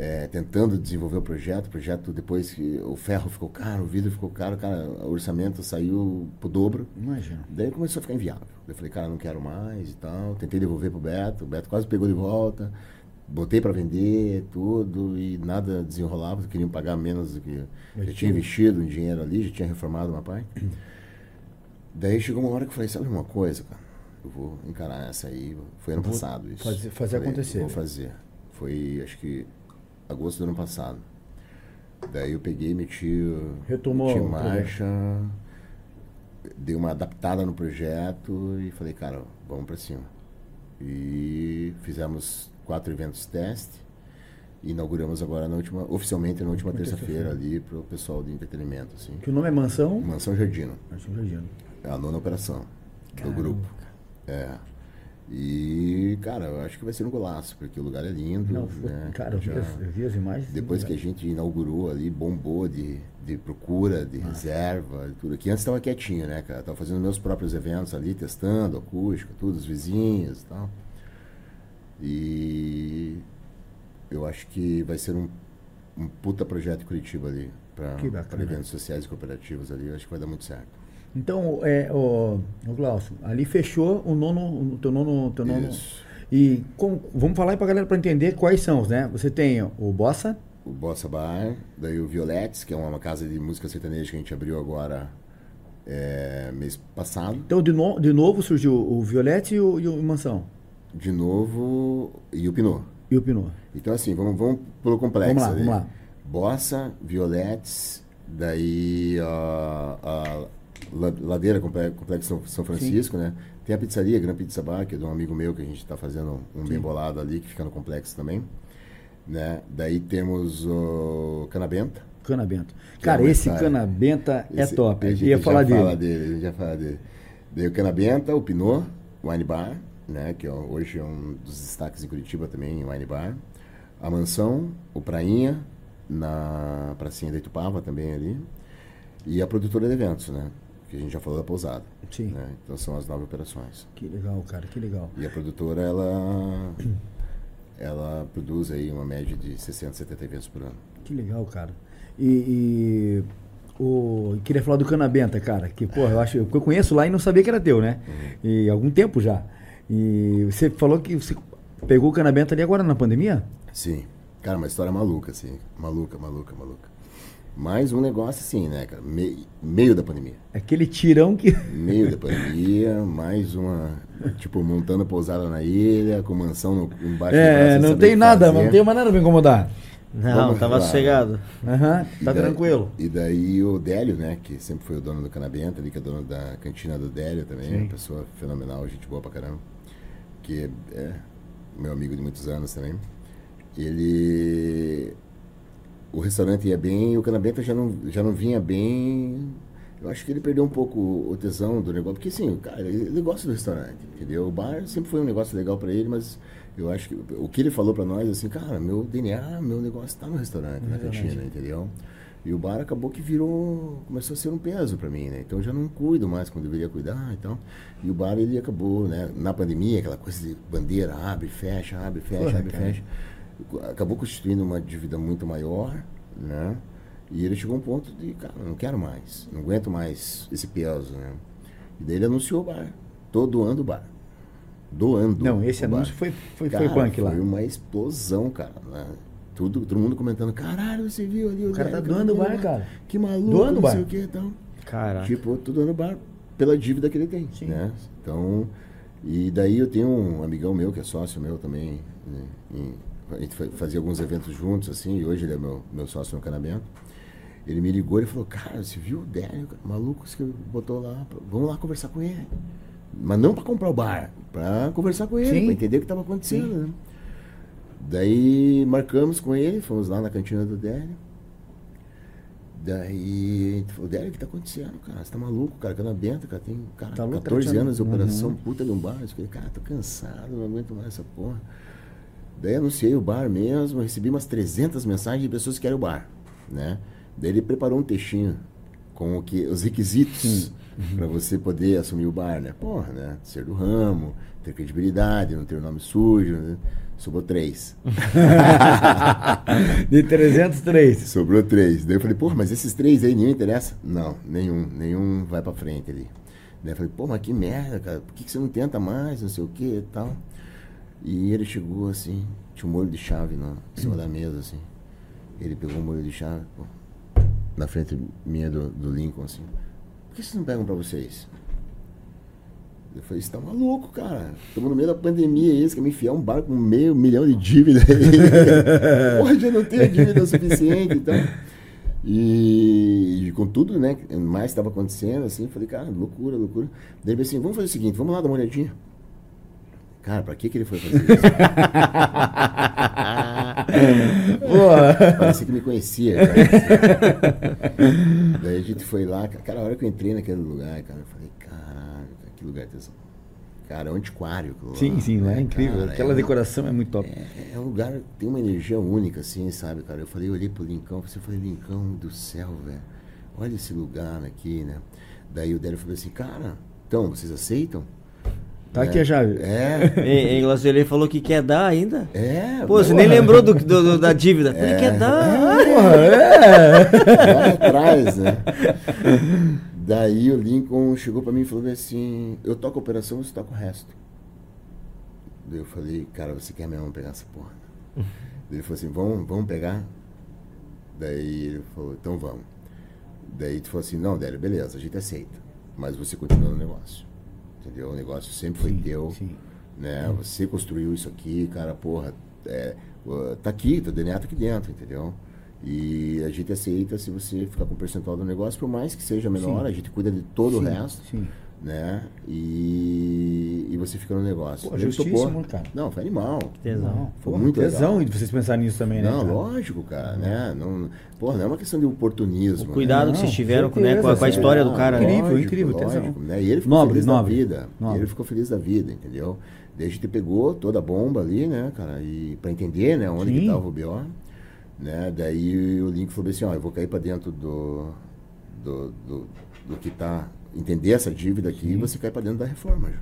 Speaker 4: é, tentando desenvolver o projeto, o projeto depois que o ferro ficou caro, o vidro ficou caro, cara, o orçamento saiu pro dobro.
Speaker 1: Imagina.
Speaker 4: Daí começou a ficar inviável. Eu falei, cara, não quero mais e tal. Tentei devolver pro Beto, o Beto quase pegou de volta. Botei para vender tudo e nada desenrolava, queriam pagar menos do que eu já tinha investido em dinheiro ali, já tinha reformado uma pai. Daí chegou uma hora que eu falei, sabe uma coisa, cara? Eu vou encarar essa aí. Foi ano
Speaker 1: Vou
Speaker 4: passado isso.
Speaker 1: fazer- fazer
Speaker 4: Falei,
Speaker 1: acontecer.
Speaker 4: Vou fazer. Foi, acho que, agosto do ano passado. Daí eu peguei, meti,
Speaker 1: Retomou
Speaker 4: meti marcha, dei uma adaptada no projeto e falei, cara, vamos pra cima. E fizemos quatro eventos teste. E inauguramos agora na última, oficialmente na última terça-feira ali pro pessoal de entretenimento, assim.
Speaker 1: Que o nome é Mansão?
Speaker 4: Mansão Jardino.
Speaker 1: Mansão Jardim.
Speaker 4: É a nona operação
Speaker 1: Caramba,
Speaker 4: do grupo. É. E, cara, eu acho que vai ser um golaço, porque o lugar é lindo.
Speaker 1: Não,
Speaker 4: né?
Speaker 1: cara, eu vi,
Speaker 4: Já-
Speaker 1: as, eu vi as imagens.
Speaker 4: depois que a gente inaugurou ali, bombou de, de procura, de reserva, e tudo. Que antes estava quietinho, né, cara? Tava fazendo meus próprios eventos ali, testando acústica, tudo, os vizinhos e tal. E eu acho que vai ser um, um puta projeto Curitiba ali, para eventos sociais e cooperativos ali. Eu acho que vai dar muito certo.
Speaker 1: Então, é, o, o Glaucio, ali fechou o nono, o teu nono, teu nono.
Speaker 4: Isso.
Speaker 1: E como, vamos falar aí pra galera pra entender quais são, né? Você tem o Bossa,
Speaker 4: o Bossa Bar, daí o Violettes, que é uma casa de música sertaneja que a gente abriu agora é, mês passado.
Speaker 1: então de, no, de novo surgiu o Violette e o, e o Mansão.
Speaker 4: De novo, e o Pinot.
Speaker 1: E o Pinot.
Speaker 4: Então, assim, vamos, vamos pelo complexo.
Speaker 1: Vamos lá,
Speaker 4: ali.
Speaker 1: vamos lá.
Speaker 4: Bossa, Violettes, daí a, a La- Ladeira Comple- Complexo São, Francisco, né? Tem a pizzaria, Gran Pizza Bar, que é de um amigo meu que a gente está fazendo um bem bolado ali, que fica no complexo também. Né? Daí temos o Canabenta.
Speaker 1: Cana Benta.
Speaker 4: Que
Speaker 1: Cara,
Speaker 4: é
Speaker 1: esse
Speaker 4: história.
Speaker 1: Cana Benta é
Speaker 4: Esse-
Speaker 1: top.
Speaker 4: A gente
Speaker 1: ia
Speaker 4: já
Speaker 1: falar dele.
Speaker 4: Fala dele. A gente já fala dele. Daí o Canabenta, o Pinot, Wine Bar, né? Que é, hoje é um dos destaques em Curitiba também, Wine Bar. A Mansão, o Prainha, na Pracinha da Itupava também ali. E a produtora de eventos, né? Que a gente já falou da pousada.
Speaker 1: Sim.
Speaker 4: Né? Então são as nove operações.
Speaker 1: Que legal, cara, que legal.
Speaker 4: E a produtora, ela, ela produz aí uma média de 60, 70 eventos por ano.
Speaker 1: Que legal, cara. E, e o, eu queria falar do Cana Benta, cara, que, pô, eu acho, eu conheço lá e não sabia que era teu, né? E há algum tempo já. E você falou que você pegou o Cana Benta ali agora na pandemia?
Speaker 4: Sim. Cara, uma história maluca, assim. Maluca, maluca, maluca. Mais um negócio assim, né, cara? Me- meio da pandemia.
Speaker 1: Aquele tirão que.
Speaker 4: Meio da pandemia, mais uma. Tipo, montando pousada na ilha, com mansão no, embaixo
Speaker 1: É, não tem nada,
Speaker 4: fazer.
Speaker 1: não tem mais nada pra incomodar.
Speaker 2: Não,
Speaker 4: Vamos
Speaker 2: tava
Speaker 4: lá.
Speaker 2: sossegado.
Speaker 1: Aham,
Speaker 4: E
Speaker 1: tá
Speaker 4: daí-
Speaker 1: tranquilo.
Speaker 4: E daí o Délio, né, que sempre foi o dono do Canabenta, ali, que é dono da cantina do Délio também,
Speaker 1: Sim.
Speaker 4: uma pessoa fenomenal, gente boa pra caramba, que é meu amigo de muitos anos também. Ele. O restaurante ia bem o Canabenta já não, já não vinha bem. Eu acho que ele perdeu um pouco o tesão do negócio, porque assim, cara, ele, gosta do restaurante, entendeu? O bar sempre foi um negócio legal pra ele, mas eu acho que o que ele falou pra nós, assim, cara, meu DNA, meu negócio tá no restaurante, na
Speaker 1: Verdade.
Speaker 4: cantina, entendeu? E o bar acabou que virou, começou a ser um peso pra mim, né? Então eu já não cuido mais como deveria cuidar, então. E o bar ele acabou, né? Na pandemia, aquela coisa de bandeira, abre, fecha, abre, fecha,
Speaker 1: Porra,
Speaker 4: abre,
Speaker 1: cara.
Speaker 4: fecha. Acabou constituindo uma dívida muito maior, né? E ele chegou a um ponto de, cara, não quero mais, não aguento mais esse peso, né? E daí ele anunciou o bar, todo ano o bar. doando.
Speaker 1: Não, esse
Speaker 4: o bar.
Speaker 1: anúncio foi, foi,
Speaker 4: Cara,
Speaker 1: foi punk lá.
Speaker 4: Foi uma explosão, cara. né? Tudo, todo mundo comentando, caralho, você viu ali
Speaker 1: O cara tá doando o bar,
Speaker 4: doando
Speaker 1: cara.
Speaker 4: Que maluco,
Speaker 1: Doando o
Speaker 4: não
Speaker 1: bar.
Speaker 4: sei o que e tal.
Speaker 2: Caraca.
Speaker 4: Tipo, tô doando o bar pela dívida que ele tem,
Speaker 1: Sim.
Speaker 4: né? Então, e daí eu tenho um amigão meu, que é sócio meu também, né? A gente fa- fazia alguns eventos juntos, assim, e hoje ele é meu, meu sócio no Canamento. Ele me ligou e falou, cara, você viu o Délio, maluco, que botou lá, vamos lá conversar com ele. Mas não para comprar o bar, para conversar com ele, para entender o que estava acontecendo, né? Daí marcamos com ele, fomos lá na cantina do Délio. Daí, a gente falou, Délio, o que tá acontecendo, cara? Você tá maluco, cara? Cana Benta, cara, tem cara,
Speaker 1: Tá louco,
Speaker 4: 14
Speaker 1: trabalhando.
Speaker 4: anos de operação,
Speaker 1: Uhum.
Speaker 4: puta de um bar. Eu falei, cara, tô cansado, não aguento mais essa porra. Daí anunciei o bar mesmo, recebi umas 300 mensagens de pessoas que querem o bar, né? Daí ele preparou um textinho com o que, os requisitos para você poder assumir o bar, né? Porra, né? Ser do ramo, ter credibilidade, não ter o nome sujo, né? Sobrou três.
Speaker 1: De 303.
Speaker 4: Sobrou três. Daí eu falei, porra, mas esses três aí nenhum interessa? Não, nenhum. Nenhum vai pra frente ali. Daí eu falei, pô, mas que merda, cara. Por que, que você não tenta mais, não sei o que e tal? E ele chegou assim, tinha um molho de chave na, em cima da mesa, assim. Ele pegou um molho de chave, pô, na frente minha do, do Lincoln, assim. Por que vocês não pegam pra vocês? Eu falei, você tá maluco, cara. Estamos no meio da pandemia aí, você quer me enfiar um bar com meio milhão de dívida aí. Porra, já não tenho dívida suficiente então. E, e com tudo, né, que mais estava acontecendo, assim, eu falei, cara, loucura, loucura. Daí ele assim, vamos fazer o seguinte, vamos lá dar uma olhadinha. Cara, pra que que ele foi fazer isso?
Speaker 1: Pô,
Speaker 4: Parecia que me conhecia. Daí a gente foi lá, cara, a hora que eu entrei naquele lugar, cara, eu falei, caralho, cara, que lugar tesão. Cara, é um antiquário. lá,
Speaker 1: sim, sim, lá é
Speaker 4: né,
Speaker 1: incrível.
Speaker 4: cara,
Speaker 1: Aquela
Speaker 4: é
Speaker 1: decoração é muito top.
Speaker 4: É, é um lugar tem uma energia única, assim, sabe, cara? Eu falei, eu olhei pro Lincão, eu falei, Lincão do céu, velho. Olha esse lugar aqui, né? Daí o Délio falou assim, cara, então, vocês aceitam?
Speaker 1: Tá
Speaker 4: É,
Speaker 1: aqui a chave.
Speaker 4: É,
Speaker 2: Ei, ei, Glaucio, ele falou que quer dar ainda.
Speaker 4: é.
Speaker 2: Pô, você nem lembrou do, do- do- da dívida. Ele quer dar.
Speaker 1: Porra, é.
Speaker 4: lá atrás, né? Daí o Lincoln chegou pra mim e falou assim, eu toco a operação, você toca o resto. Daí eu falei, cara, você quer mesmo pegar essa porra? Daí ele falou assim, vamos, vamos pegar? Daí ele falou, então vamos. Daí ele falou assim, não, Délio, beleza, a gente aceita. Mas você continua no negócio. Entendeu? O negócio sempre foi
Speaker 1: Sim,
Speaker 4: teu.
Speaker 1: sim.
Speaker 4: Né? Você construiu isso aqui, cara, porra. É, tá aqui, teu DNA tá aqui dentro, entendeu? E a gente aceita se você ficar com o percentual do negócio, por mais que seja menor,
Speaker 1: Sim.
Speaker 4: a gente cuida de todo o
Speaker 1: Sim,
Speaker 4: resto,
Speaker 1: sim.
Speaker 4: Né? E, e você fica no negócio.
Speaker 1: Pô, justíssimo, cara.
Speaker 4: Não, foi animal.
Speaker 2: Tesão.
Speaker 4: Foi
Speaker 1: pô,
Speaker 4: muito
Speaker 1: tesão
Speaker 4: legal.
Speaker 1: de vocês pensarem nisso também, né?
Speaker 4: Não,
Speaker 1: cara?
Speaker 4: lógico, cara, né? Não, porra, não é uma questão de oportunismo.
Speaker 2: O cuidado
Speaker 1: Não,
Speaker 2: que vocês tiveram com, né, com, a, com a
Speaker 1: certeza.
Speaker 2: história do cara. né?
Speaker 1: Incrível, incrível, tesão.
Speaker 4: né? E ele ficou
Speaker 1: Nobre,
Speaker 4: feliz
Speaker 1: nobre,
Speaker 4: da vida.
Speaker 1: nobre.
Speaker 4: E ele ficou feliz da vida, entendeu? A gente pegou toda a bomba ali, né, cara, e pra entender, né, onde
Speaker 1: Sim.
Speaker 4: que tava o BO, né? Daí o Link falou assim, ó, eu vou cair pra dentro do do, do, do que tá entender essa dívida aqui e você cai pra dentro da reforma,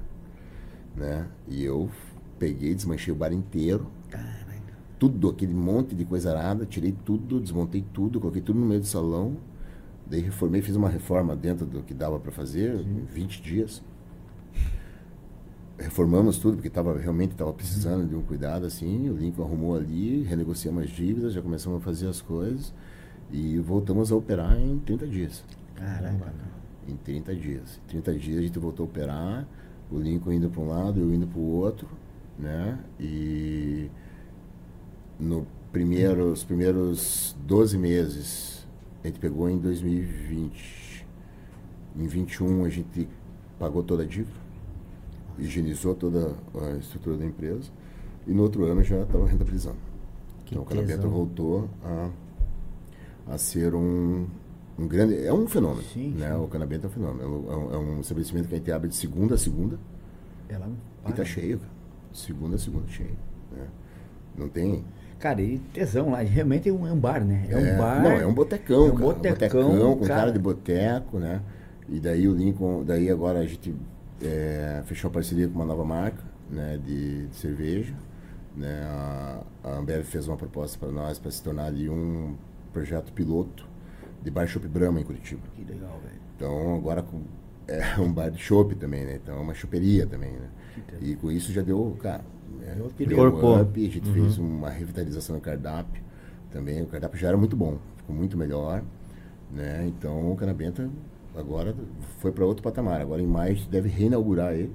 Speaker 4: né? E eu peguei, desmanchei o bar inteiro. Tudo, aquele monte de coisa arada, tirei tudo, desmontei tudo, coloquei tudo no meio do salão. Daí reformei, fiz uma reforma dentro do que dava para fazer, em 20 dias. Reformamos tudo, porque tava, realmente estava precisando de um cuidado assim. O Lincoln arrumou ali, renegociamos as dívidas, já começamos a fazer as coisas. E voltamos a operar em 30 dias.
Speaker 1: Caraca.
Speaker 4: Em 30 dias. Em 30 dias a gente voltou a operar, o Lincoln indo para um lado, eu indo para o outro, né? E no primeiro, os primeiros 12 meses, a gente pegou em 2020. Em 21 a gente pagou toda a dívida, higienizou toda a estrutura da empresa e no outro ano já estava rentabilizando.
Speaker 2: Que
Speaker 4: então o
Speaker 2: tesão.
Speaker 4: voltou a, a ser um, um grande. É um fenômeno.
Speaker 1: Sim,
Speaker 4: né? O Canabento é um fenômeno. É um, é um estabelecimento que a gente abre de segunda a segunda
Speaker 1: Ela não
Speaker 4: e tá
Speaker 1: para.
Speaker 4: cheio, cara. Segunda a segunda, cheio. Né? Não tem.
Speaker 1: Cara, e tesão lá, realmente é um, é um bar, né? É um bar.
Speaker 4: Não, é um botecão,
Speaker 1: É um
Speaker 4: cara.
Speaker 1: botecão,
Speaker 4: com
Speaker 1: cara.
Speaker 4: cara de boteco, né? E daí o Lincoln, daí agora a gente é, fechou uma parceria com uma nova marca, né, de, de cerveja, né? A, a Ambev fez uma proposta para nós para se tornar ali um projeto piloto de Bar Shop Brahma em Curitiba.
Speaker 1: Que legal, velho.
Speaker 4: Então agora com é um bar de chopp também, né? Então é uma choperia também, né? E com isso já deu, cara, né? deu um up, a gente fez uma revitalização no cardápio também. O cardápio já era muito bom, ficou muito melhor, né? Então o Canabenta agora foi para outro patamar. Agora em maio a gente deve reinaugurar ele,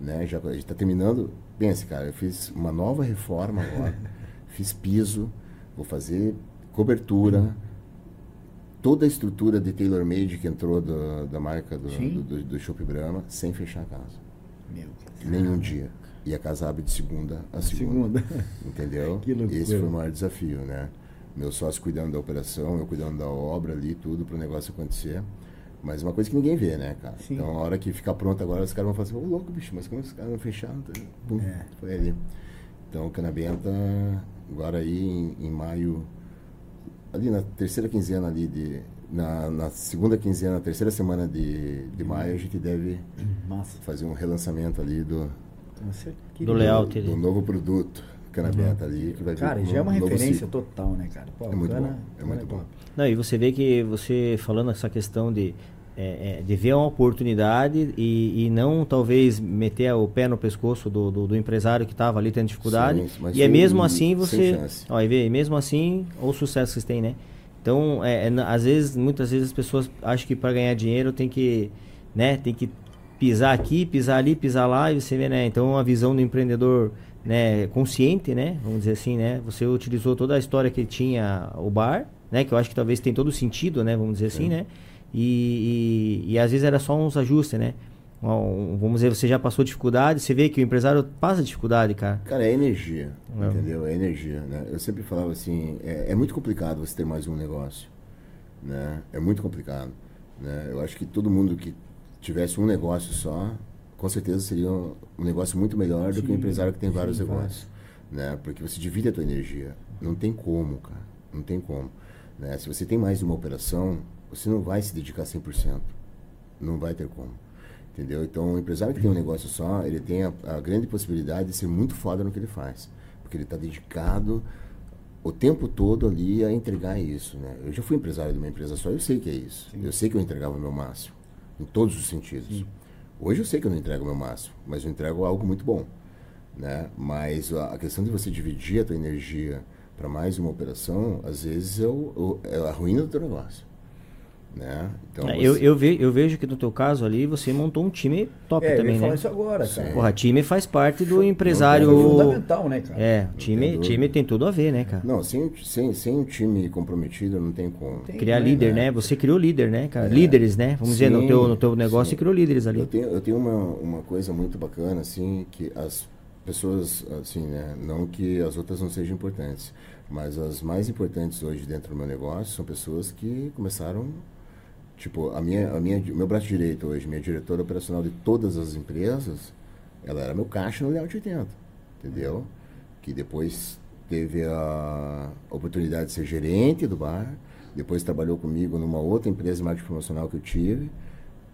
Speaker 4: né? Já a gente está terminando. Pense, cara, eu fiz uma nova reforma agora, fiz piso, vou fazer cobertura, toda a estrutura de tailor made que entrou do- da marca do,
Speaker 1: Sim.
Speaker 4: do, do, Brahma sem fechar a casa,
Speaker 1: Meu,
Speaker 4: nenhum dia. E a casa abre de segunda a segunda.
Speaker 1: segunda.
Speaker 4: Entendeu? Esse foi o maior desafio, né? Meu sócio cuidando da operação, eu cuidando da obra ali, tudo para o negócio acontecer. Mas uma coisa que ninguém vê, né, cara?
Speaker 1: Sim.
Speaker 4: Então, a hora que ficar pronto agora, os caras vão falar assim, ô louco, bicho, mas como esses caras não fecharam? Pum,
Speaker 1: É.
Speaker 4: Foi ali. Então, o Canabenta, agora aí em, em maio, ali na terceira quinzena ali de... Na, na segunda quinzena, terceira semana de, de maio, a gente deve
Speaker 1: Massa.
Speaker 4: fazer um relançamento ali do,
Speaker 2: Do
Speaker 1: lindo.
Speaker 2: layout.
Speaker 4: do novo produto Canabenta ali, que vai vir
Speaker 1: Cara,
Speaker 4: com
Speaker 1: já é uma
Speaker 4: um novo
Speaker 1: referência
Speaker 4: ciclo.
Speaker 1: total, né, cara? Pô,
Speaker 4: É muito
Speaker 1: Cana-
Speaker 4: bom, é muito bom.
Speaker 2: Não, e você vê que você falando essa questão de, é, é, de ver uma oportunidade e, e não talvez meter o pé no pescoço do, do, do empresário que estava ali tendo dificuldade.
Speaker 4: Sim,
Speaker 2: e é mesmo assim você. Ó, e vê, mesmo assim, o sucesso que vocês têm, né? Então, é, é, às vezes, muitas vezes as pessoas acham que para ganhar dinheiro tem que, né, tem que pisar aqui, pisar ali, pisar lá e você vê, né? Então, a visão do empreendedor, né, consciente, né, vamos dizer assim, né? Você utilizou toda a história que tinha o bar, né, que eu acho que talvez tem todo sentido, né, vamos dizer assim, né? E, e, e às vezes era só uns ajustes, né? Um- vamos dizer, você já passou dificuldade, você vê que o empresário passa dificuldade, cara.
Speaker 4: Cara, é energia,
Speaker 2: É.
Speaker 4: entendeu? É energia, né? Eu sempre falava assim, é, é muito complicado você ter mais um negócio, né? É muito complicado, né? Eu acho que todo mundo que tivesse um negócio só, com certeza seria um, um negócio muito melhor do que um
Speaker 1: Sim,
Speaker 4: empresário que tem
Speaker 1: sim,
Speaker 4: vários
Speaker 1: vários.
Speaker 4: negócios, né? Porque você divide a tua energia. Não tem como, cara. Não tem como. Né? Se você tem mais uma operação, você não vai se dedicar 100%. Não vai ter como. Entendeu? Então, o empresário que tem um negócio só, ele tem a, a grande possibilidade de ser muito foda no que ele faz. Porque ele está dedicado o tempo todo ali a entregar isso, né? Eu já fui empresário de uma empresa só, eu sei que é isso. Eu sei que eu entregava o meu máximo, em todos os sentidos. Hoje eu sei que eu não entrego o meu máximo, mas eu entrego algo muito bom, né? Mas a, questão de você dividir a tua energia para mais uma operação, às vezes é, o- é a ruína do teu negócio, né? Então,
Speaker 2: É, eu,
Speaker 4: você-
Speaker 2: eu, ve, eu vejo que no teu caso ali você montou um time top
Speaker 1: É, eu ia
Speaker 2: também,
Speaker 1: falar
Speaker 2: né?
Speaker 1: isso agora, cara.
Speaker 2: Porra, time faz parte do empresário.
Speaker 1: Foi fundamental, né, cara?
Speaker 2: É, time, time tem tudo a ver, né, cara?
Speaker 4: Não, sem, sem, sem um time comprometido não tem como.
Speaker 1: Tem,
Speaker 2: Criar
Speaker 1: né,
Speaker 2: líder,
Speaker 4: né?
Speaker 2: né? Você criou líder, né, cara? Líderes, né? Vamos dizer, no
Speaker 4: Sim,
Speaker 2: teu, no teu negócio
Speaker 4: sim.
Speaker 2: você criou líderes ali.
Speaker 4: Eu tenho, eu tenho uma, uma coisa muito bacana, assim, que as pessoas, assim, né, não que as outras não sejam importantes, mas as mais importantes hoje dentro do meu negócio são pessoas que começaram, tipo, a minha, a minha, o meu braço direito hoje, minha diretora operacional de todas as empresas, ela era meu caixa no Layout 80, entendeu? Que depois teve a oportunidade de ser gerente do bar, depois trabalhou comigo numa outra empresa de marketing promocional que eu tive,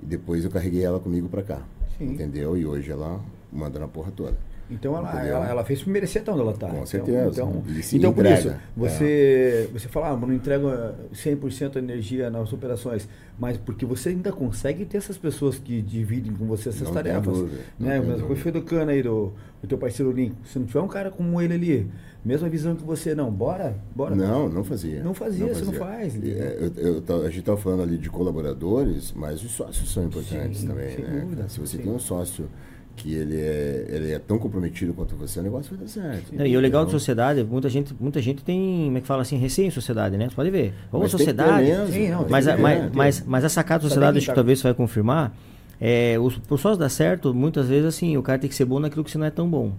Speaker 4: e depois eu carreguei ela comigo pra cá.
Speaker 1: Sim.
Speaker 4: Entendeu? E hoje ela manda na porra toda.
Speaker 1: Então ela, ela, ela fez por merecer até onde ela está.
Speaker 4: Com certeza.
Speaker 1: Então,
Speaker 4: E se
Speaker 1: então por isso, você, você fala, ah, mas não entrega 100% energia nas operações, mas porque você ainda consegue ter essas pessoas que dividem com você essas
Speaker 4: Não
Speaker 1: tarefas.
Speaker 4: dúvida, não
Speaker 1: né? Mas foi do cano aí, do, do teu parceiro Lincoln, se não tiver um cara como ele ali, mesma visão que você, não, bora, bora.
Speaker 4: Não, não fazia.
Speaker 1: Não fazia, você não faz,
Speaker 4: é, eu- eu a gente estava falando ali de colaboradores, mas os sócios são importantes
Speaker 1: Sim,
Speaker 4: também, né?
Speaker 1: dúvida?
Speaker 4: Se você
Speaker 1: sim.
Speaker 4: tem um sócio que ele é, ele é tão comprometido quanto você, o negócio vai dar certo.
Speaker 2: Não, e o legal da
Speaker 4: Entendeu?
Speaker 2: sociedade, muita gente, muita gente tem, como é que fala assim, receio em sociedade, né? Você pode ver.
Speaker 4: Ter
Speaker 2: sociedade.
Speaker 4: mesmo,
Speaker 1: Sim, não,
Speaker 2: mas, a, mas, mas, mas a sacada da sociedade, acho que
Speaker 1: tá-
Speaker 2: talvez você vai confirmar, é, os, por sócio dar certo, muitas vezes assim, o cara tem que ser bom naquilo que você não é tão bom.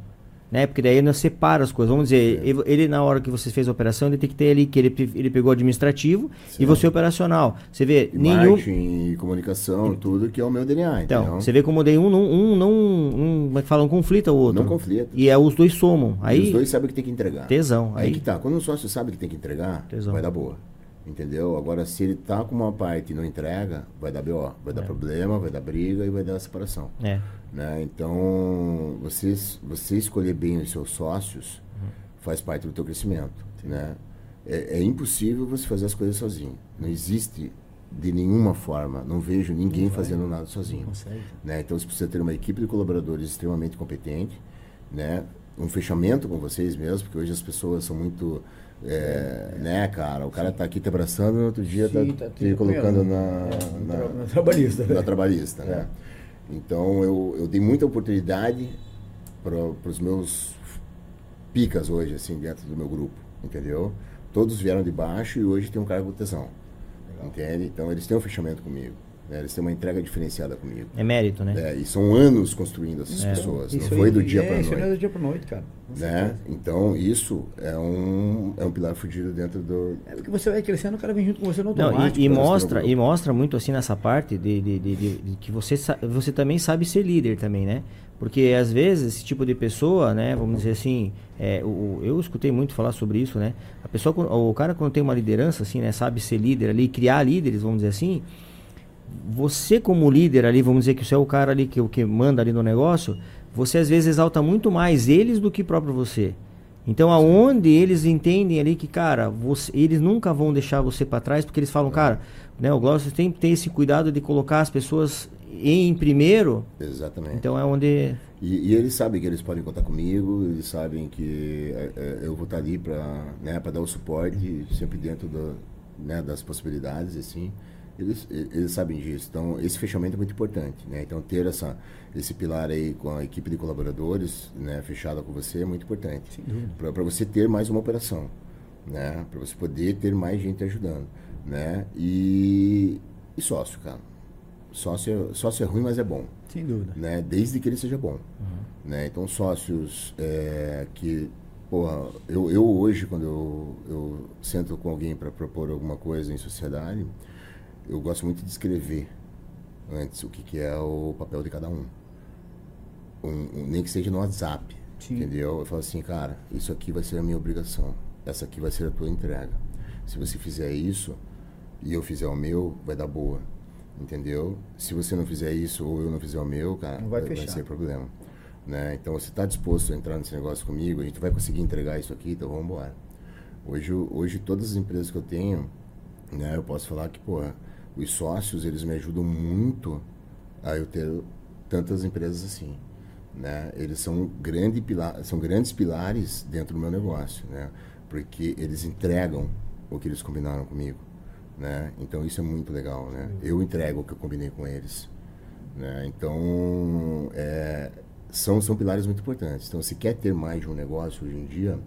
Speaker 2: Né? Porque daí não separa as coisas. Vamos dizer, ele, ele, na hora que você fez a operação, ele tem que ter ali que ele, ele pegou administrativo
Speaker 4: Sim.
Speaker 2: e você operacional. Você vê,
Speaker 4: E
Speaker 2: nenhum.
Speaker 4: marketing, e comunicação, tudo que é o meu DNA.
Speaker 2: Então,
Speaker 4: entendeu?
Speaker 2: você vê como daí um não, um, não um, como é que fala, um conflita o outro.
Speaker 4: Não conflita.
Speaker 2: E é, os dois somam.
Speaker 4: E
Speaker 2: Aí,
Speaker 4: os dois sabem o que tem que entregar.
Speaker 2: tesão.
Speaker 4: Aí,
Speaker 2: Aí,
Speaker 4: que tá. Quando um sócio sabe que tem que entregar,
Speaker 2: Tesão.
Speaker 4: vai dar boa. Entendeu? Agora, se ele tá com uma parte e não entrega, vai dar BO. Vai dar problema, vai dar briga e vai dar separação.
Speaker 2: é.
Speaker 4: Né? Então, você, você escolher bem os seus sócios faz parte do teu crescimento. Né? É, é impossível você fazer as coisas sozinho. Não existe de nenhuma forma. Não vejo ninguém fazendo nada sozinho. Né? Então você precisa ter uma equipe de colaboradores extremamente competente, né? um fechamento com vocês mesmo, porque hoje as pessoas são muito. É, né, cara? O cara tá aqui te abraçando no outro dia
Speaker 1: Sim,
Speaker 4: tá,
Speaker 1: tá
Speaker 4: te
Speaker 1: te
Speaker 4: colocando na,
Speaker 1: É,
Speaker 4: na,
Speaker 1: na trabalhista, né?
Speaker 4: na trabalhista, né? Então eu, eu dei muita oportunidade para os meus picas hoje, assim, dentro do meu grupo, entendeu? Todos vieram de baixo e hoje tem um cargo de tesão, entende? Então eles têm um fechamento comigo, né? eles têm uma entrega diferenciada comigo.
Speaker 2: É mérito, né?
Speaker 4: É, e são anos construindo essas pessoas, não
Speaker 1: Isso
Speaker 4: foi
Speaker 1: aí-
Speaker 4: do dia
Speaker 1: é,
Speaker 4: para
Speaker 1: Isso não é
Speaker 4: noite.
Speaker 1: do dia pra noite, cara.
Speaker 4: Né? Então isso é um, é um pilar fugido dentro do,
Speaker 1: É porque você vai crescendo, o cara vem junto com você no
Speaker 2: Não, e, e mostra, e mostra muito assim nessa parte de, de, de- de- de que você, você também sabe ser líder também, né? Porque às vezes esse tipo de pessoa, né, vamos dizer assim, é, o, eu escutei muito falar sobre isso, né? A pessoa, o cara quando tem uma liderança assim, né, sabe ser líder ali, criar líderes, vamos dizer assim, você como líder ali, vamos dizer que você é o cara ali que, o que manda ali no negócio, você às vezes exalta muito mais eles do que próprio você. Então aonde eles entendem ali que, cara, você- eles nunca vão deixar você para trás, porque eles falam, cara, né, o Glaucio tem que ter esse cuidado de colocar as pessoas em primeiro.
Speaker 4: exatamente.
Speaker 2: Então é onde
Speaker 4: E, e eles sabem que eles podem contar comigo, eles sabem que é, é, eu vou estar ali para né, pra dar o suporte, sempre dentro do, né, das possibilidades, assim. Eles, eles sabem disso. Então, esse fechamento é muito importante. Né? Então, ter essa, esse pilar aí com a equipe de colaboradores né, fechada com você é muito importante. Para você ter mais uma operação. Né? Para você poder ter mais gente ajudando. Né? E, e sócio, cara. Sócio, sócio é ruim, mas é bom
Speaker 1: Sem dúvida.
Speaker 4: né? Desde que ele seja bom, né? Então sócios é, que, porra, eu, eu hoje quando eu, eu sento com alguém para propor alguma coisa em sociedade, eu gosto muito de escrever antes o que, que é o papel de cada um, Um- um- nem que seja no WhatsApp,
Speaker 1: Sim.
Speaker 4: entendeu? Eu falo assim, cara, isso aqui vai ser a minha obrigação, essa aqui vai ser a tua entrega. Se você fizer isso e eu fizer o meu, vai dar boa. Entendeu? Se você não fizer isso ou eu não fizer o meu, cara,
Speaker 1: vai
Speaker 4: vai, ser problema. Né? Então, você está disposto a entrar nesse negócio comigo, a gente vai conseguir entregar isso aqui, então vamos embora. Hoje, hoje, todas as empresas que eu tenho, né, eu posso falar que, porra, os sócios, eles me ajudam muito a eu ter tantas empresas assim. Né? Eles são, grande pilar, são grandes pilares dentro do meu negócio, né? porque eles entregam o que eles combinaram comigo. Né? Então isso é muito legal, né? Eu entrego o que eu combinei com eles, né? Então é, são são pilares muito importantes. Então se quer ter mais de um negócio hoje em dia,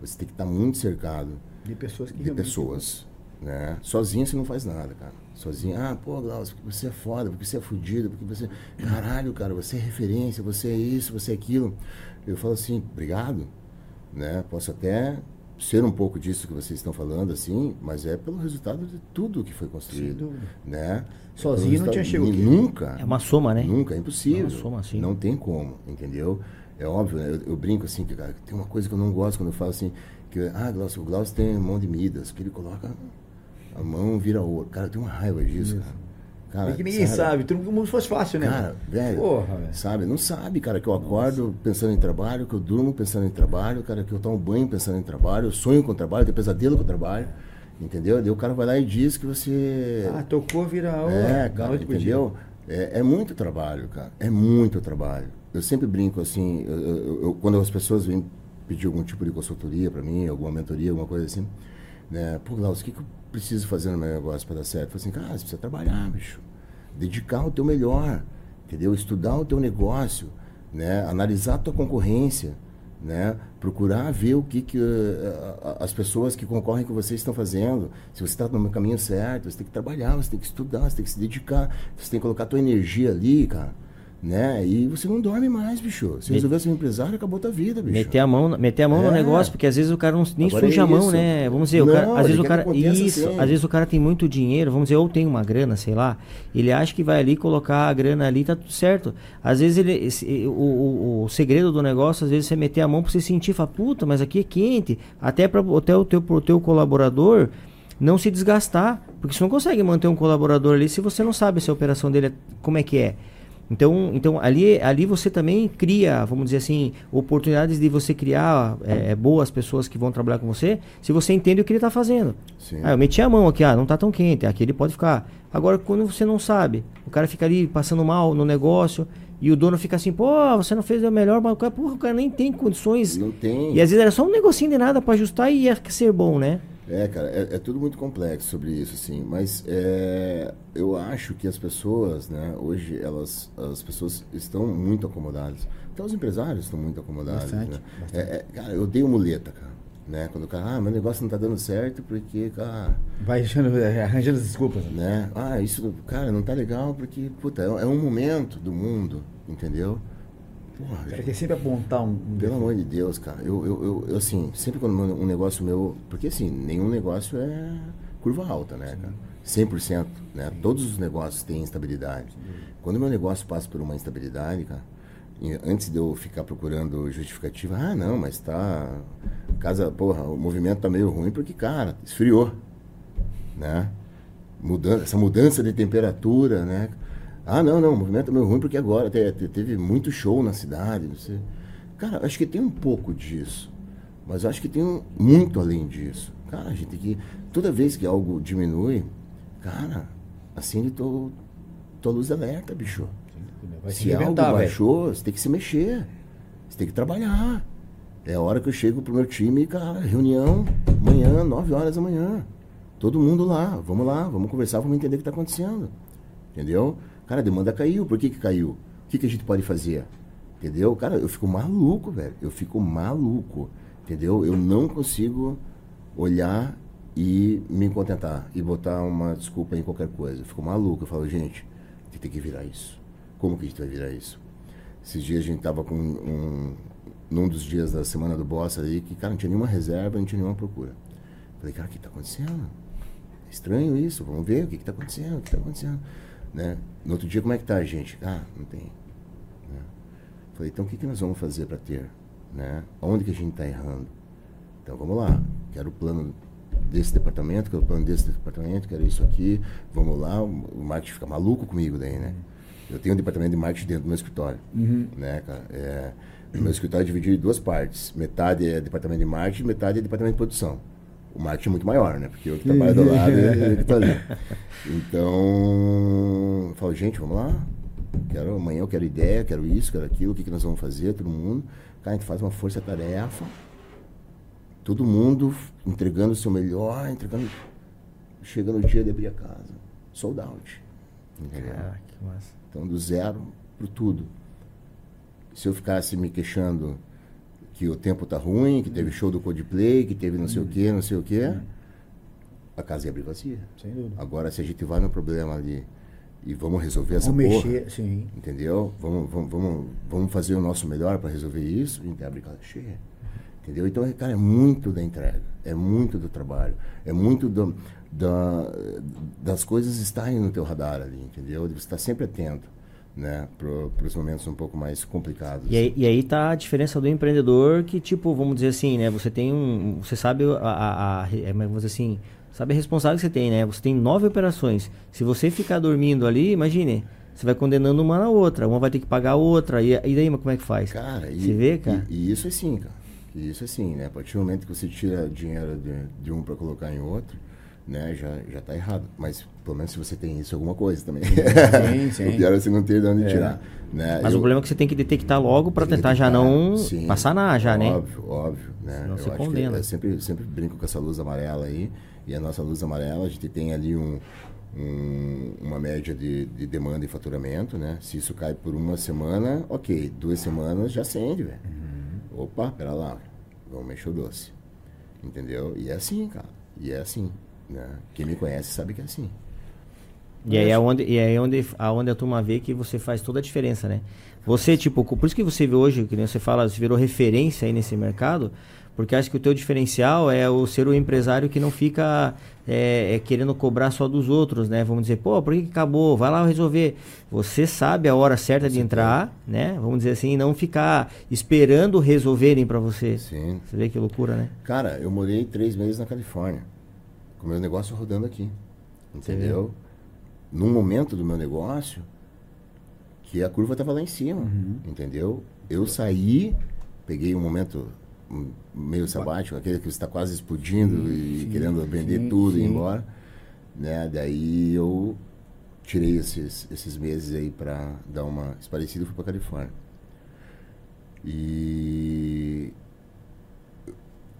Speaker 4: você tem que estar muito cercado
Speaker 1: De pessoas que
Speaker 4: de pessoas, né? Sozinho você não faz nada, cara. Sozinho, ah, pô, Glaucio, porque você é foda, porque você é fudido, porque você, caralho, cara, você é referência, você é isso, você é aquilo. Eu falo assim, obrigado, né? Posso até ser um pouco disso que vocês estão falando, assim, mas é pelo resultado de tudo que foi construído,
Speaker 1: dúvida.
Speaker 4: né?
Speaker 1: Sozinho
Speaker 4: Pelo
Speaker 1: não tinha aqui.
Speaker 4: Nunca.
Speaker 2: é uma soma, né?
Speaker 4: Nunca, é impossível.
Speaker 2: É uma soma, sim.
Speaker 4: Não tem como, entendeu? É óbvio, né? eu, eu brinco assim, que cara, tem uma coisa que eu não gosto quando eu falo assim, que, ah, Glaucio, o Glaucio tem mão de Midas, que ele coloca a mão vira ouro. Cara, eu tenho uma raiva disso, cara. Cara,
Speaker 1: É que ninguém sabe, tudo como se fosse fácil, né?
Speaker 4: Cara, velho,
Speaker 1: Porra, velho.
Speaker 4: sabe? Não sabe, cara, que eu acordo pensando em trabalho, que eu durmo pensando em trabalho, cara, que eu tomo banho pensando em trabalho, eu sonho com trabalho, tenho pesadelo com trabalho, entendeu? Daí o cara vai lá e diz que você...
Speaker 1: Ah, tocou, vira a
Speaker 4: É, cara, entendeu? É, é muito trabalho, cara. É muito trabalho. Eu sempre brinco assim, eu- eu- eu- quando as pessoas vêm pedir algum tipo de consultoria para mim, alguma mentoria, alguma coisa assim, né? Pô, Glaucio, o que, que eu preciso fazer no meu negócio para dar certo? Falo assim, cara, você precisa trabalhar, bicho. Dedicar o teu melhor, entendeu? Estudar o teu negócio, né? Analisar a tua concorrência, né? Procurar ver o que, que a- as pessoas que concorrem com você estão fazendo. Se você está no caminho certo, você tem que trabalhar, você tem que estudar, você tem que se dedicar, você tem que colocar a tua energia ali, cara. Né? E você não dorme mais, bicho. Se resolver ser um empresário, acabou tua vida, bicho.
Speaker 2: Meter a mão, meter a mão no
Speaker 4: É.
Speaker 2: negócio, porque às vezes o cara não, nem
Speaker 4: Agora
Speaker 2: suja
Speaker 4: é
Speaker 2: a mão, né? Vamos dizer, o
Speaker 4: Não,
Speaker 2: cara, às vezes o
Speaker 4: quer
Speaker 2: cara isso,
Speaker 4: assim.
Speaker 2: às vezes o cara tem muito dinheiro, vamos dizer, ou tem uma grana, sei lá, ele acha que vai ali colocar a grana ali, tá tudo certo. Às vezes ele esse- o, o, o segredo do negócio, às vezes você meter a mão para você sentir, fala, puta, mas aqui é quente, até para até o teu pro teu colaborador não se desgastar, porque você não consegue manter um colaborador ali se você não sabe se a operação dele é, como é que é. Então, então ali, ali você também cria, vamos dizer assim, oportunidades de você criar é, boas pessoas que vão trabalhar com você, se você entende o que ele está fazendo.
Speaker 4: Sim.
Speaker 2: Ah, eu meti a mão aqui, ah, não está tão quente, aqui ele pode ficar. Agora, quando você não sabe, o cara fica ali passando mal no negócio e o dono fica assim, pô, você não fez o melhor, mas porra, o cara nem tem condições.
Speaker 4: Não tem.
Speaker 2: E às vezes era só um negocinho de nada para ajustar e ia ser bom, né?
Speaker 4: É, cara, é, é, tudo muito complexo sobre isso, assim, mas é, eu acho que as pessoas, né, hoje, elas, as pessoas estão muito acomodadas. Até os empresários estão muito acomodados,
Speaker 1: Bastante,
Speaker 4: né?
Speaker 1: bastante.
Speaker 4: É, cara, eu odeio muleta, cara, né? Quando o cara, ah, meu negócio não tá dando certo porque, cara,
Speaker 1: Vai achando, arranjando as desculpas.
Speaker 4: né? Ah, isso, cara, não tá legal porque, puta, é, é um momento do mundo, entendeu? Porra,
Speaker 1: cara quer sempre apontar um.
Speaker 4: pelo amor de Deus, cara, eu, eu, eu, assim, sempre quando um negócio meu. Porque assim, nenhum negócio é curva alta, né, cara? 100%, né? Todos os negócios têm instabilidade. Quando o meu negócio passa por uma instabilidade, cara, antes de eu ficar procurando justificativa, ah, não, mas tá. Casa, porra, o movimento tá meio ruim porque, cara, esfriou, né? Mudança, essa mudança de temperatura, né? Ah, não, não, o movimento é meio ruim porque agora te- te- teve muito show na cidade. Cara, acho que tem um pouco disso, mas acho que tem um, muito além disso. Cara, a gente tem que. Toda vez que algo diminui, cara, acende tua, tua luz de alerta, bicho.
Speaker 1: Vai se
Speaker 4: Se algo baixou, você tem que se mexer. Você tem que trabalhar. É a hora que eu chego pro meu time, cara, reunião, amanhã, 9 horas da manhã. Todo mundo lá, vamos lá, vamos conversar, vamos entender o que está acontecendo. Entendeu? Cara, a demanda caiu, por que, que caiu? O que, que a gente pode fazer? Entendeu? Cara, eu fico maluco, velho. Eu fico maluco. Entendeu? Eu não consigo olhar e me contentar e botar uma desculpa em qualquer coisa. Eu fico maluco. Eu falo, gente, tem que virar isso. Como que a gente vai virar isso? Esses dias a gente tava com um. Num dos dias da semana do boss ali, que, cara, não tinha nenhuma reserva, não tinha nenhuma procura. Falei, cara, o que tá acontecendo? É estranho isso, vamos ver o que, que tá acontecendo, o que tá acontecendo. Né? No outro dia, como é que tá, gente? Ah, não tem. Né? Falei, então o que, que nós vamos fazer para ter? Né? Onde que a gente está errando? Então vamos lá, quero o plano desse departamento, quero o plano desse departamento, quero isso aqui, vamos lá, o marketing fica maluco comigo daí, né? Eu tenho um departamento de marketing dentro do meu escritório, né, cara? É, meu escritório é dividido em duas partes, metade é departamento de marketing, metade é departamento de produção. O marketing é muito maior, né? Porque eu que trabalho do lado e ele que tá ali. Então, eu falo, gente, vamos lá. Quero, amanhã eu quero ideia, quero isso, quero aquilo, o que, que nós vamos fazer, todo mundo. Cara, a gente faz uma força-tarefa, todo mundo entregando o seu melhor, entregando. Chega no dia de abrir a casa, sold out. Entendeu?
Speaker 2: Ah, que massa.
Speaker 4: Então, do zero pro tudo. Se eu ficasse me queixando que o tempo tá ruim, que teve show do Coldplay, que teve não sei o que, não sei o que, a casa ia abrir vazia.
Speaker 1: Sem dúvida.
Speaker 4: Agora, se a gente vai no problema ali e vamos resolver essa
Speaker 1: Vamos
Speaker 4: porra,
Speaker 1: mexer, sim.
Speaker 4: entendeu? Vamos, vamos, vamos, vamos fazer o nosso melhor para resolver isso, a gente abre casa cheia. Entendeu? Então, cara, é muito da entrega, é muito do trabalho, é muito do, da, das coisas estarem no teu radar ali, entendeu? De você estar sempre atento, né, para os momentos um pouco mais complicados.
Speaker 2: E aí, e aí tá a diferença do empreendedor que, tipo, vamos dizer assim, né? Você tem um. Você sabe a. a, a é, vamos dizer assim. Sabe a responsável que você tem, né? Você tem nove operações. Se você ficar dormindo ali, imagine. Você vai condenando uma na outra. Uma vai ter que pagar a outra. E, e daí, mas como é que faz?
Speaker 4: Cara, e,
Speaker 2: Você vê, cara?
Speaker 4: E, e isso é sim, cara. Isso é sim, né? A partir do momento que você tira dinheiro de, de um para colocar em outro, né? Já, já tá errado. Mas pelo menos se você tem isso, alguma coisa também.
Speaker 1: Sim, sim.
Speaker 4: o pior é você não ter de onde tirar. Né?
Speaker 2: Mas
Speaker 4: Eu-
Speaker 2: o problema é que você tem que detectar logo para tentar já
Speaker 4: detectar,
Speaker 2: não
Speaker 4: sim.
Speaker 2: passar na já, né?
Speaker 4: Óbvio, óbvio. Né?
Speaker 2: Senão
Speaker 4: Eu
Speaker 2: você
Speaker 4: acho
Speaker 2: condena.
Speaker 4: que eu sempre, sempre brinco com essa luz amarela aí. E a nossa luz amarela, a gente tem ali um, um- uma média de, de demanda e faturamento, né? Se isso cai por uma semana, ok. Duas semanas já acende, velho.
Speaker 2: Uhum.
Speaker 4: Opa, pera lá. Vamos mexer o doce. Entendeu? E é assim, cara. E é assim. Né? Quem me conhece sabe que é assim.
Speaker 2: E aí é onde, e aí é onde, aonde a turma vê que você faz toda a diferença, né? Você, tipo, por isso que você vê hoje, que nem você fala, você virou referência aí nesse mercado, porque acho que o teu diferencial é o ser o empresário que não fica é, é, querendo cobrar só dos outros, né? Vamos dizer, pô, por que, que acabou? Vai lá resolver. Você sabe a hora certa de entrar, né? Vamos dizer assim, e não ficar esperando resolverem pra você.
Speaker 4: Sim.
Speaker 2: Você vê que loucura, né?
Speaker 4: Cara, eu morei três meses na Califórnia, com o meu negócio rodando aqui. Entendeu? Num momento do meu negócio, que a curva estava lá em cima, entendeu? Eu saí, peguei um momento um, meio sabático, aquele que está quase explodindo e querendo vender
Speaker 1: sim,
Speaker 4: tudo e ir
Speaker 1: sim.
Speaker 4: embora, né? Daí eu tirei esses, esses meses aí para dar uma esparecida e fui para Califórnia. E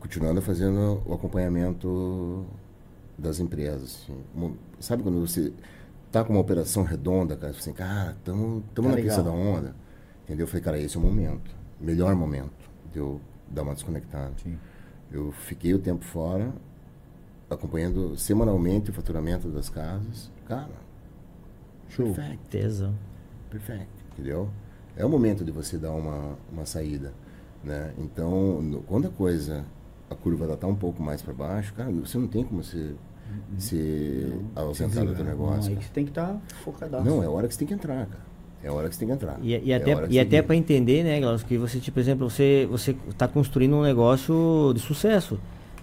Speaker 4: continuando fazendo o acompanhamento das empresas. assim. Uma- sabe quando você tá com uma operação redonda, cara, você assim, cara, estamos
Speaker 1: Tá
Speaker 4: na pista da onda. Entendeu? Eu falei, cara, esse é o momento. Melhor momento de eu dar uma desconectada.
Speaker 1: Sim.
Speaker 4: Eu fiquei o tempo fora, acompanhando semanalmente o faturamento das casas. Cara,
Speaker 1: Show.
Speaker 4: perfeito. Perfeito, entendeu? É o momento de você dar uma, uma saída, né? Então, no- quando a coisa, a curva ela tá um pouco mais para baixo, cara, você não tem como você se ausentar do teu negócio.
Speaker 1: Não, aí você tem que estar focadaço.
Speaker 4: Não, é a hora que você tem que entrar, cara. É a hora que você tem que entrar.
Speaker 2: E, e
Speaker 4: É
Speaker 2: até, e
Speaker 4: você
Speaker 2: até
Speaker 4: que-
Speaker 2: para entender, né, Glaucio, que você, tipo, por exemplo, você você está construindo um negócio de sucesso.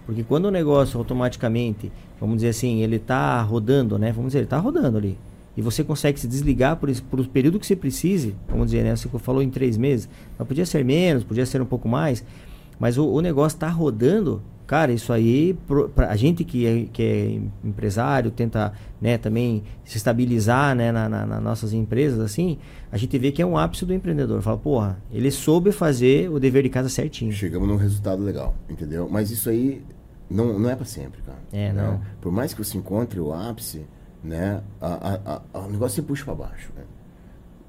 Speaker 2: Porque quando o negócio automaticamente, vamos dizer assim, ele está rodando, né? Vamos dizer, ele está rodando ali. E você consegue se desligar por, por o período que você precise, vamos dizer, né? Você falou em três meses, mas podia ser menos, podia ser um pouco mais, mas o, o negócio está rodando, cara, isso aí, pro, pra, a gente que é, que é empresário, tenta né, também se estabilizar né, na, na- nas nossas empresas, assim, a gente vê que é um ápice do empreendedor. Fala, porra, ele soube fazer o dever de casa certinho.
Speaker 4: Chegamos num resultado legal, entendeu? Mas isso aí não, não é para sempre, cara.
Speaker 2: É,
Speaker 4: né?
Speaker 2: não.
Speaker 4: Por mais que você encontre o ápice, né, a, a- a- o negócio se puxa para baixo, né?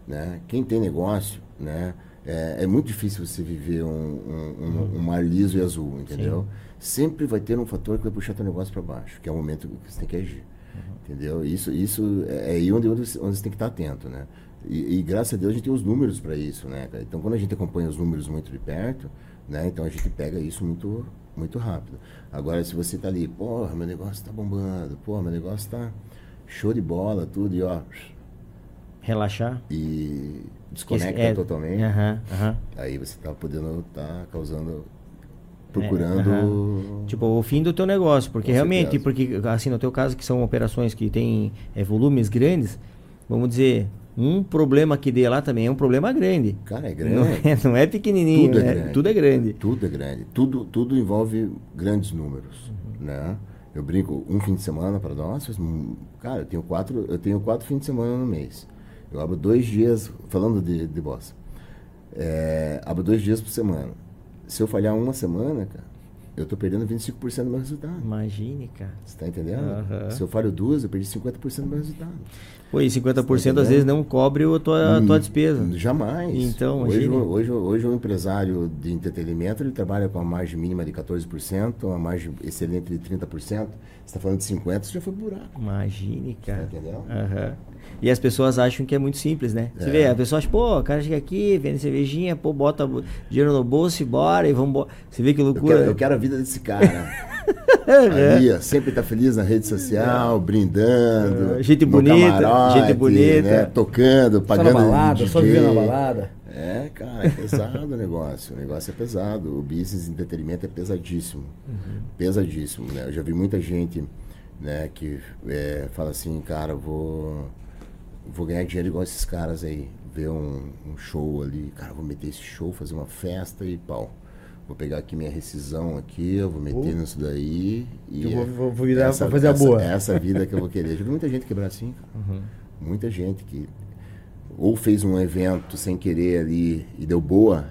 Speaker 4: né? Quem tem negócio, né, é, é muito difícil você viver um, um, um- um mar liso e azul, entendeu? Sempre vai ter um fator que vai puxar teu negócio para baixo, que é o momento que você tem que agir, entendeu? Isso, isso é aí onde, onde, você, onde você tem que estar atento, né? E, e graças a Deus a gente tem os números para isso, né? Então quando a gente acompanha os números muito de perto, né? Então a gente pega isso muito muito rápido. Agora se você tá ali, porra, meu negócio tá bombando, porra, meu negócio tá show de bola, tudo e ó,
Speaker 2: Relaxar.
Speaker 4: e desconecta
Speaker 2: É,
Speaker 4: totalmente,
Speaker 2: Aham, aham.
Speaker 4: aí você tá podendo tá causando procurando
Speaker 2: É, aham. Tipo, o fim do teu negócio, porque
Speaker 4: Com
Speaker 2: realmente,
Speaker 4: certeza.
Speaker 2: porque assim, no teu caso que são operações que têm é, volumes grandes, vamos dizer, um problema que dê lá também é um problema grande.
Speaker 4: Cara, é grande.
Speaker 2: Não é, não é pequenininho,
Speaker 4: Tudo é
Speaker 2: né?
Speaker 4: grande.
Speaker 2: Tudo é grande.
Speaker 4: Tudo é grande. Tudo, tudo envolve grandes números,
Speaker 2: Uhum.
Speaker 4: né? Eu brinco um fim de semana para nós, cara, eu tenho quatro, eu tenho quatro fins de semana no mês. Eu abro dois dias, falando de, de boss, é, abro dois dias por semana. Se eu falhar uma semana, cara, eu tô perdendo 25% do meu resultado.
Speaker 2: Imagine, cara.
Speaker 4: Você tá entendendo?
Speaker 2: Aham.
Speaker 4: Se eu falho duas, eu perdi 50% do meu resultado.
Speaker 2: Pô, e 50% às
Speaker 4: entendendo?
Speaker 2: vezes não cobre a tua, a tua despesa.
Speaker 4: Jamais.
Speaker 2: Então,
Speaker 4: hoje, hoje, hoje um empresário de entretenimento ele trabalha com a margem mínima de 14%, uma margem excelente de 30%. Você está falando de 50%, você já foi buraco.
Speaker 2: Imagine, cara.
Speaker 4: Tá entendendo?
Speaker 2: Aham. E as pessoas acham que é muito simples, né? Você
Speaker 4: É.
Speaker 2: vê, a pessoa acha, pô, o cara chega aqui, vende cervejinha, pô, bota dinheiro no bolso e bora e vamos Você vê que
Speaker 4: Eu
Speaker 2: loucura.
Speaker 4: quero, eu quero a vida desse cara. Ali, ó, sempre tá feliz na rede social, brindando.
Speaker 2: É, gente bonita,
Speaker 4: camarote,
Speaker 2: gente bonita.
Speaker 4: né, tocando,
Speaker 1: Só na
Speaker 4: pagando.
Speaker 1: balada, só vivendo na balada.
Speaker 4: É, cara, é pesado o negócio. O negócio é pesado. O business entretenimento é pesadíssimo. Pesadíssimo, né? Eu já vi muita gente, né, que é, fala assim, cara, eu vou, vou ganhar dinheiro igual esses caras aí. Ver um, um show ali, cara, vou meter esse show, fazer uma festa e pau. Vou pegar aqui minha rescisão aqui, eu vou meter nisso daí. E
Speaker 1: Eu vou- vou- virar pra fazer a
Speaker 4: essa,
Speaker 1: boa.
Speaker 4: Essa vida que eu vou querer. Já vi muita gente quebrar assim, cara. Muita gente que ou fez um evento sem querer ali e deu boa,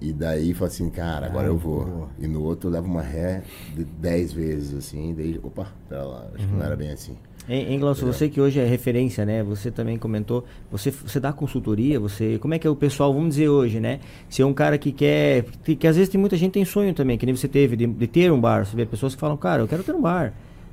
Speaker 4: e daí fala assim, cara, agora
Speaker 1: Ah,
Speaker 4: eu vou.
Speaker 1: boa.
Speaker 4: E no outro leva uma ré de 10 vezes, assim, daí, opa, pera lá, acho que não era bem assim.
Speaker 2: Hein, hein Glaucio, você que hoje é referência, né? Você também comentou, você, você dá consultoria, você. Como é que é o pessoal, vamos dizer hoje, né? Se é um cara que quer. Que, que às vezes tem muita gente que tem sonho também, que nem você teve, de, de ter um bar. Você vê pessoas que falam, cara, eu quero ter um bar.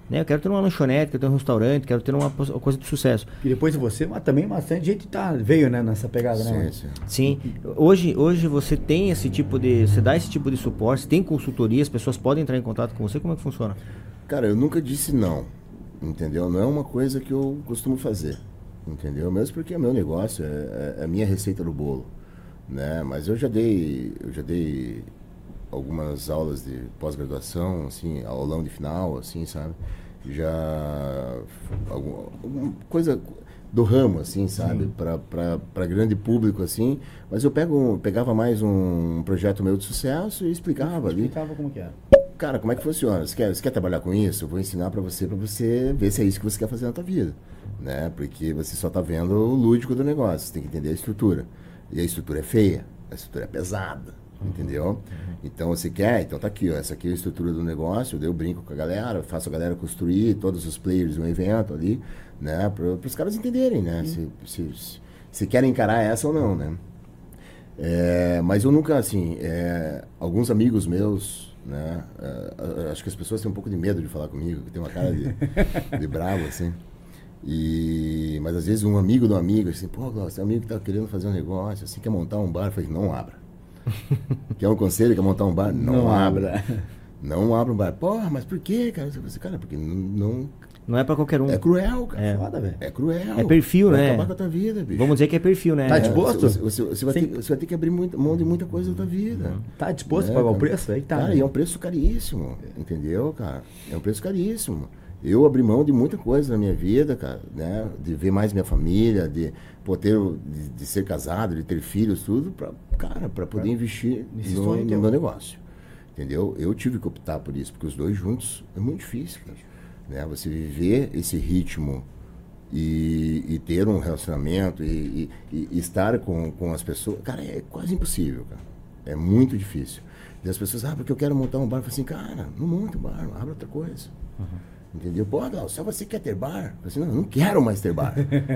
Speaker 2: Né? Eu quero ter uma lanchonete, quero ter um restaurante, quero ter uma, coisa de sucesso.
Speaker 1: E depois de você, mas também bastante gente tá, veio né, nessa pegada, né?
Speaker 4: Sim,
Speaker 1: mano?
Speaker 4: sim.
Speaker 2: Sim, hoje, hoje você tem esse tipo de. Você dá esse tipo de suporte, você tem consultoria, as pessoas podem entrar em contato com você, como é que funciona?
Speaker 4: Cara, eu nunca disse não, entendeu? Não é uma coisa que eu costumo fazer, entendeu? Mesmo porque é meu negócio, é, é a minha receita do bolo, né? Mas eu já dei, eu já dei algumas aulas de pós-graduação, assim, aulão de final, assim, sabe? Já algum, alguma coisa do ramo, assim, sabe? Para grande público, assim. Mas eu pego, pegava mais um projeto meu de sucesso e explicava ali.
Speaker 1: Explicava como que era.
Speaker 4: Cara, como é que funciona? Você quer, você quer trabalhar com isso? Eu vou ensinar para você, para você ver se é isso que você quer fazer na tua vida. Né? Porque você só tá vendo o lúdico do negócio. Você tem que entender a estrutura. E a estrutura é feia, a estrutura é pesada. Entendeu? Então você quer, então tá aqui, ó, essa aqui é a estrutura do negócio, eu brinco com a galera, faço a galera construir todos os players de um evento ali, né? Para os caras entenderem, né? Se, se, se, se querem encarar essa ou não, né? É, mas eu nunca, assim, é, alguns amigos meus, né? é, acho que as pessoas têm um pouco de medo de falar comigo, que tem uma cara de, de bravo, assim. E, mas às vezes um amigo do amigo, assim, pô, Glaucio, amigo que tá querendo fazer um negócio, assim, quer montar um bar, eu falei, não abra. quer um conselho, quer montar um bar? Não,
Speaker 1: Não
Speaker 4: abra.
Speaker 1: abra.
Speaker 4: Não abra um bar. Porra, mas por quê, cara? Falei, cara, porque não, não-
Speaker 2: Não é pra qualquer um.
Speaker 4: é cruel, cara.
Speaker 2: É.
Speaker 1: Foda, velho.
Speaker 4: É cruel.
Speaker 2: É perfil,
Speaker 4: Vai
Speaker 2: né?
Speaker 4: acabar com a tua vida, bicho.
Speaker 2: Vamos dizer que é perfil, né?
Speaker 1: Tá
Speaker 2: É.
Speaker 1: disposto?
Speaker 4: Você, você- você vai ter, você vai ter que abrir muito, mão de muita coisa da tua vida.
Speaker 1: Tá disposto
Speaker 4: É,
Speaker 1: a pagar o
Speaker 4: cara.
Speaker 1: preço? Aí que tá.
Speaker 4: Cara,
Speaker 1: né?
Speaker 4: e é um preço caríssimo, entendeu, cara? É um preço caríssimo. Eu abri mão de muita coisa na minha vida, cara, né? De ver mais minha família, de poder, de, de ser casado, de ter filhos, tudo, pra, cara, para poder investir no, no meu negócio. Entendeu? Eu tive que optar por isso, porque os dois juntos é muito difícil, cara. Né? Você viver esse ritmo e, e ter um relacionamento e, e- e estar com, com as pessoas, cara, é quase impossível, cara. É muito difícil. E as pessoas, ah, porque eu quero montar um bar. Eu falo assim, cara, não monta um bar, abre outra coisa. Entendeu? Pô, Glaucio, só você quer ter bar? Eu falei assim, não, eu não quero mais ter bar.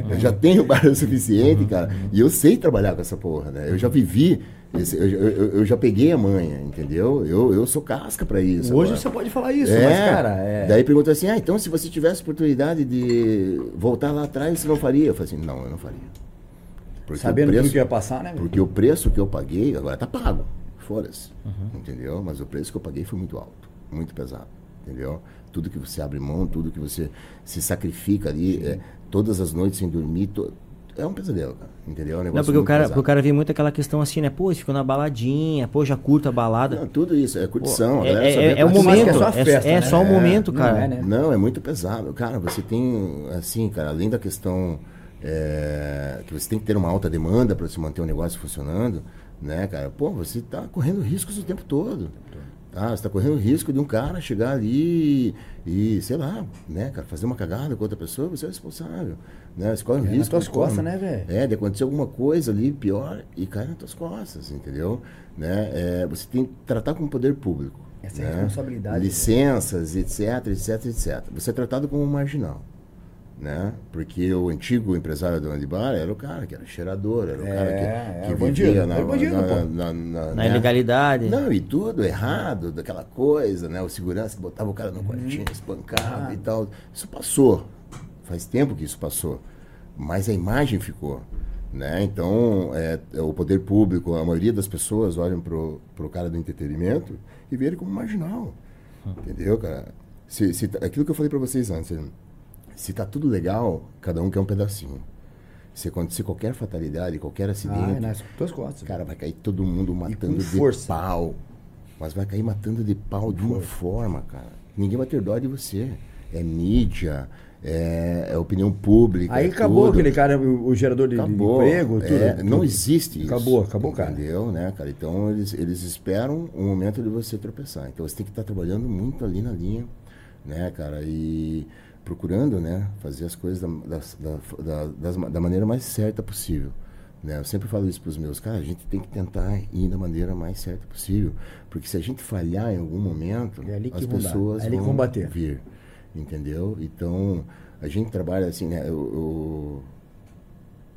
Speaker 4: eu já tenho bar o suficiente, cara. E eu sei trabalhar com essa porra, né? Eu já vivi, esse- eu, eu- eu já peguei a manha, entendeu? Eu, eu sou casca pra isso.
Speaker 1: Hoje
Speaker 4: agora.
Speaker 1: você pode falar isso,
Speaker 4: É,
Speaker 1: mas, cara, é.
Speaker 4: Daí perguntou assim, ah, então se você tivesse oportunidade de voltar lá atrás, você não faria? Eu falei assim, não, eu não faria. Porque
Speaker 1: Sabendo
Speaker 4: preço-
Speaker 1: tudo que ia passar, né?
Speaker 4: porque o preço que eu paguei, agora tá pago, foda-se,
Speaker 1: Uhum.
Speaker 4: entendeu? Mas o preço que eu paguei foi muito alto, muito pesado, entendeu? Tudo que você abre mão, tudo que você se sacrifica ali, é, todas as noites sem dormir, to- é um pesadelo, cara, entendeu? É um
Speaker 2: Não, porque o cara, o cara vê muito aquela questão assim, né? Pô, você ficou na baladinha, pô, já curto a balada.
Speaker 4: Não, tudo isso, é
Speaker 2: Pô,
Speaker 4: curtição, a
Speaker 2: é,
Speaker 4: só
Speaker 2: é,
Speaker 4: vê
Speaker 2: é,
Speaker 4: a
Speaker 2: o momento.
Speaker 1: é só a
Speaker 2: É,
Speaker 1: festa,
Speaker 2: é
Speaker 1: né?
Speaker 2: só o
Speaker 1: É,
Speaker 2: momento,
Speaker 1: não
Speaker 2: cara.
Speaker 1: é, né?
Speaker 4: Não, é muito pesado. Cara, você tem, assim, cara, além da questão é, que você tem que ter uma alta demanda para você manter o negócio funcionando, né, cara? Pô, você está correndo riscos o tempo todo. Tá? Você está correndo risco de um cara chegar ali e, sei lá, né, cara, fazer uma cagada com outra pessoa, você é responsável. Né? Você corre um
Speaker 1: É nas
Speaker 4: risco.
Speaker 1: tuas
Speaker 4: de
Speaker 1: costas, né, velho?
Speaker 4: É, de acontecer alguma coisa ali pior e cai nas tuas costas, entendeu? Né? É, você tem que tratar com o poder público.
Speaker 1: Essa é a
Speaker 4: né?
Speaker 1: responsabilidade,
Speaker 4: Licenças, etc, etc, etc. Você é tratado como um marginal. Né? Porque o antigo empresário do Andibar era o cara que era cheirador, era o
Speaker 1: É,
Speaker 4: cara
Speaker 1: é,
Speaker 4: que, que
Speaker 1: o bandido,
Speaker 4: vivia na,
Speaker 1: o bandido,
Speaker 4: na, na, na-
Speaker 2: Na
Speaker 4: né?
Speaker 2: ilegalidade.
Speaker 4: Não, e tudo errado, daquela coisa, né? O segurança que botava o cara no quartinho, espancava
Speaker 1: Ah.
Speaker 4: e tal. Isso passou. Faz tempo que isso passou. Mas a imagem ficou. Né? Então, é, é o poder público, a maioria das pessoas olham pro, pro cara do entretenimento e vê ele como marginal. Entendeu, cara? Se, se, aquilo que eu falei para vocês antes, se tá tudo legal, cada um quer um pedacinho. Se acontecer qualquer fatalidade, qualquer
Speaker 1: Ah,
Speaker 4: acidente,
Speaker 1: é nas tuas costas.
Speaker 4: Cara, vai cair todo mundo matando de
Speaker 1: força.
Speaker 4: pau. Mas vai cair matando de pau de uma forma, cara. Ninguém vai ter dó de você. É mídia, é, é opinião pública.
Speaker 1: Aí
Speaker 4: é
Speaker 1: acabou
Speaker 4: tudo.
Speaker 1: aquele cara, o, o gerador de, de emprego, tudo,
Speaker 4: É,
Speaker 1: tudo.
Speaker 4: Não existe isso.
Speaker 1: Acabou, acabou, cara.
Speaker 4: Entendeu, né, cara? Então eles, eles esperam o momento de você tropeçar. Então você tem que estar trabalhando muito ali na linha, né, cara? E procurando, né, fazer as coisas da, da, da, da maneira mais certa possível. Né? Eu sempre falo isso para os meus, cara, a gente tem que tentar ir da maneira mais certa possível. Porque se a gente falhar em algum momento,
Speaker 1: É
Speaker 4: as pessoas
Speaker 1: é
Speaker 4: vão
Speaker 1: bater.
Speaker 4: vir. Entendeu? Então, a gente trabalha assim, né? eu-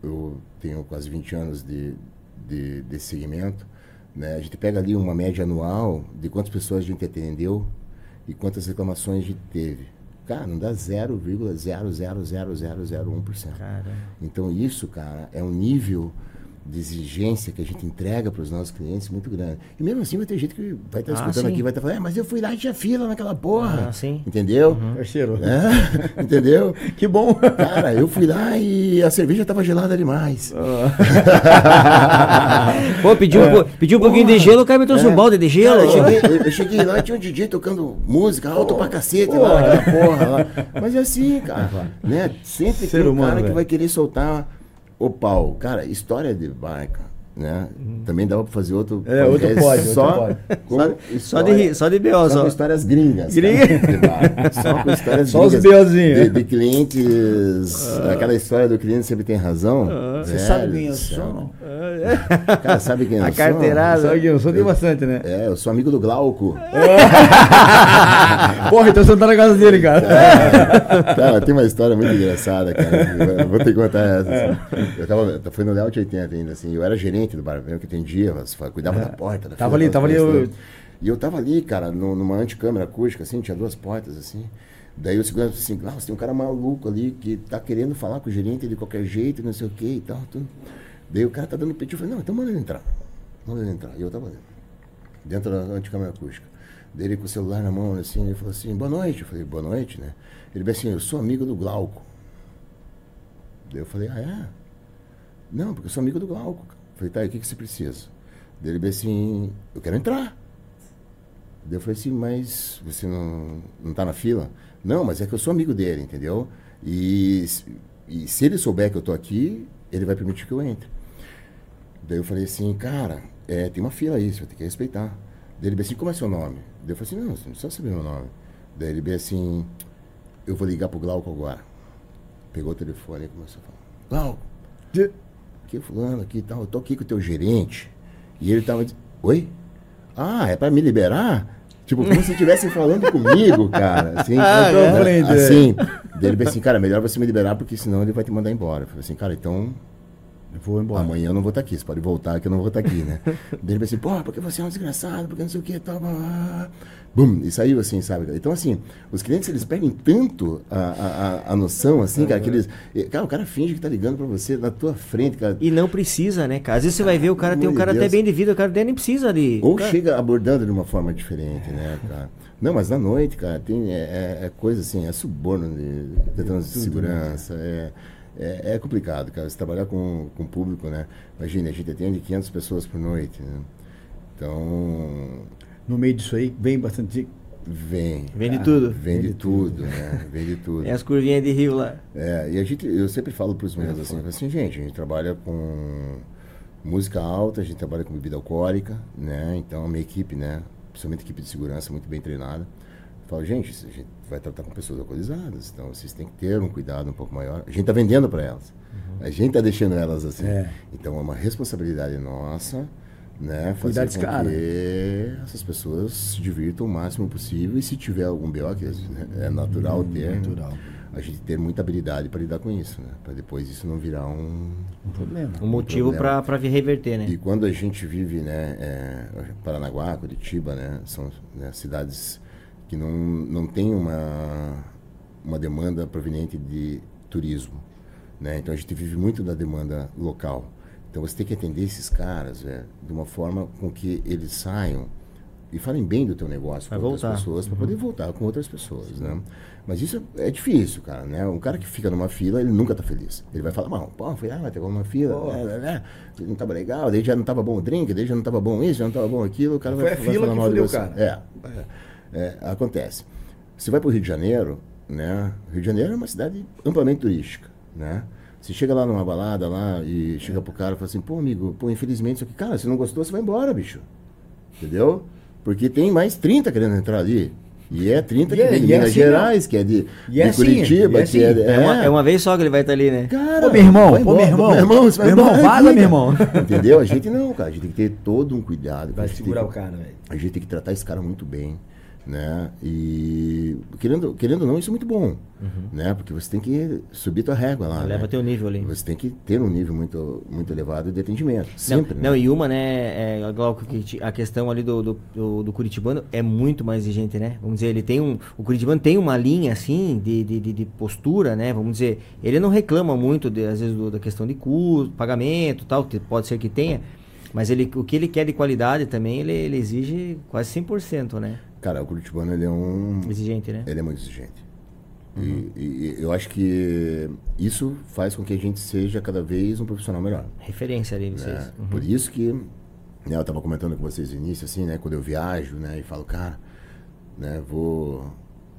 Speaker 4: eu, eu tenho quase 20 anos de, de, desse segmento, né? A gente pega ali uma média anual de quantas pessoas a gente atendeu e quantas reclamações a gente teve. Cara, não dá 0,0000001%.
Speaker 2: Caramba.
Speaker 4: Então isso, cara, é um nível de exigência que a gente entrega para os nossos clientes muito grande. E mesmo assim vai ter gente que vai estar
Speaker 2: Ah,
Speaker 4: escutando
Speaker 2: sim.
Speaker 4: aqui, vai estar falando, é, mas eu fui lá e tinha fila naquela porra.
Speaker 2: Ah, sim.
Speaker 4: Entendeu?
Speaker 1: Parceiro.
Speaker 4: É, entendeu?
Speaker 1: Que bom.
Speaker 4: Cara, eu fui lá e a cerveja tava gelada demais.
Speaker 2: Pô, pediu, um po- pediu um pouquinho de gelo, o cara me trouxe um balde de gelo.
Speaker 4: Cara, eu, cheguei, eu- cheguei lá e tinha um DJ tocando música alto pra cacete lá, naquela porra lá. Mas é assim, cara. Né? Sempre
Speaker 1: Ser
Speaker 4: tem um
Speaker 1: humano,
Speaker 4: cara que
Speaker 1: velho.
Speaker 4: vai querer soltar o pau. Cara, história de barca. Né? Também dava pra fazer outro.
Speaker 1: É, outro pode, outro
Speaker 4: só,
Speaker 1: pode.
Speaker 4: com
Speaker 2: Só de, só de B.O.
Speaker 4: só
Speaker 2: só.
Speaker 4: com histórias gringas.
Speaker 2: Gringa?
Speaker 4: de. Só com histórias
Speaker 1: Só os
Speaker 4: gringas.
Speaker 1: B.O.zinhos.
Speaker 4: De, de clientes. Aquela história do cliente sempre tem razão.
Speaker 1: Você
Speaker 4: Velho
Speaker 1: sabe quem eu sou?
Speaker 4: Cara, sabe quem eu
Speaker 2: A
Speaker 4: sou?
Speaker 2: carteirada.
Speaker 1: Sabe quem eu sou? Tem bastante, né?
Speaker 4: É, eu sou amigo do Glauco.
Speaker 1: Porra, então você não tá na casa dele, cara.
Speaker 4: Cara, tem uma história muito engraçada, cara. Vou ter que contar essa. assim. Eu tava, eu fui no Layout 80 ainda, assim. Eu era gerente do bar, eu que atendia, cuidava da porta. Da
Speaker 1: Tava ali, tava ali, eu-.
Speaker 4: E eu tava ali, cara, no- numa anticâmera acústica, assim, tinha duas portas, assim. Daí o segurança disse assim, Glaucio, tem um cara maluco ali que tá querendo falar com o gerente de qualquer jeito, não sei o que e tal. Tudo. Daí o cara tá dando pedido, eu falei, não, então manda ele entrar. Manda ele entrar. E eu tava dentro da anticâmera acústica. Daí ele com o celular na mão, assim, ele falou assim, boa noite. Eu falei, boa noite, né? Ele disse assim, eu sou amigo do Glauco. Daí eu falei, ah, é? Não, porque eu sou amigo do Glauco. cara. Falei, tá, e o que, que você precisa? Daí ele disse assim, eu quero entrar. Daí eu falei assim, mas você não, não tá na fila? Não, mas é que eu sou amigo dele, entendeu? E, se- e se ele souber que eu tô aqui, ele vai permitir que eu entre. Daí eu falei assim, cara, é, tem uma fila aí, você vai ter que respeitar. Daí ele disse assim, como é seu nome? Daí eu falei assim, não, você não precisa saber meu nome. Daí ele disse assim, eu vou ligar pro Glauco agora. Pegou o telefone e começou a falar, Glauco, aqui fulano aqui e tal, eu tô aqui com o teu gerente. E ele tava dizendo, oi? Ah, é pra me liberar? Tipo, como se estivessem falando comigo, cara. Assim,
Speaker 1: Ah,
Speaker 4: né?
Speaker 1: é.
Speaker 4: Assim. Daí ele disse assim, cara, melhor você me liberar, porque senão ele vai te mandar embora. Eu falei assim, cara, então
Speaker 1: vou embora.
Speaker 4: Amanhã eu não vou estar aqui, você pode voltar que eu não vou estar aqui, né? Daí ele assim, pô, porque você é um desgraçado, porque não sei o que, tal, blá, blá, blá. Bum, e saiu assim, sabe? Então, assim, os clientes, eles perdem tanto a, a, a- noção, assim, cara, que eles... Cara, o cara finge que tá ligando pra você na tua frente, cara.
Speaker 2: E não precisa, né, cara? Às vezes você vai ver, o cara
Speaker 4: Pelo
Speaker 2: tem um cara
Speaker 4: de
Speaker 2: até
Speaker 4: Deus.
Speaker 2: bem de vida, o cara até nem precisa de.
Speaker 4: Ou
Speaker 2: cara,
Speaker 4: chega abordando de uma forma diferente, né, cara? Não, mas na noite, cara, tem, é, é- é coisa assim, é suborno de, de de segurança, é, é, é complicado, cara, você trabalhar com, com o público, né? Imagina, a gente atende 500 pessoas por noite, né? Então,
Speaker 1: No meio disso aí, vem bastante.
Speaker 4: vem.
Speaker 2: Vende tudo.
Speaker 4: Vende tudo, né? Vende tudo.
Speaker 2: É as curvinhas de rio lá.
Speaker 4: É, e a gente, eu sempre falo para os meus assim, eu falo assim, gente, a gente trabalha com música alta, a gente trabalha com bebida alcoólica, né? Então a minha equipe, né, principalmente a equipe de segurança muito bem treinada. Eu falo, gente, a gente vai tratar com pessoas alcoolizadas, então vocês têm que ter um cuidado um pouco maior. A gente está vendendo para elas. A gente está deixando elas assim.
Speaker 1: É.
Speaker 4: Então é uma responsabilidade nossa, né, fazer com
Speaker 1: cara.
Speaker 4: que essas pessoas se divirtam o máximo possível e se tiver algum BO, que é natural ter,
Speaker 1: natural.
Speaker 4: a gente ter muita habilidade para lidar com isso, né? Para depois isso não virar um.
Speaker 1: Um problema.
Speaker 2: Um motivo pra, pra reverter, né?
Speaker 4: E quando a gente vive, né, é, Paranaguá, Curitiba, né, são né, cidades que não, não tem uma, uma demanda proveniente de turismo, né? Então a gente vive muito da demanda local. Então você tem que atender esses caras, velho, de uma forma com que eles saiam e falem bem do teu negócio com outras pessoas para poder voltar com outras pessoas, né? Mas isso é difícil, cara, né? Um cara que fica numa fila, ele nunca tá feliz. Ele vai falar, não, pô, fui lá, vai ter uma fila, né, né, né, não tava legal, daí já não tava bom o drink, daí já não tava bom isso, já não tava bom aquilo, o cara
Speaker 1: Foi
Speaker 4: vai,
Speaker 1: a
Speaker 4: vai
Speaker 1: fila
Speaker 4: falar
Speaker 1: que
Speaker 4: mal de você.
Speaker 1: cara.
Speaker 4: É, é, é, acontece. Você vai pro Rio de Janeiro, né? Rio de Janeiro é uma cidade amplamente turística, né? Você chega lá numa balada lá e chega pro cara e fala assim, pô, amigo, pô, infelizmente isso aqui, cara, se não gostou, você vai embora, bicho. Entendeu? Porque tem mais 30 querendo entrar ali. E é 30
Speaker 1: E
Speaker 4: que
Speaker 1: é-
Speaker 4: vem de
Speaker 1: e é
Speaker 4: Minas
Speaker 1: assim,
Speaker 4: Gerais, que é de,
Speaker 1: é
Speaker 4: de
Speaker 1: assim,
Speaker 4: Curitiba,
Speaker 1: é
Speaker 4: que é,
Speaker 1: assim.
Speaker 4: de-
Speaker 2: É uma, é uma vez só que ele vai estar ali, né?
Speaker 4: Cara,
Speaker 1: Ô, meu irmão,
Speaker 4: vai
Speaker 1: ô, meu irmão.
Speaker 4: meu irmão, você vai
Speaker 1: Meu irmão, vaza, meu irmão.
Speaker 4: Entendeu? A gente não, cara. A gente tem que ter todo um cuidado.
Speaker 1: Vai segurar o cara, velho.
Speaker 4: A gente tem que tratar esse cara muito bem. Né? E querendo, querendo ou não, isso é muito bom, né? Porque você tem que subir tua régua lá,
Speaker 2: Leva
Speaker 4: né?
Speaker 2: teu nível ali.
Speaker 4: Você tem que ter um nível muito, muito elevado de atendimento,
Speaker 2: Não,
Speaker 4: sempre,
Speaker 2: não,
Speaker 4: né?
Speaker 2: e uma, né, é, Glauco, que a questão ali do, do, do, do Curitibano é muito mais exigente, né? Vamos dizer, ele tem um. O Curitibano tem uma linha assim de, de, de, de postura, né? Vamos dizer, ele não reclama muito, de, às vezes, do- da questão de custo, pagamento tal, que pode ser que tenha. Mas ele, o que ele quer de qualidade também, ele, ele exige quase 100%, né?
Speaker 4: Cara, o Curitibano, ele é um...
Speaker 2: Exigente, né?
Speaker 4: Ele é muito exigente. E, e- e eu acho que isso faz com que a gente seja cada vez um profissional melhor.
Speaker 2: Referência ali, vocês.
Speaker 4: né?
Speaker 2: Uhum.
Speaker 4: Por isso que né, eu estava comentando com vocês no início, assim, né? Quando eu viajo, né? E falo, cara, né? Vou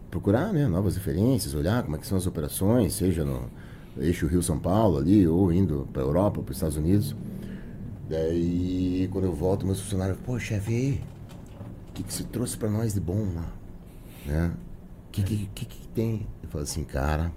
Speaker 4: procurar, né? Novas referências, olhar como é que são as operações, seja no eixo Rio-São Paulo ali, ou indo para Europa, para os Estados Unidos. Daí, quando eu volto, meus funcionários, pô, chefe, aí? o que, que você trouxe para nós de bom lá? Né? O que, que, que, que tem? Eu falo assim, cara,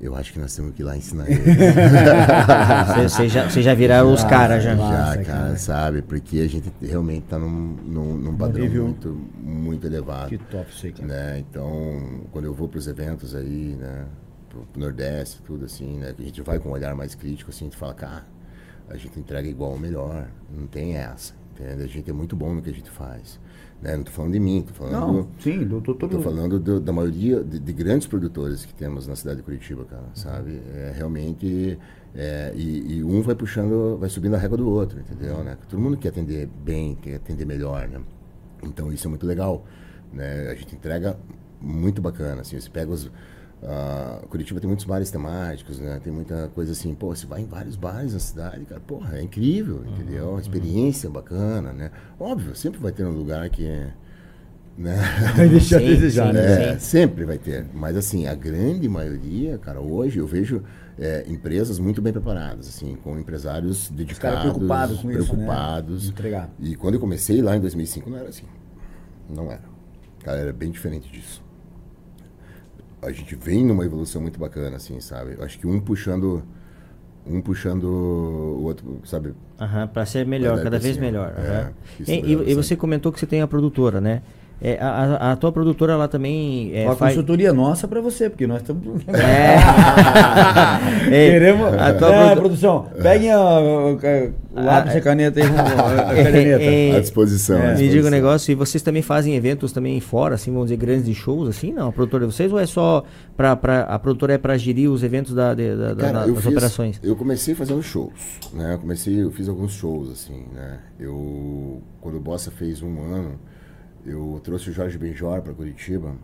Speaker 4: eu acho que nós temos que ir lá ensinar eles.
Speaker 2: Vocês já, já viraram os caras já.
Speaker 4: Já, cara,
Speaker 1: cara.
Speaker 4: sabe? Porque a gente realmente tá num, num, num padrão
Speaker 1: nível-
Speaker 4: muito, muito elevado.
Speaker 1: Que top isso aí, cara.
Speaker 4: Né? Então, quando eu vou para os eventos aí, né? Pro, pro Nordeste, tudo assim, né? Que a gente vai com um olhar mais crítico, assim, a gente fala, cara, a gente entrega igual ou melhor. Não tem essa. Entende? A gente é muito bom no que a gente faz. Né? Não tô falando de mim, tô falando
Speaker 1: Não, sim, eu tô todo
Speaker 4: Estou falando do- da maioria de, de grandes produtores que temos na cidade de Curitiba, cara, sabe? É realmente é, e, e um vai puxando, vai subindo a régua do outro, entendeu? Né? Todo mundo quer atender bem, quer atender melhor, né? Então isso é muito legal, né? A gente entrega muito bacana, assim. Você pega os ah, Curitiba tem muitos bares temáticos, né? Tem muita coisa assim, pô, você vai em vários bares na cidade, cara, porra, é incrível, entendeu? Uma experiência bacana, né? Óbvio, sempre vai ter um lugar que é, né?
Speaker 1: Deixa a
Speaker 2: Sim,
Speaker 1: desejar,
Speaker 2: sim,
Speaker 1: né?
Speaker 4: É, sempre vai ter. Mas assim, a grande maioria, cara, hoje eu vejo é, empresas muito bem preparadas, assim, com empresários dedicados,
Speaker 1: preocupados com isso, né?
Speaker 4: preocupados.
Speaker 1: Entregar.
Speaker 4: E quando eu comecei lá em 2005, não era assim. Não era. Cara, era bem diferente disso. A gente vem numa evolução muito bacana, assim, sabe? Eu acho que um puxando um puxando o outro, sabe?
Speaker 2: Aham, para ser melhor, cada vez melhor.
Speaker 4: É, isso
Speaker 2: E,
Speaker 4: é
Speaker 2: e- e você comentou que você tem a produtora, né? É, a, a- a tua produtora lá também é,
Speaker 1: Uma
Speaker 2: faz...
Speaker 1: consultoria nossa pra você, porque nós estamos.
Speaker 2: É.
Speaker 1: Queremos.
Speaker 2: A tua
Speaker 1: É,
Speaker 2: produ-
Speaker 1: produção, peguem a- o, o lápis e a caneta aí. A caneta.
Speaker 2: É,
Speaker 4: À disposição. à
Speaker 2: Me diga um negócio, e vocês também fazem eventos também fora, assim, vamos dizer, grandes de shows, assim, não? A produtora de vocês ou é só pra, pra, a produtora é pra gerir os eventos da, de- da-
Speaker 4: Cara,
Speaker 2: da- das
Speaker 4: fiz-
Speaker 2: operações?
Speaker 4: Eu comecei fazendo shows, né? Eu comecei, eu fiz alguns shows, assim, né? Eu, quando o Bossa fez um ano, eu trouxe o Jorge Benjor para Curitiba,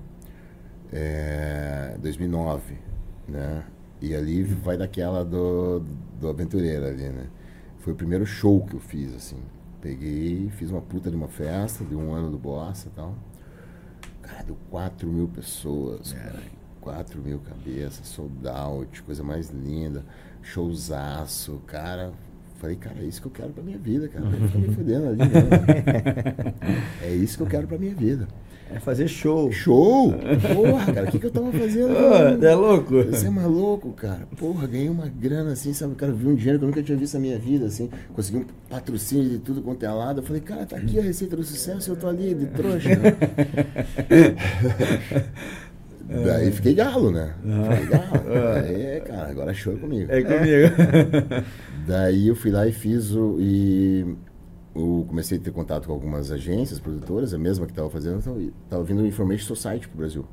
Speaker 4: é, 2009, né? E ali vai daquela do, do aventureiro ali, né? Foi o primeiro show que eu fiz, assim. Peguei, fiz uma puta de uma festa de um ano do Bossa e tal. Cara, deu 4 mil pessoas, cara. 4 mil cabeças, sold out, coisa mais linda, showzaço, cara. Falei, cara, é isso que eu quero pra minha vida, cara. Não fica me fudendo ali, não. É isso que eu quero pra minha vida.
Speaker 1: É fazer show.
Speaker 4: Show! Porra, cara, o que, que eu tava fazendo?
Speaker 1: Ô, é louco?
Speaker 4: Você é maluco, cara. Porra, ganhei uma grana assim, sabe? Cara, vi um dinheiro que eu nunca tinha visto na minha vida, assim. Consegui um patrocínio de tudo quanto é lado. Eu falei, cara, tá aqui a receita do sucesso, eu tô ali de trouxa. né? Daí fiquei galo, né? Fiquei galo. Aí, cara, agora show é comigo.
Speaker 1: É comigo.
Speaker 4: Daí eu fui lá e fiz o. E eu comecei a ter contato com algumas agências, produtoras, a mesma que estava fazendo, estava vindo o Information Society pro Brasil.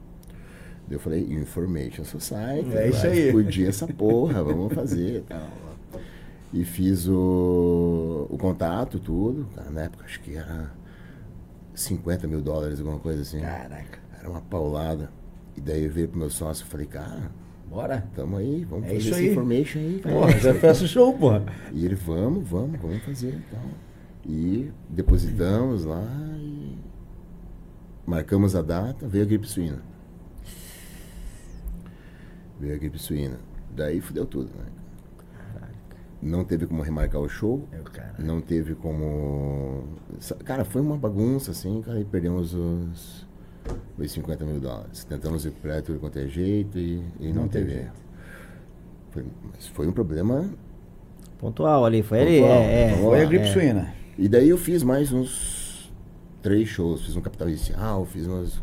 Speaker 4: Daí eu falei, Information Society,
Speaker 1: É isso aí.
Speaker 4: explodir essa porra, vamos fazer e tal. E fiz o, o contato, tudo. Cara, na época acho que era 50 mil dólares, alguma coisa assim.
Speaker 1: Caraca.
Speaker 4: Era uma paulada. E daí eu veio pro meu sócio e falei, cara,
Speaker 1: Bora.
Speaker 4: tamo aí, vamos
Speaker 1: É
Speaker 4: fazer
Speaker 1: isso
Speaker 4: esse
Speaker 1: aí.
Speaker 4: information aí, cara.
Speaker 1: Porra, já fecha o show, porra.
Speaker 4: E ele, vamos, vamos, vamos fazer e tal. E depositamos lá e marcamos a data, veio a gripe suína. Veio a gripe suína. Daí fudeu tudo, né? Não teve como remarcar o show,
Speaker 1: Eu, cara.
Speaker 4: não teve como. Cara, foi uma bagunça assim, cara, e perdemos os, os 50 mil dólares. Tentamos recuperar tudo quanto é jeito e, e não,
Speaker 1: Não teve jeito.
Speaker 4: Foi, mas foi um problema
Speaker 2: Pontual ali, foi ali. É, é,
Speaker 1: Foi a gripe
Speaker 2: é.
Speaker 1: suína.
Speaker 4: E daí eu fiz mais uns três shows, fiz um capital inicial, fiz umas.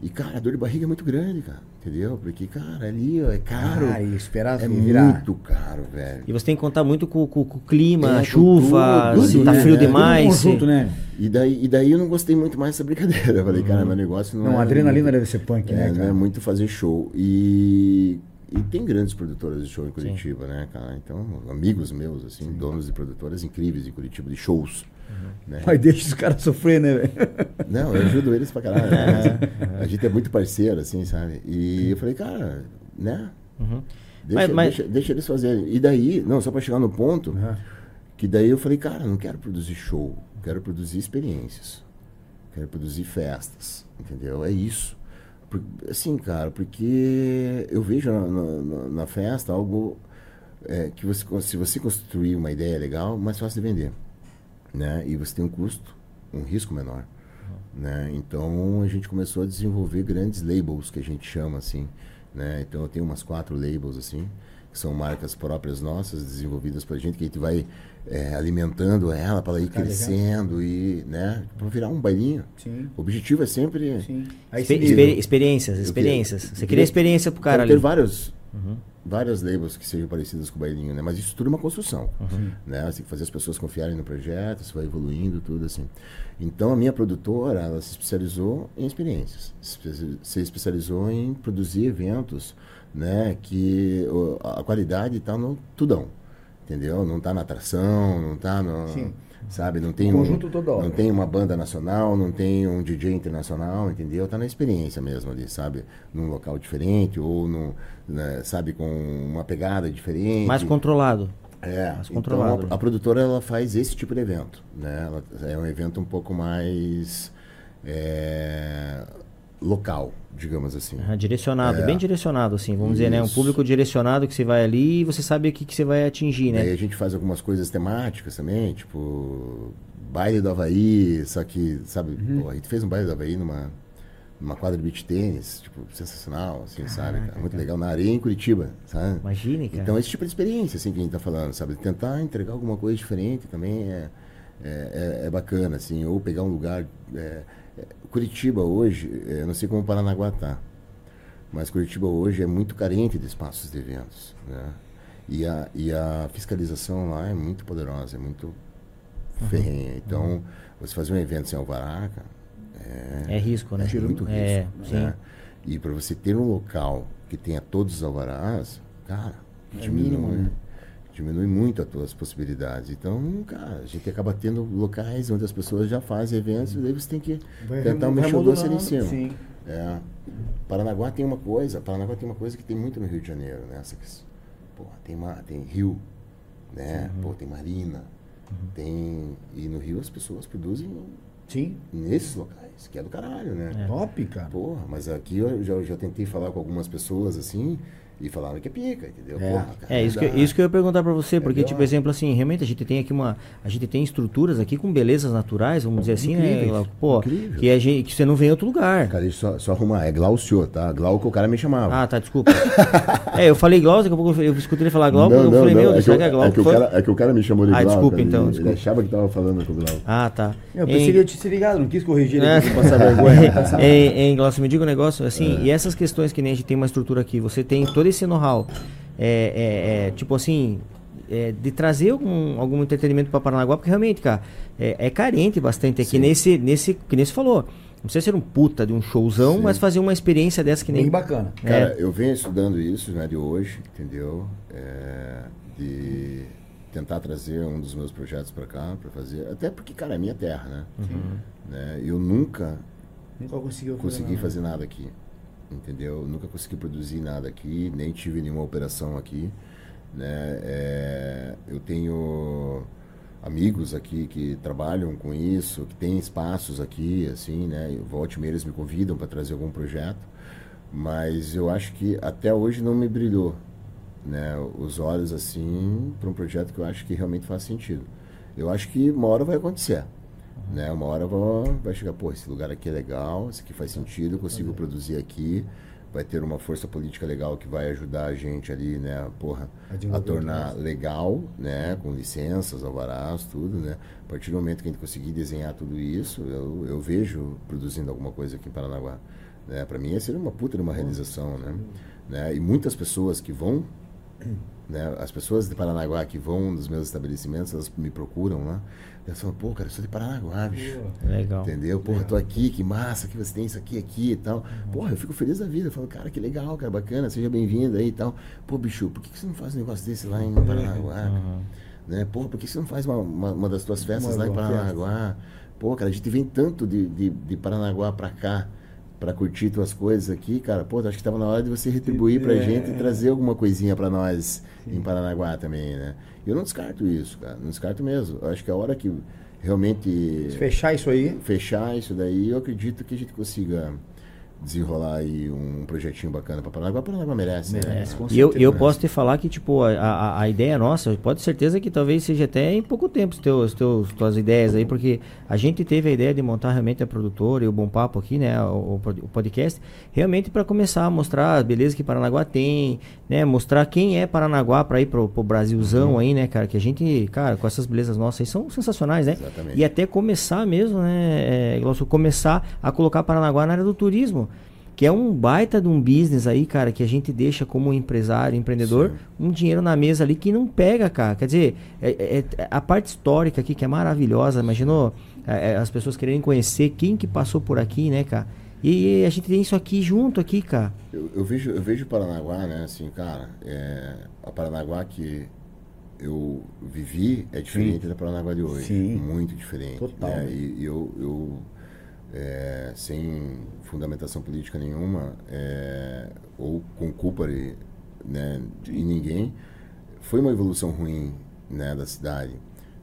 Speaker 4: E, cara, a dor de barriga é muito grande, cara. Entendeu? Porque, cara, ali ó, é caro.
Speaker 1: Ah, esperar
Speaker 4: é
Speaker 1: virar.
Speaker 4: muito caro, velho.
Speaker 2: E você tem que contar muito com, com- com o clima,
Speaker 4: É, com
Speaker 2: chuva,
Speaker 4: tudo,
Speaker 2: se tá
Speaker 4: né?
Speaker 2: frio
Speaker 4: Tudo
Speaker 2: demais.
Speaker 1: Tudo conjunto, né?
Speaker 4: E daí, e daí eu não gostei muito mais dessa brincadeira. Eu falei, cara, meu negócio não,
Speaker 1: Não,
Speaker 4: é
Speaker 1: a adrenalina
Speaker 4: muito-
Speaker 1: deve ser punk, né,
Speaker 4: É, não
Speaker 1: cara?
Speaker 4: é muito fazer show. E, e tem grandes produtoras de show em Curitiba, né, cara? Então, amigos meus, assim, donos de produtoras incríveis em Curitiba, de shows. Né?
Speaker 1: Mas deixa os caras sofrer, né, velho?
Speaker 4: Não, eu ajudo eles pra caralho. né? A gente é muito parceiro, assim, sabe? E eu falei, cara, né?
Speaker 2: Uhum.
Speaker 4: Deixa,
Speaker 2: Mas- mas-
Speaker 4: deixa, deixa eles fazerem. E daí, não, só pra chegar no ponto, que daí eu falei, cara, não quero produzir show, quero produzir experiências. Quero produzir festas, entendeu? É isso. Por- assim, cara, porque eu vejo na, na- na- festa algo é, que você, se você construir uma ideia legal, mais fácil de vender. Né? E você tem um custo, um risco menor. Né? Então a gente começou a desenvolver grandes labels, que a gente chama assim. Né? Então eu tenho umas quatro labels assim, que são marcas próprias nossas, desenvolvidas pra gente, que a gente vai é, alimentando ela para ela ir
Speaker 1: Tá
Speaker 4: crescendo e, né, para virar um bailinho.
Speaker 1: Sim.
Speaker 4: O objetivo é sempre
Speaker 1: Sim. Aí
Speaker 2: Exper- experiências, experiências. Você queria experiência pro cara
Speaker 4: Quero ter
Speaker 2: ali.
Speaker 4: vários,
Speaker 2: Uhum.
Speaker 4: Várias labels que sejam parecidas com o bailinho, né? Mas isso tudo é uma construção,
Speaker 2: Uhum.
Speaker 4: né? Você tem que fazer as pessoas confiarem no projeto, isso vai evoluindo, tudo assim. Então a minha produtora, ela se especializou em experiências, se espe- se especializou em produzir eventos, né? Que a qualidade está no tudão, entendeu? Não está na atração, não está no,
Speaker 1: Sim.
Speaker 4: Sabe? Não tem
Speaker 1: O
Speaker 4: um-
Speaker 1: conjunto todo, ó.
Speaker 4: não tem uma banda nacional, não tem um DJ internacional, entendeu? Tá na experiência mesmo ali, sabe? Num local diferente ou num, né, sabe, com uma pegada diferente.
Speaker 2: Mais controlado.
Speaker 4: É,
Speaker 2: mais
Speaker 4: então
Speaker 2: controlado.
Speaker 4: a, a produtora ela faz esse tipo de evento, né? Ela, é um evento um pouco mais é, local, digamos assim.
Speaker 2: Ah, direcionado,
Speaker 4: É.
Speaker 2: bem direcionado, assim, vamos dizer, né? Um
Speaker 4: Isso.
Speaker 2: público direcionado que você vai ali e você sabe o que, que você vai atingir, né?
Speaker 4: a gente faz algumas coisas temáticas também, tipo baile do Havaí, só que, sabe,
Speaker 2: Uhum.
Speaker 4: pô, a gente fez um baile do Havaí numa, numa quadra de beach tênis, tipo, sensacional, assim, sabe? cara? Muito legal, na areia em Curitiba, sabe?
Speaker 2: Imagine, cara.
Speaker 4: Então esse tipo de experiência, assim, que a gente tá falando, sabe? Tentar entregar alguma coisa diferente também é, é, é- é bacana, assim, ou pegar um lugar... é, Curitiba hoje, é, eu não sei como o Paranaguá tá, mas Curitiba hoje é muito carente de espaços de eventos, né? E a, e a fiscalização lá é muito poderosa, é muito ferrenha. Então, você fazer um evento sem alvará, cara,
Speaker 2: É risco, né?
Speaker 4: é muito risco.
Speaker 2: É,
Speaker 4: né? E para você ter um local que tenha todos os alvarás, cara,
Speaker 1: É mínimo, né?
Speaker 4: Diminui muito as tuas possibilidades. Então, cara, a gente acaba tendo locais onde as pessoas já fazem eventos e daí você tem que
Speaker 1: Vai
Speaker 4: tentar mexer o doce ali em cima.
Speaker 1: sim.
Speaker 4: É. Paranaguá tem uma coisa, Paranaguá tem uma coisa que tem muito no Rio de Janeiro, né? Essa que, porra, tem, mar, tem rio, né? Pô, tem marina, tem... E no Rio as pessoas produzem
Speaker 1: Sim.
Speaker 4: nesses locais, que é do caralho, né?
Speaker 1: Top, cara.
Speaker 4: Porra, mas aqui eu já, já tentei falar com algumas pessoas assim e falaram que é pica, entendeu?
Speaker 1: É.
Speaker 4: Porra, cara,
Speaker 2: É, isso que, isso que eu ia perguntar pra você, porque,
Speaker 4: Entendeu?
Speaker 2: tipo, exemplo assim, realmente a gente tem aqui uma. A gente tem estruturas aqui com belezas naturais, vamos dizer assim,
Speaker 1: Incríveis,
Speaker 2: né? Pô,
Speaker 4: incrível.
Speaker 2: que, a gente, que você não vê em outro lugar.
Speaker 4: Cara, deixa eu só, só arrumar, é Glaucio, tá? Glauco o cara me chamava.
Speaker 2: Ah, tá, desculpa. é, eu falei Glauco, daqui a pouco eu escutei ele falar Glauco,
Speaker 4: Não,
Speaker 2: eu
Speaker 4: não,
Speaker 2: falei,
Speaker 4: não,
Speaker 2: meu
Speaker 4: é
Speaker 2: será que é
Speaker 4: é,
Speaker 2: Glauco?
Speaker 4: que o cara, é que o cara me chamou de
Speaker 2: Ah,
Speaker 4: Glauco.
Speaker 2: desculpa,
Speaker 4: ele-
Speaker 2: então,
Speaker 4: Ele
Speaker 2: desculpa.
Speaker 4: achava que tava falando com o Glauco.
Speaker 2: Ah, tá.
Speaker 1: Eu
Speaker 2: Em-
Speaker 1: pensei que eu tinha se ligado, não quis corrigir ele
Speaker 2: É.
Speaker 1: pra passar vergonha.
Speaker 2: Em, em Glaucio, me diga um negócio, assim, e essas questões que nem a gente tem uma estrutura aqui, você tem todo esse know-how, é, é, é, tipo assim, é, de trazer algum, algum entretenimento para Paranaguá, porque realmente, cara, é, é carente bastante aqui nesse, nesse, que nem você falou, não precisa ser um puta de um showzão,
Speaker 4: Sim.
Speaker 2: mas fazer uma experiência dessa que nem...
Speaker 1: Bem bacana.
Speaker 4: Cara,
Speaker 2: É.
Speaker 4: eu venho estudando isso, né, de hoje, entendeu? É, de tentar trazer um dos meus projetos para cá, para fazer. Até porque, cara, é minha terra, né? né? Eu nunca
Speaker 1: Nunca conseguiu
Speaker 4: consegui
Speaker 1: nada.
Speaker 4: fazer nada aqui, entendeu? Nunca consegui produzir nada aqui, nem tive nenhuma operação aqui, né? É, eu tenho amigos aqui que trabalham com isso, que têm espaços aqui, assim, né? E meia eles me convidam para trazer algum projeto, mas eu acho que até hoje não me brilhou, né? Os olhos assim para um projeto que eu acho que realmente faz sentido. Eu acho que uma hora vai acontecer. Né? Uma hora vai, chegar, pô, esse lugar aqui é legal, esse aqui faz sentido, eu consigo produzir aqui vai ter uma força política legal que vai ajudar a gente ali, né, porra,
Speaker 1: A
Speaker 4: tornar legal, né, com licenças, alvarás, tudo, né. A partir do momento que a gente conseguir desenhar tudo isso, eu, eu vejo produzindo alguma coisa aqui em Paranaguá. Né? Para mim, seria uma puta de uma realização, né? né? E muitas pessoas que vão, né? As pessoas de Paranaguá que vão nos meus estabelecimentos, elas me procuram lá. Elas falam, pô, cara, eu sou de Paranaguá, bicho.
Speaker 2: Legal.
Speaker 4: Entendeu? Porra, tô aqui, que massa que você tem isso aqui, aqui e tal. Porra, eu fico feliz da vida. Eu falo, cara, que legal, cara, bacana, seja bem-vindo aí e tal. Pô, bicho, por que, você não faz um negócio desse lá em Paranaguá? cara? Né? Porra, por que você não faz uma, uma, uma das tuas festas
Speaker 1: Uma-
Speaker 4: lá em Paranaguá? Pô, cara, a gente vem tanto de, de, de Paranaguá pra cá pra curtir tuas coisas aqui, cara. Pô, acho que tava na hora de você retribuir pra
Speaker 1: É.
Speaker 4: gente e trazer alguma coisinha pra nós em Paranaguá também, né? Eu não descarto isso, cara. Não descarto mesmo. Eu acho que a hora que realmente
Speaker 1: Se fechar isso aí,
Speaker 4: fechar isso daí, eu acredito que a gente consiga desenrolar aí um projetinho bacana para Paranaguá. Paranaguá merece,
Speaker 1: Merece,
Speaker 4: né?
Speaker 1: com
Speaker 2: E eu, eu posso te falar que, tipo, a, a, a ideia nossa, pode ter certeza que talvez seja até em pouco tempo os teus, teus, tuas ideias aí, porque a gente teve a ideia de montar realmente a produtora e o Bom Papo aqui, né, o, o podcast, realmente para começar a mostrar a beleza que Paranaguá tem, né, mostrar quem é Paranaguá para ir pro, pro Brasilzão
Speaker 4: Uhum.
Speaker 2: aí, né, cara, que a gente, cara, com essas belezas nossas aí são sensacionais, né?
Speaker 4: Exatamente.
Speaker 2: E até começar mesmo, né, é, Glaucio, começar a colocar Paranaguá na área do turismo. Que é um baita de um business aí, cara, que a gente deixa como empresário, empreendedor, um dinheiro na mesa ali que não pega, cara. Quer dizer, é- é- é a parte histórica aqui que é maravilhosa. Imaginou é, é, as pessoas quererem conhecer quem que passou por aqui, né, cara? E a gente tem isso aqui junto aqui, cara.
Speaker 4: Eu, eu vejo, eu vejo Paranaguá, né? Assim, cara, é, a Paranaguá que eu vivi é diferente da Paranaguá de hoje.
Speaker 1: Sim.
Speaker 4: Muito diferente.
Speaker 1: Total,
Speaker 4: né?
Speaker 1: né?
Speaker 4: E, e eu, eu é, sem fundamentação política nenhuma, é, ou com culpa de, né, de ninguém, foi uma evolução ruim né, da cidade.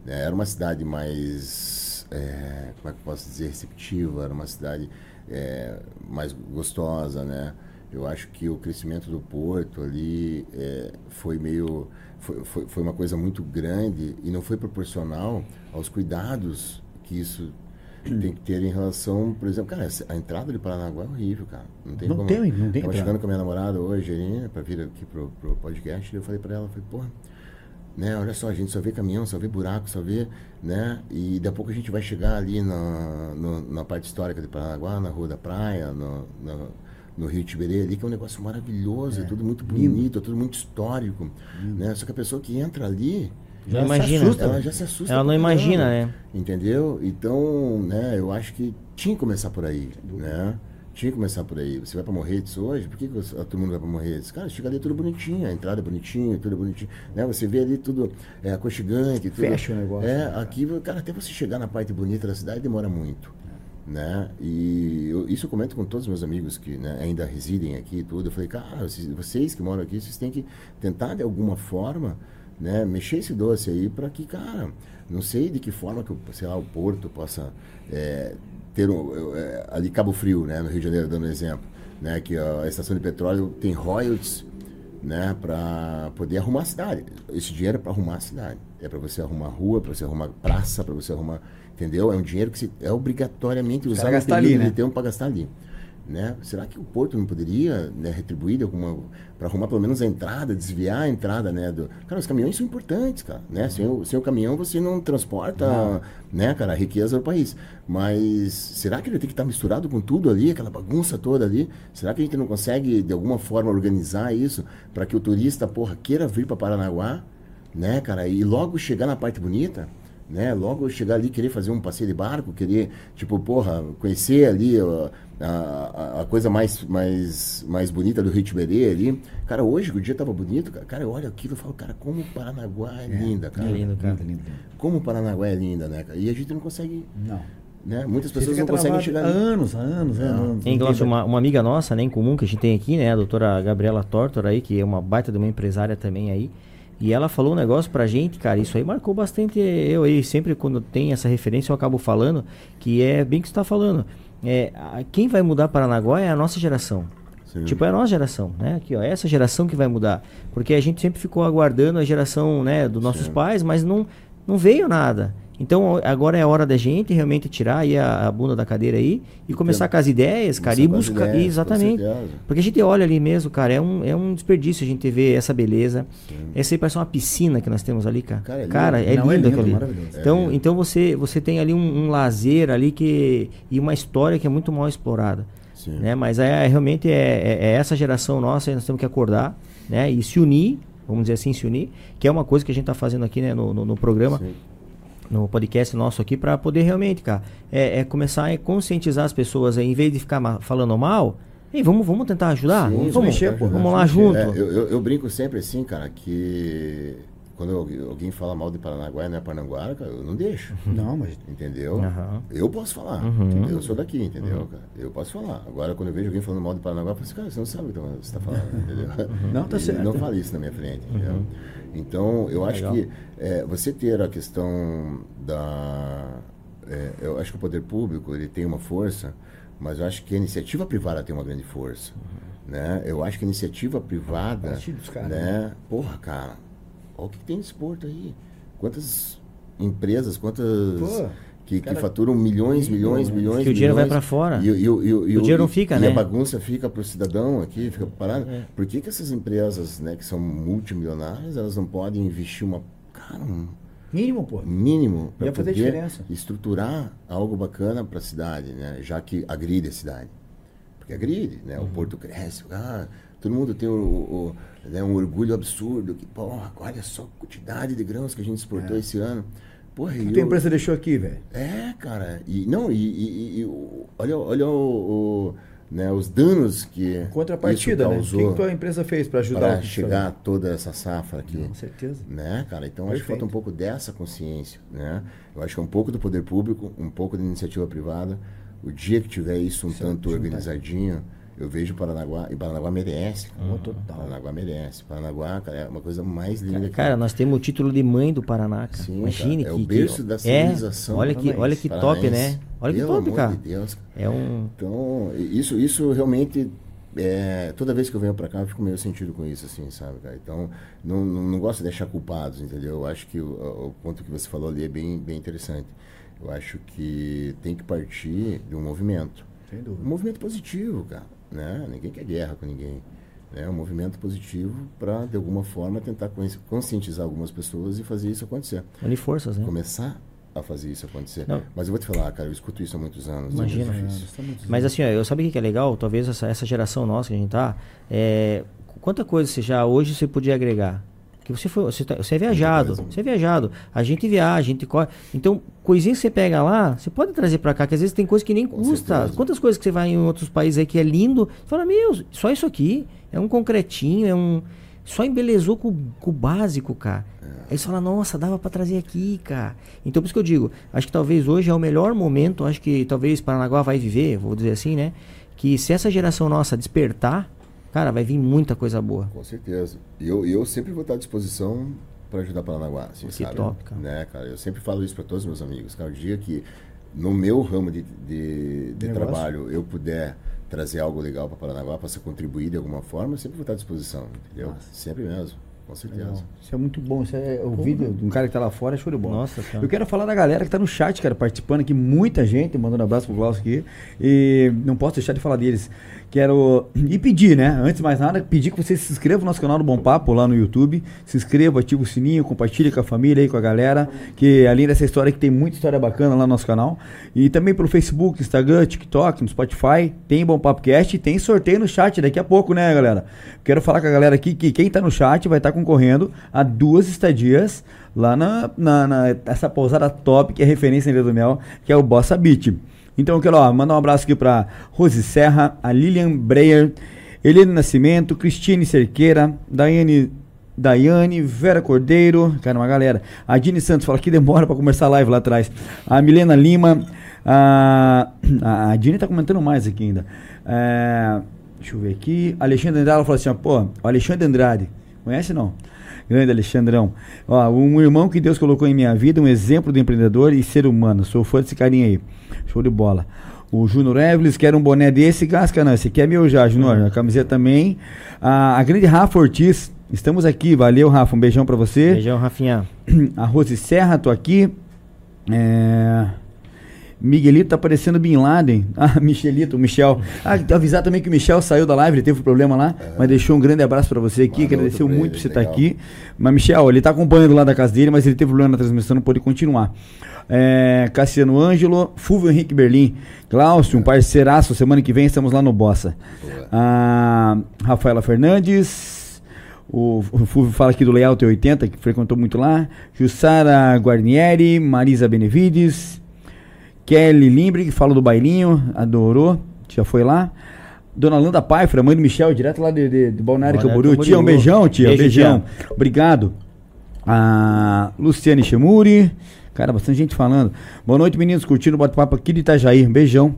Speaker 4: né? Era uma cidade mais, é, como é que eu posso dizer, receptiva, era uma cidade é, mais gostosa, né? Eu acho que o crescimento do porto ali é, foi meio, foi, foi, foi uma coisa muito grande e não foi proporcional aos cuidados que isso tem que ter em relação, por exemplo, cara, a entrada de Paranaguá é horrível, cara. Não tem
Speaker 1: Não
Speaker 4: como.
Speaker 1: tem- não tem
Speaker 4: Tava chegando com a minha namorada hoje, aí, pra vir aqui pro, pro podcast, e eu falei pra ela, falei, porra, né, olha só, a gente só vê caminhão, só vê buraco, só vê, né, e daqui a pouco a gente vai chegar ali na, no- na parte histórica de Paranaguá, na Rua da Praia, no, no, no Rio Tiberê ali, que é um negócio maravilhoso, é, tudo muito bonito, é tudo muito histórico, né, só que a pessoa que entra ali,
Speaker 2: Já
Speaker 1: se
Speaker 2: imagina.
Speaker 1: assusta,
Speaker 4: ela já se assusta.
Speaker 2: Ela não imagina, né?
Speaker 4: Entendeu? Então, né, eu acho que tinha que começar por aí, né? Tinha que começar por aí. Você vai pra Morretes hoje, por que, que você- todo mundo vai pra Morretes? Cara, chega ali tudo bonitinho, a entrada é bonitinha, tudo é bonitinho. Né? Você vê ali tudo é, aconchegante. Tudo,
Speaker 1: Fecha o negócio,
Speaker 4: É,
Speaker 1: né,
Speaker 4: aqui, cara, até você chegar na parte bonita da cidade demora muito. Né? E eu- isso eu comento com todos os meus amigos que né, ainda residem aqui e tudo. Eu falei, cara, vocês, vocês que moram aqui, vocês têm que tentar de alguma forma né, mexer esse doce aí para que, cara, não sei de que forma que, o- sei lá, o Porto possa é, ter um, é, ali Cabo Frio, né, no Rio de Janeiro, dando um exemplo, né, que a estação de petróleo tem royalties, né, para poder arrumar a cidade. Esse dinheiro é para arrumar a cidade. É para você arrumar rua, para você arrumar praça, para você arrumar, entendeu? É um dinheiro que se, é obrigatoriamente usado
Speaker 1: ali, né?
Speaker 4: de tempo para gastar ali. Né? Será que o Porto não poderia né, retribuir alguma para arrumar pelo menos a entrada, desviar a entrada, né? Do... Cara, os caminhões são importantes, cara, né? Sem o, sem o caminhão você não transporta, né, cara, a riqueza do país. Mas será que ele tem que estar misturado com tudo ali, aquela bagunça toda ali? Será que a gente não consegue de alguma forma organizar isso para que o turista, porra, queira vir para Paranaguá, né, cara, e logo chegar na parte bonita? Né? Logo chegar ali, querer fazer um passeio de barco, querer, tipo, porra, conhecer ali ó, a, a, a coisa mais, mais, mais bonita do Rio Tiberê ali. Cara, hoje o dia tava bonito, cara, eu olho aquilo e falo, cara, como Paranaguá é, linda, cara.
Speaker 2: É lindo, cara.
Speaker 1: Lindo.
Speaker 4: Como Paranaguá é linda, né, cara? E a gente não consegue,
Speaker 1: Não.
Speaker 4: né? Muitas pessoas não conseguem chegar
Speaker 1: há anos, há anos, há anos.
Speaker 2: Em Glaucio, uma, uma amiga nossa, né, em comum, que a gente tem aqui, né, a doutora Gabriela Tortor aí, que é uma baita de uma empresária também aí, e ela falou um negócio pra gente, cara, isso aí marcou bastante eu aí, sempre quando tem essa referência eu acabo falando, que é bem que você tá falando, é, a- quem vai mudar Paranaguá é a nossa geração.
Speaker 4: Sim.
Speaker 2: Tipo, é a nossa geração, né? Aqui, ó, é essa geração que vai mudar. Porque a gente sempre ficou aguardando a geração, né, dos nossos
Speaker 4: Sim.
Speaker 2: pais, mas não, não veio nada. Então agora é a hora da gente realmente tirar aí a, a bunda da cadeira aí e começar com as ideias, cara, e buscar. Ideias, exatamente. Porque a gente olha ali mesmo, cara, é um, é um desperdício a gente ver essa beleza. Sim. Essa aí parece uma piscina que nós temos ali, cara. Cara, é lindo, cara, é Não, lindo, é lindo ali. Então, é então você, você tem ali um, um, lazer ali que, e uma história que é muito mal explorada. Sim. Né? Mas é, realmente é, é, é essa geração nossa, nós temos que acordar né? e se unir vamos dizer assim, se unir, que é uma coisa que a gente está fazendo aqui né, no, no, no programa. Sim no podcast nosso aqui para poder realmente, cara, é, é, começar a conscientizar as pessoas aí, em vez de ficar ma falando mal, e vamos, vamos tentar ajudar? Sim, vamos, mexer, pô, vamos lá junto. É,
Speaker 4: eu, eu, eu, brinco sempre assim, cara, que quando alguém fala mal de Paranaguá e não é Paranaguá, cara, eu não deixo.
Speaker 1: Não, mas.
Speaker 4: Entendeu? Uhum. Eu posso falar. Uhum. Eu sou daqui, entendeu, uhum. cara? Eu posso falar. Agora, quando eu vejo alguém falando mal de Paranaguá, eu falo assim, cara, você não sabe o que você está falando, entendeu?
Speaker 1: Não, tá certo.
Speaker 4: Não fale isso na minha frente, entendeu? Então, eu acho Legal. que é, você ter a questão da. É, eu acho que o poder público ele tem uma força, mas eu acho que a iniciativa privada tem uma grande força. Uhum. Né? Eu acho que a iniciativa privada. Caras, né? né? Porra, cara, olha o que tem nesse porto aí. Quantas empresas, quantas. Pô que, que faturam milhões, milhões, milhões.
Speaker 2: Que o dinheiro vai para fora.
Speaker 4: E, e, e,
Speaker 2: o dinheiro não fica,
Speaker 4: e
Speaker 2: né?
Speaker 4: E a bagunça fica para o cidadão aqui, fica parado. É. Por que, que essas empresas, né, que são multimilionárias, elas não podem investir uma. Cara, um.
Speaker 1: Mínimo, pô.
Speaker 4: Mínimo.
Speaker 1: Para fazer diferença.
Speaker 4: estruturar algo bacana para a cidade, né? Já que agride a cidade. Porque agride, né? Uhum. O porto cresce. Ah, todo mundo tem o, o, né, um orgulho absurdo. Que, porra, olha só a quantidade de grãos que a gente exportou é. esse ano.
Speaker 1: Porra, que a empresa deixou aqui, velho?
Speaker 4: É, cara. E, não, e, e, e olha, olha o, o, né, os danos que.
Speaker 1: Contrapartida, né? O que, que a empresa fez para ajudar
Speaker 4: Para chegar toda essa safra aqui.
Speaker 1: Com certeza.
Speaker 4: Né, cara? Então Perfeito. acho que falta um pouco dessa consciência. Né? Eu acho que é um pouco do poder público, um pouco da iniciativa privada. O dia que tiver isso um isso tanto organizadinho. Eu vejo Paranaguá, e Paranaguá merece.
Speaker 1: Oh, total.
Speaker 4: Paranaguá merece. Paranaguá, cara, é uma coisa mais linda.
Speaker 2: Cara, nós temos o título de mãe do Paraná, cara. Sim, Imagine
Speaker 4: cara,
Speaker 2: que.
Speaker 4: É o berço que, da civilização.
Speaker 2: É, olha que, olha que top, né? Olha Pelo que top, cara. De Deus, cara. É um.
Speaker 4: Então, isso, isso realmente. É, toda vez que eu venho para cá, eu fico meio sentido com isso, assim, sabe, cara? Então, não, não, não gosto de deixar culpados, entendeu? Eu acho que o, o ponto que você falou ali é bem, bem interessante. Eu acho que tem que partir de um movimento. Um movimento positivo, cara né? Ninguém quer guerra com ninguém. É um movimento positivo para, de alguma forma, tentar conscientizar algumas pessoas e fazer isso acontecer.
Speaker 2: Unir forças, né?
Speaker 4: Começar a fazer isso acontecer. Não. Mas eu vou te falar, cara, eu escuto isso há muitos anos.
Speaker 2: Imagina. É Mas assim, ó, eu sabe o que é legal? Talvez essa, essa geração nossa que a gente tá, é, quanta coisa você já hoje você podia agregar? Que você foi, você, tá, você é viajado, você é viajado. A gente viaja, a gente corre. Então, coisinha que você pega lá, você pode trazer para cá, que às vezes tem coisa que nem Com custa. Certeza. Quantas coisas que você vai em outros países aí que é lindo, você fala, meu, só isso aqui, é um concretinho, é um. Só embelezou com, com o básico, cara. É. Aí você fala, nossa, dava para trazer aqui, cara. Então, por isso que eu digo, acho que talvez hoje é o melhor momento, acho que talvez Paranaguá vai viver, vou dizer assim, né? Que se essa geração nossa despertar, Cara, vai vir muita coisa boa.
Speaker 4: Com certeza. E eu, eu sempre vou estar à disposição para ajudar Paranaguá. Assim, que sabe? top, cara. Né, cara. Eu sempre falo isso para todos os meus amigos. Cara, o dia que no meu ramo de, de, de trabalho eu puder trazer algo legal para Paranaguá, possa contribuir de alguma forma, eu sempre vou estar à disposição. Entendeu? Nossa. Sempre mesmo. Com certeza. Legal.
Speaker 1: Isso é muito bom. Isso é o vídeo de um cara que tá lá fora, é show de bola.
Speaker 2: Nossa, cara.
Speaker 1: Eu quero falar da galera que tá no chat, cara, participando aqui, muita gente, mandando um abraço pro Glaucio aqui. E não posso deixar de falar deles. Quero. E pedir, né? Antes de mais nada, pedir que você se inscreva no nosso canal do Bom Papo lá no YouTube. Se inscreva, ativa o sininho, compartilhe com a família aí, com a galera. Que além dessa história que tem muita história bacana lá no nosso canal. E também pelo Facebook, Instagram, TikTok, no Spotify. Tem Bom Papo Cast e tem sorteio no chat daqui a pouco, né, galera? Quero falar com a galera aqui que quem tá no chat vai estar tá concorrendo a duas estadias lá na, na, na, essa pousada top que é referência em Ilha do Mel, que é o Bossa Beach. Então eu quero ó, mandar um abraço aqui para Rose Serra, a Lilian Breyer, Helene Nascimento, Cristine Cerqueira, Daiane Daiane, Vera Cordeiro, cara, uma galera. A Dini Santos fala que demora para começar a live lá atrás. A Milena Lima, a, a Dini tá comentando mais aqui ainda. É, deixa eu ver aqui. Alexandre Andrade falou assim: ó, pô, o Alexandre Andrade, conhece não? Grande Alexandrão. Ó, um irmão que Deus colocou em minha vida, um exemplo de empreendedor e ser humano. Sou fã desse carinha aí. Show de bola. O Júnior Evlis quer um boné desse, Gascanã. Você quer meu já, Júnior? A camiseta também. A, a grande Rafa Ortiz, estamos aqui. Valeu, Rafa. Um beijão pra você.
Speaker 2: Beijão, Rafinha.
Speaker 1: A Rose Serra, tô aqui. É... Miguelito tá parecendo Bin Laden. Ah, Michelito, o Michel. Ah, avisar também que o Michel saiu da live, ele teve um problema lá, mas deixou um grande abraço pra você aqui,
Speaker 4: Mandou
Speaker 1: agradeceu muito por você estar
Speaker 4: legal.
Speaker 1: aqui. Mas, Michel, ele tá acompanhando lá da casa dele, mas ele teve problema na transmissão, não pôde continuar. É, Cassiano Ângelo, Fulvio Henrique Berlim, Glaucio, um parceiraço, semana que vem estamos lá no Bossa.
Speaker 4: Boa.
Speaker 1: A Rafaela Fernandes, o, o Fulvio fala aqui do Layout 80, que frequentou muito lá. Jussara Guarnieri, Marisa Benevides, Kelly Limbre, que fala do bailinho, adorou, já foi lá. Dona Landa Paifra, mãe do Michel, direto lá de, de, de Balneário Camboriú. Tia, um beijão, tia,
Speaker 2: Beijo,
Speaker 1: beijão. Obrigado. A Luciane Chemuri, cara, bastante gente falando. Boa noite, meninos, curtindo o bate-papo aqui de Itajaí. Beijão.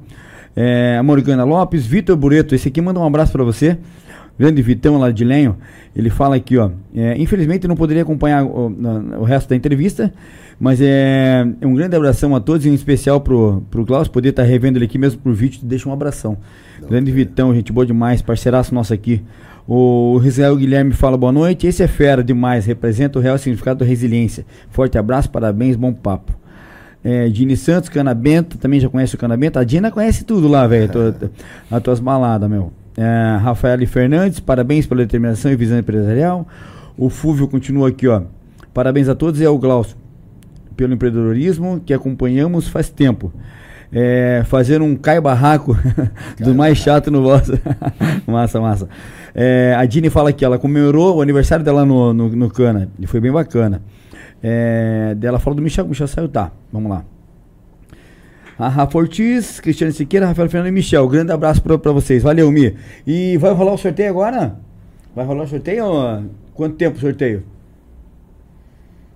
Speaker 1: É, a Morgana Lopes, Vitor Bureto, esse aqui manda um abraço pra você. Grande Vitão lá de Lenho. Ele fala aqui, ó. é, infelizmente não poderia acompanhar o, na- o resto da entrevista, mas é, é um grande abração a todos, em especial pro, pro Klaus, poder estar revendo ele aqui mesmo por vídeo. Deixa um abração. grande Vitão, gente boa demais, parceiraço nosso aqui. O Israel Guilherme fala boa noite. Esse é fera demais, representa o real significado da resiliência. Forte abraço, parabéns, bom papo. É, Dini Santos, Canabenta, também já conhece o Canabenta. A Dina conhece tudo lá, velho. As tuas baladas, meu. É, Rafael Fernandes, parabéns pela determinação e visão empresarial. O Fúvio continua aqui, ó. Parabéns a todos e ao Glaucio pelo empreendedorismo que acompanhamos faz tempo. É, fazer um cai barraco do mais chato no vosso. massa, massa. É, a Dini fala aqui, ela comemorou o aniversário dela no, no, no Cana. E foi bem bacana. É, dela fala do Michel, Michel saiu, tá. Vamos lá. A Rafa Ortiz, Cristiano Siqueira, Rafael Fernando e Michel. Grande abraço pra, pra vocês. Valeu, Mi. E vai rolar o sorteio agora? Vai rolar o sorteio? ou- Quanto tempo o sorteio?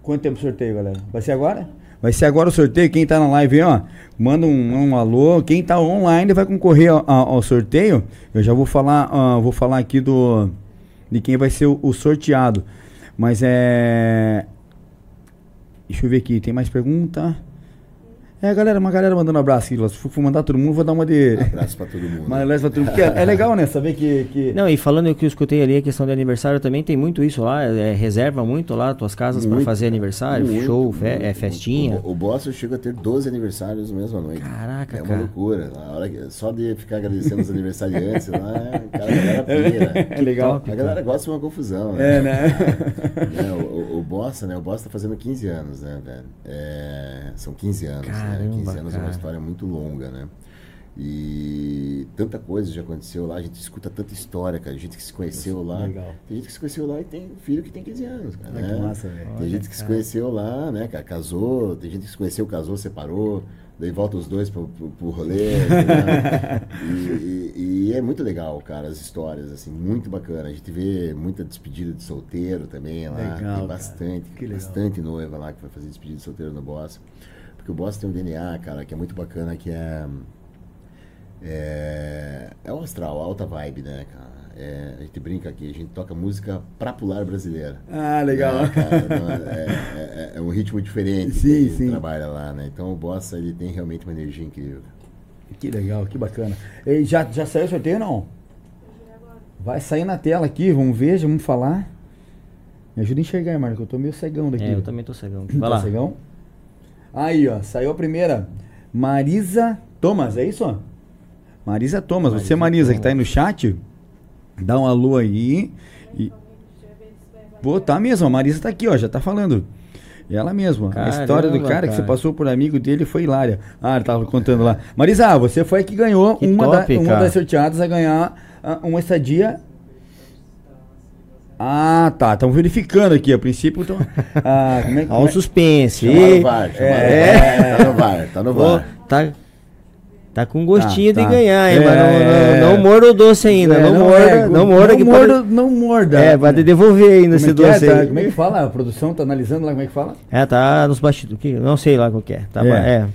Speaker 1: Quanto tempo o sorteio, galera? Vai ser agora? Vai ser agora o sorteio. Quem tá na live ó, manda um, um alô. Quem tá online vai concorrer ao, ao- sorteio. Eu já vou falar, vou falar aqui do de quem vai ser o, o sorteado. Mas é. Deixa eu ver aqui, tem mais pergunta? É, galera, uma galera mandando abraço aqui. Se for mandar todo mundo, vou dar uma de.
Speaker 4: Abraço pra todo mundo.
Speaker 1: Uma leve pra todo mundo. Porque é, é legal, né? Saber que. que...
Speaker 2: Não, e falando o que eu escutei ali, a questão de aniversário também tem muito isso lá, é, reserva muito lá tuas casas pra
Speaker 4: Muito,
Speaker 2: fazer aniversário,
Speaker 4: muito,
Speaker 2: show, fe-
Speaker 4: muito.
Speaker 2: é, festinha.
Speaker 4: O, o Bossa chega a ter 12 aniversários na mesma noite.
Speaker 2: Caraca,
Speaker 4: É uma
Speaker 2: cara.
Speaker 4: loucura. A hora que- só de ficar agradecendo os aniversariantes lá, cara, a galera pira.
Speaker 1: É legal.
Speaker 2: top.
Speaker 4: A galera gosta de uma confusão, né?
Speaker 1: É, né?
Speaker 4: Né, o, o, o Bossa, né? O Bossa tá fazendo 15 anos, né, velho? É, são 15 anos, né?
Speaker 2: Caramba,
Speaker 4: 15 anos é
Speaker 2: cara.
Speaker 4: uma história muito longa, né? E tanta coisa já aconteceu lá, a gente escuta tanta história, cara. Gente que se conheceu lá.
Speaker 1: Legal.
Speaker 4: Tem gente que se conheceu lá e tem filho que tem 15 anos, cara.
Speaker 1: Ah, que
Speaker 4: né?
Speaker 1: massa, velho.
Speaker 4: Tem gente que se conheceu lá, né, cara? Casou, tem gente que se conheceu, casou, separou, daí volta os dois pro, pro, pro rolê. né? e, e- e é muito legal, cara, as histórias, assim, muito bacana. A gente vê muita despedida de solteiro também lá.
Speaker 1: Legal,
Speaker 4: tem
Speaker 1: cara.
Speaker 4: bastante, bastante noiva lá que vai fazer despedida de solteiro no Boss. Porque o Boss tem um DNA, cara, que é muito bacana, que é. É, é o astral, a alta vibe, né, cara? É, a gente brinca aqui, a gente toca música pra pular brasileira.
Speaker 1: Ah, legal.
Speaker 4: Né, cara? Não, é, é- é um ritmo diferente
Speaker 1: Sim,
Speaker 4: que ele
Speaker 1: sim.
Speaker 4: trabalha lá, né? Então o Bossa, ele tem realmente uma energia incrível.
Speaker 1: Que legal, que bacana. E já, já saiu o sorteio não? Vai sair na tela aqui, vamos ver, já vamos falar. Me ajuda a enxergar, Marco, que eu tô meio cegão daqui.
Speaker 2: É, eu também tô cegão.
Speaker 1: Tá
Speaker 2: Vai lá.
Speaker 1: cegão? Aí, ó, saiu a primeira. Marisa Thomas, é isso? ó? Marisa Thomas, você, Marisa, que tá aí no chat, dá um alô aí. E... Pô, tá mesmo, a Marisa tá aqui, ó, já tá falando. Ela mesma. a história do
Speaker 2: Caramba,
Speaker 1: cara, que você
Speaker 2: cara.
Speaker 1: passou por amigo dele foi hilária. Ah, ele tava contando lá. Marisa, você foi a que ganhou
Speaker 2: Que
Speaker 1: uma,
Speaker 2: top,
Speaker 1: da- uma
Speaker 2: cara.
Speaker 1: das sorteadas a ganhar ah, uma estadia. Ah, tá. Estão verificando aqui. A princípio, então. Ah, como é que.
Speaker 2: Olha o suspense.
Speaker 4: Chamaram o VAR, chamaram
Speaker 1: é.
Speaker 4: VAR. Tá no VAR, tá no
Speaker 2: Pô,
Speaker 4: VAR.
Speaker 2: tá, tá com gostinho
Speaker 1: Tá,
Speaker 2: de
Speaker 1: tá.
Speaker 2: ganhar, hein?
Speaker 1: É.
Speaker 2: Mas não, não, não morda o doce ainda.
Speaker 1: É,
Speaker 2: não, morda,
Speaker 1: é,
Speaker 2: não morda que
Speaker 1: morda,
Speaker 2: pode...
Speaker 1: não morda.
Speaker 2: É, vai devolver ainda
Speaker 1: Como
Speaker 2: esse
Speaker 1: é é?
Speaker 2: doce
Speaker 1: Tá-
Speaker 2: aí.
Speaker 1: como é que fala? A produção tá analisando lá como é que fala?
Speaker 2: É, tá nos bastidores. Não sei lá qual que é. Tá,
Speaker 1: É.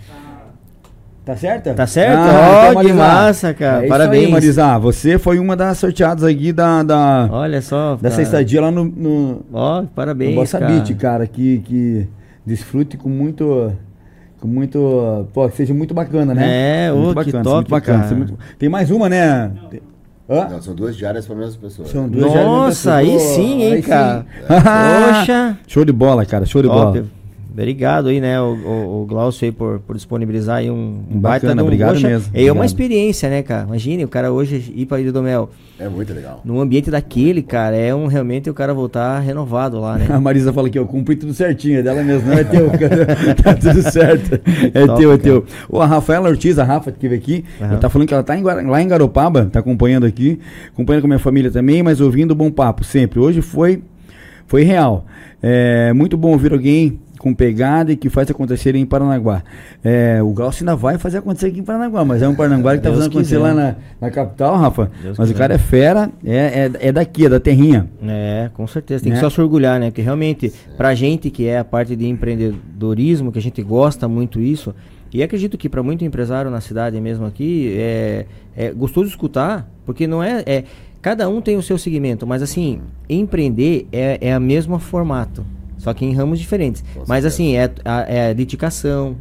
Speaker 1: Tá certa?
Speaker 2: Tá certo?
Speaker 1: Ah,
Speaker 2: Ó,
Speaker 1: então,
Speaker 2: que massa, cara.
Speaker 1: É
Speaker 2: Parabéns.
Speaker 1: Aí, Marisa, você foi uma das sorteadas aqui da, da
Speaker 2: Olha só.
Speaker 1: dessa
Speaker 2: cara.
Speaker 1: estadia lá no, no,
Speaker 2: Ó,
Speaker 1: no
Speaker 2: parabéns,
Speaker 1: Bossa
Speaker 2: cara.
Speaker 1: Beach, cara, que, que desfrute com muito. Com muito. Pô, que seja muito bacana, né?
Speaker 2: É,
Speaker 1: muito
Speaker 2: que
Speaker 1: bacana,
Speaker 2: top,
Speaker 1: muito bacana. muito- Tem mais uma, né? Hã?
Speaker 4: Não, são duas diárias para a mesma pessoa.
Speaker 1: São duas
Speaker 2: Nossa,
Speaker 1: já-
Speaker 2: aí sim, hein,
Speaker 1: aí sim.
Speaker 2: cara. Poxa.
Speaker 1: Show de bola, cara, show de
Speaker 2: Top.
Speaker 1: bola.
Speaker 2: Obrigado aí, né, o, o, o Glaucio aí por, por disponibilizar aí um, um baita
Speaker 1: Bacana,
Speaker 2: de um-
Speaker 1: obrigado
Speaker 2: poxa,
Speaker 1: mesmo,
Speaker 2: É
Speaker 1: obrigado.
Speaker 2: uma experiência, né, cara? Imagine o cara hoje ir pra Ilha do Mel.
Speaker 4: É muito legal.
Speaker 2: Num ambiente daquele, cara, é um realmente o cara voltar renovado lá, né?
Speaker 1: A Marisa fala que eu cumpri tudo certinho, é dela mesmo, não é teu, cara. tá tudo certo. É
Speaker 2: top,
Speaker 1: teu, é
Speaker 2: cara.
Speaker 1: teu. Ô, a Rafaela Ortiz, a Rafa que veio aqui,
Speaker 2: Aham.
Speaker 1: ela tá falando que ela tá em lá em Garopaba, tá acompanhando aqui, acompanhando com a minha família também, mas ouvindo o bom papo sempre. Hoje foi, foi real. É muito bom ouvir alguém com pegada e que faz acontecer em Paranaguá. É, o Glaucio ainda vai fazer acontecer aqui em Paranaguá, mas é um Paranaguá que tá
Speaker 2: Deus
Speaker 1: fazendo acontecer
Speaker 2: quiser.
Speaker 1: lá na, na capital, Rafa.
Speaker 2: Deus
Speaker 1: mas o
Speaker 2: quiser.
Speaker 1: cara é fera, é, é, é daqui, é da terrinha.
Speaker 2: É, com certeza. Tem
Speaker 1: Né?
Speaker 2: que só se orgulhar, né? Porque realmente, pra gente que é a parte de empreendedorismo, que a gente gosta muito isso, e acredito que para muito empresário na cidade mesmo aqui, é, é gostoso escutar, porque não é, é. Cada um tem o seu segmento, mas assim, empreender é, é a mesmo formato, só que em ramos diferentes.
Speaker 4: Com
Speaker 2: Mas
Speaker 4: certeza.
Speaker 2: assim, é a, é a dedicação,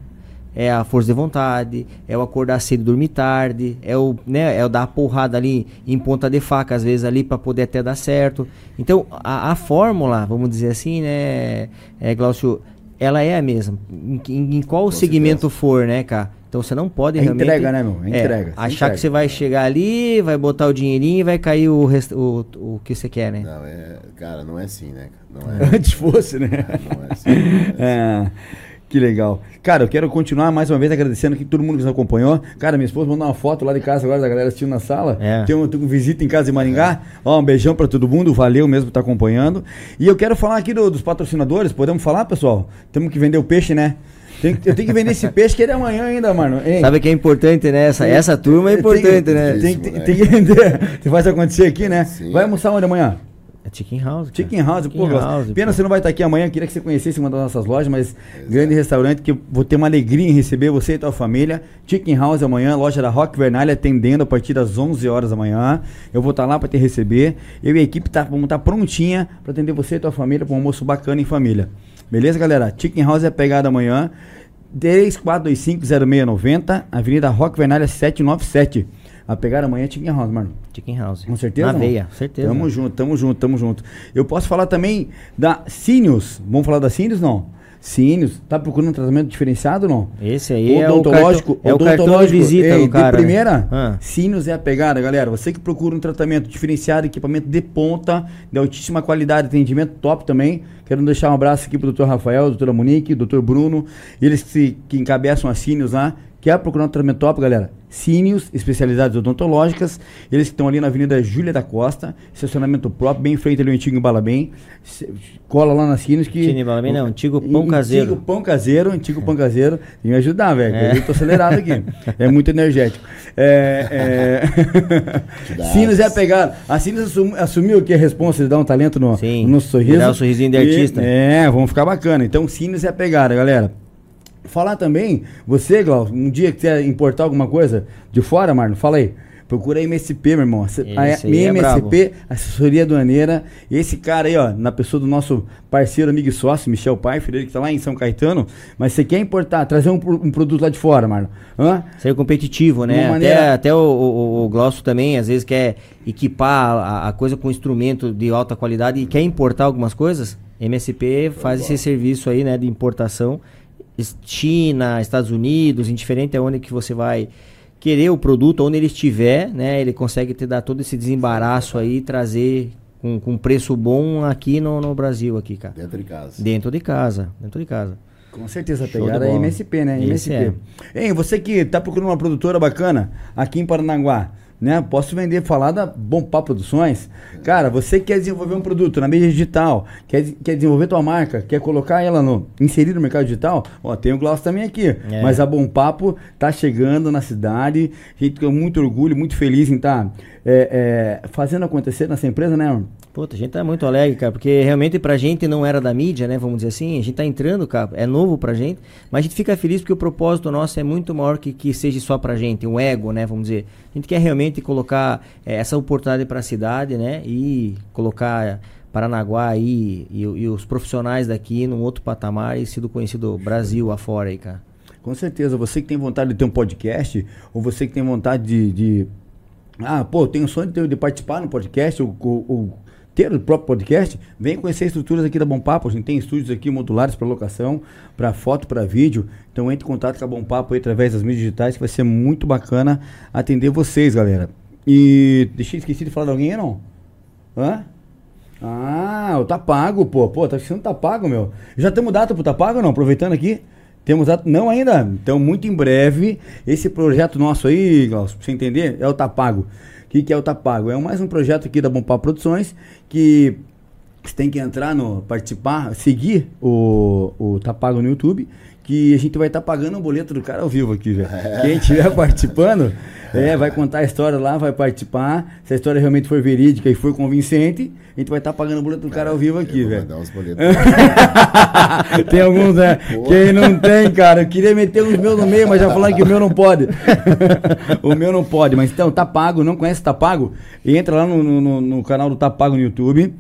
Speaker 2: é a força de vontade, é o acordar cedo e dormir tarde, é o, né, é o dar a porrada ali em ponta de faca, às vezes ali para poder até dar certo. Então, a, a fórmula, vamos dizer assim, né, é, Glaucio, ela é a mesma. Em, em- qual
Speaker 4: Com
Speaker 2: segmento for, né, cara? Então você não pode
Speaker 1: É
Speaker 2: realmente.
Speaker 1: entrega, né, meu? É
Speaker 2: É,
Speaker 1: entrega,
Speaker 2: achar
Speaker 1: entrega.
Speaker 2: que você vai chegar ali, vai botar o dinheirinho e vai cair o, rest, o, o que você quer, né?
Speaker 4: Não, é, cara, não é assim, né? Não é,
Speaker 1: Antes fosse, né?
Speaker 4: não é assim. não é assim.
Speaker 1: É, que legal. Cara, eu quero continuar mais uma vez agradecendo aqui todo mundo que nos acompanhou. Cara, minha esposa mandou uma foto lá de casa agora da galera assistindo na sala.
Speaker 2: É.
Speaker 1: Tem um, tem um visita em casa em Maringá. Ó, um beijão pra todo mundo. Valeu mesmo por estar acompanhando. E eu quero falar aqui do- dos patrocinadores. Podemos falar, pessoal? Temos que vender o peixe, né? Tem eu tenho que vender esse peixe que é de amanhã ainda, mano. Hein?
Speaker 2: Sabe que é importante, né? Essa, essa turma é
Speaker 1: Tem
Speaker 2: importante, né?
Speaker 1: Tem, tem, tem que vender. Você faz acontecer aqui, né?
Speaker 4: Sim.
Speaker 1: Vai almoçar onde amanhã?
Speaker 2: É Chicken House. cara.
Speaker 1: Chicken House, pô, Glaucio.
Speaker 2: House,
Speaker 1: Pena
Speaker 2: pô.
Speaker 1: você não vai estar aqui amanhã, queria que você conhecesse uma das nossas lojas, mas grande restaurante que eu vou ter uma alegria em receber você e tua família. Chicken House amanhã, loja da Rock Vernalha atendendo a partir das 11 horas da manhã. Eu vou estar lá para te receber. Eu e a equipe tá, vamos estar prontinha para atender você e tua família para um almoço bacana em família. Beleza, galera? Chicken House é pegada amanhã. 34250690, Avenida Rock Vernalha 797. A pegar amanhã é Chicken House, mano.
Speaker 2: Chicken House.
Speaker 1: Com certeza?
Speaker 2: Na veia, certeza.
Speaker 1: Tamo junto, tamo junto, tamo junto. Eu posso falar também da Cínios. Vamos falar da Cínios, não? Cínios. Tá procurando um tratamento diferenciado, não?
Speaker 2: Esse aí é o
Speaker 1: Odontológico,
Speaker 2: cartão, é o cartão de
Speaker 1: odontológico,
Speaker 2: visita
Speaker 1: ei,
Speaker 2: do cara.
Speaker 1: De
Speaker 2: né?
Speaker 1: primeira,
Speaker 2: Ah.
Speaker 1: Cínios é a pegada, galera. Você que procura um tratamento diferenciado, equipamento de ponta, de altíssima qualidade, atendimento top também. Quero deixar um abraço aqui pro Dr. Rafael, doutora Monique, doutor Bruno, eles que, que encabeçam a Cínios lá. Quer procurar um tratamento top, galera? Cínios, especialidades odontológicas. Eles que estão ali na Avenida Júlia da Costa, estacionamento próprio, bem em frente ali o antigo Balabem. Cola lá na Cínios que.
Speaker 2: Antigo Balabem não, antigo pão caseiro.
Speaker 1: Antigo pão caseiro, antigo pão caseiro. Tem que me ajudar, velho.
Speaker 2: É.
Speaker 1: Eu tô acelerado aqui. É muito energético. É, é... Sinos é pegada. A Sinos assum- assumiu que a responsa de dar um talento no,
Speaker 2: Sim,
Speaker 1: no sorriso.
Speaker 2: virar o sorrisinho de
Speaker 1: E-
Speaker 2: artista.
Speaker 1: é, vamos ficar bacana. Então, Sinos é a pegada, galera. Falar também, você, Glaucio, um dia que quiser importar alguma coisa de fora, Marlon, fala aí. Procura a MSP, meu irmão. A,
Speaker 2: aí é
Speaker 1: MSP, assessoria aduaneira. Esse cara aí, ó, na pessoa do nosso parceiro, amigo e sócio, Michel Pfeiffer, ele que tá lá em São Caetano. Mas você quer importar, trazer um, um produto lá de fora, Marlon? Hã?
Speaker 2: Ser competitivo,
Speaker 1: Uma
Speaker 2: né?
Speaker 1: maneira-
Speaker 2: Até, até o, o, o Glaucio também, às vezes, quer equipar a, a coisa com instrumento de alta qualidade e quer importar algumas coisas. MSP faz esse serviço aí, né, de importação. China, Estados Unidos, indiferente aonde que você vai querer o produto, onde ele estiver, né? Ele consegue te dar todo esse desembaraço aí e trazer com, com preço bom aqui no, no Brasil, aqui, cara.
Speaker 4: Dentro de casa.
Speaker 2: Dentro de casa, dentro de casa.
Speaker 1: Com certeza, pegada é
Speaker 2: bola.
Speaker 1: MSP, né? MSP. Hein, você que tá procurando uma produtora bacana aqui em Paranaguá, né? Posso vender, falar da Bom Papo Produções. Cara, você quer desenvolver um produto na mídia digital, quer, quer desenvolver tua marca, quer colocar ela no, inserir no mercado digital, ó, tem o Glaucio também aqui.
Speaker 2: É.
Speaker 1: Mas a Bom Papo tá chegando na cidade, a gente com muito orgulho, muito feliz em estar fazendo acontecer nessa empresa, né?
Speaker 2: Puta, a gente tá muito alegre, cara, porque realmente pra gente não era da mídia, né? Vamos dizer assim, a gente tá entrando, cara, é novo pra gente, mas a gente fica feliz porque o propósito nosso é muito maior que que seja só pra gente, um ego, né? Vamos dizer. A gente quer realmente colocar eh, essa oportunidade pra cidade, né? E colocar Paranaguá aí e, e os profissionais daqui num outro patamar e sido conhecido Brasil afora aí, cara.
Speaker 1: Com certeza, você que tem vontade de ter um podcast, ou você que tem vontade de. de- ah, pô, tenho sonho de, ter- de participar no podcast, ou, ou- ou ter o próprio podcast, vem conhecer estruturas aqui da Bom Papo. A gente tem estúdios aqui modulares para locação, para foto, para vídeo. Então entre em contato com a Bom Papo aí, através das mídias digitais, que vai ser muito bacana atender vocês, galera. E deixei esquecido de falar de alguém não? Hã? Ah, o Tá Pago, pô. Pô, tá esquecendo Tá Pago, meu. Já temos data pro Tá Pago, não? Aproveitando aqui. Temos data... Não ainda. Então, muito em breve, esse projeto nosso aí, Glaucio, pra você entender, é o Tá Pago. Que, que é o Tá Pago? É mais um projeto aqui da Bompá Produções que você tem que entrar no... participar, seguir o, o Tá Pago no YouTube que a gente vai estar tá pagando o boleto do cara ao vivo aqui, velho. Quem estiver participando, é, vai contar a história lá, vai participar. Se a história realmente for verídica e for convincente, a gente vai estar tá pagando o boleto do cara ao vivo aqui, velho. Mandar boletos. tem alguns, né? Porra. Quem não tem, cara, eu queria meter os meus no meio, mas já falaram que o meu não pode. o meu não pode, mas então, tá pago, não conhece Tá Pago? Entra lá no, no, no canal do Tá Pago no YouTube,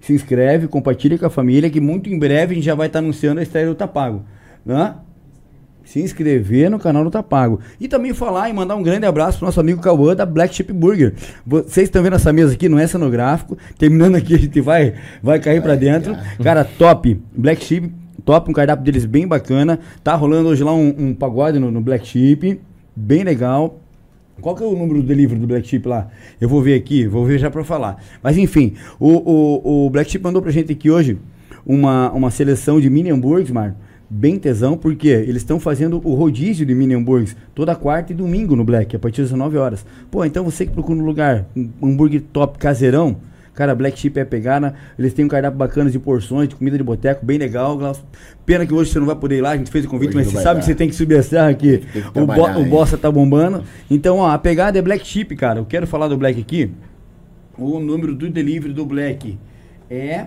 Speaker 1: se inscreve, compartilha com a família, que muito em breve a gente já vai estar tá anunciando a estreia do Tá Pago né? se inscrever no canal do Tá Pago. E também falar e mandar um grande abraço pro nosso amigo Cauã da Black Chip Burger. Vocês estão vendo essa mesa aqui, não é cenográfico. Terminando aqui, a gente vai, vai cair para dentro. Cara, top. Black Chip, top. Um cardápio deles bem bacana. Tá rolando hoje lá um, um pagode no, no, Black Chip. Bem legal. Qual que é o número do delivery do Black Chip lá? Eu vou ver aqui, vou ver já para falar. Mas enfim, o, o, o Black Chip mandou pra gente aqui hoje uma, uma seleção de mini hambúrgueres, Marco bem tesão, porque eles estão fazendo o rodízio de mini hambúrgueres toda quarta e domingo no Black, a partir das 19 horas. Pô, então você que procura um lugar, um hambúrguer top caseirão, cara, Black Sheep é pegada, eles têm um cardápio bacana de porções, de comida de boteco, bem legal. Pena que hoje você não vai poder ir lá, a gente fez o convite, hoje mas você sabe dar. que você tem que subir a serra aqui, o, bo o Bossa tá bombando. Então, ó, a pegada é Black Sheep, cara. Eu quero falar do Black aqui. O número do delivery do Black é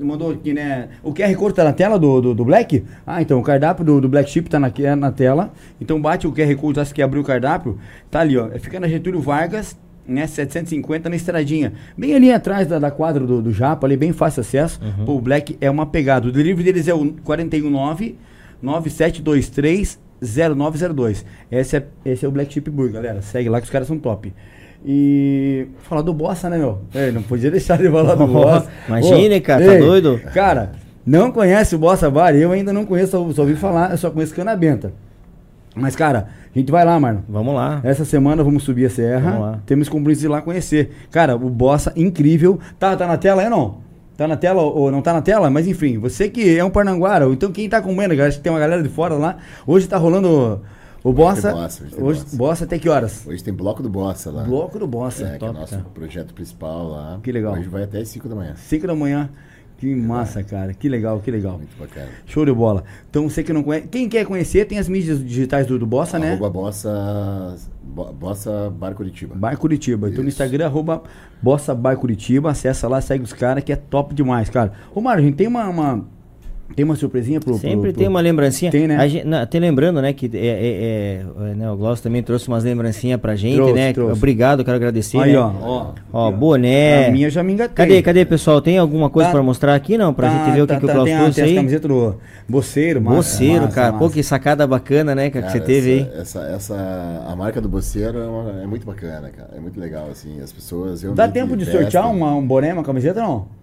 Speaker 1: mandou aqui, né? O QR Code tá na tela do, do, do Black? Ah, então o cardápio do, do Black Chip tá na, na tela. Então bate o QR Code, acho que abriu o cardápio. Tá ali, ó. Fica na Getúlio Vargas, né? 750 na estradinha. Bem ali atrás da, da quadra do, do Japa, ali, bem fácil acesso. Uhum. Pô, o Black é uma pegada. O delivery deles é o 419 9723 0902. Esse é, esse é o Black Chip Burger, galera. Segue lá que os caras são top. E falar do Bossa, né, meu? É, não podia deixar de falar do Bossa.
Speaker 2: Imagine, Ô, cara, tá ei, doido?
Speaker 1: Cara, não conhece o Bossa Bar? Eu ainda não conheço, só ouvi falar, eu só conheço Cana Benta. Mas, cara, a gente vai lá, mano.
Speaker 2: Vamos lá.
Speaker 1: Essa semana vamos subir a serra. Temos compromisso de ir lá conhecer. Cara, o Bossa, incrível. Tá, tá na tela aí, não? Tá na tela ou não tá na tela? Mas enfim, você que é um Parnanguara, então quem tá comendo, acho que tem uma galera de fora lá. Hoje tá rolando o Bossa. Bossa, hoje, hoje Bossa. Bossa até que horas?
Speaker 4: Hoje tem bloco do Bossa lá.
Speaker 1: Bloco do Bossa.
Speaker 4: É, top, que é o nosso cara. projeto principal lá.
Speaker 1: Que legal.
Speaker 4: Hoje vai até 5 da manhã.
Speaker 1: 5 da manhã. Que massa, cara. Que legal, que legal.
Speaker 4: Muito bacana.
Speaker 1: Show de bola. Então você que não conhece. Quem quer conhecer, tem as mídias digitais do, do Bossa,
Speaker 4: arroba
Speaker 1: né?
Speaker 4: Arroba Bossa. Bossa Bar Curitiba.
Speaker 1: Bar Curitiba. Isso. Então no Instagram, arroba Bossa Bar Curitiba. Acessa lá, segue os caras que é top demais, cara. Ô Mário, a gente tem uma, uma tem uma surpresinha pro.
Speaker 2: Sempre
Speaker 1: pro,
Speaker 2: tem uma lembrancinha.
Speaker 1: Tem, né?
Speaker 2: Gente, até lembrando, né, que é, é, é, né, o Glaucio também trouxe umas lembrancinhas pra gente, trouxe, né? Trouxe. Obrigado, quero agradecer.
Speaker 1: Aí,
Speaker 2: né?
Speaker 1: ó, ó.
Speaker 2: Ó, boné.
Speaker 1: A minha já me engatei.
Speaker 2: Cadê, cadê, pessoal? Tem alguma coisa tá, pra mostrar aqui, não? Pra tá, gente ver tá, o que, tá, que o Glaucio
Speaker 1: tem
Speaker 2: trouxe
Speaker 1: a,
Speaker 2: aí?
Speaker 1: Tem a camiseta do Boceiro,
Speaker 2: massa. Boceiro, massa, cara. Massa. Pô, que sacada bacana, né, cara, que você teve
Speaker 4: aí. Essa, essa, a marca do Boceiro é, uma, é, muito bacana, cara. É muito legal, assim. As pessoas.
Speaker 1: Dá tempo de sortear uma, um boné, uma camiseta, não?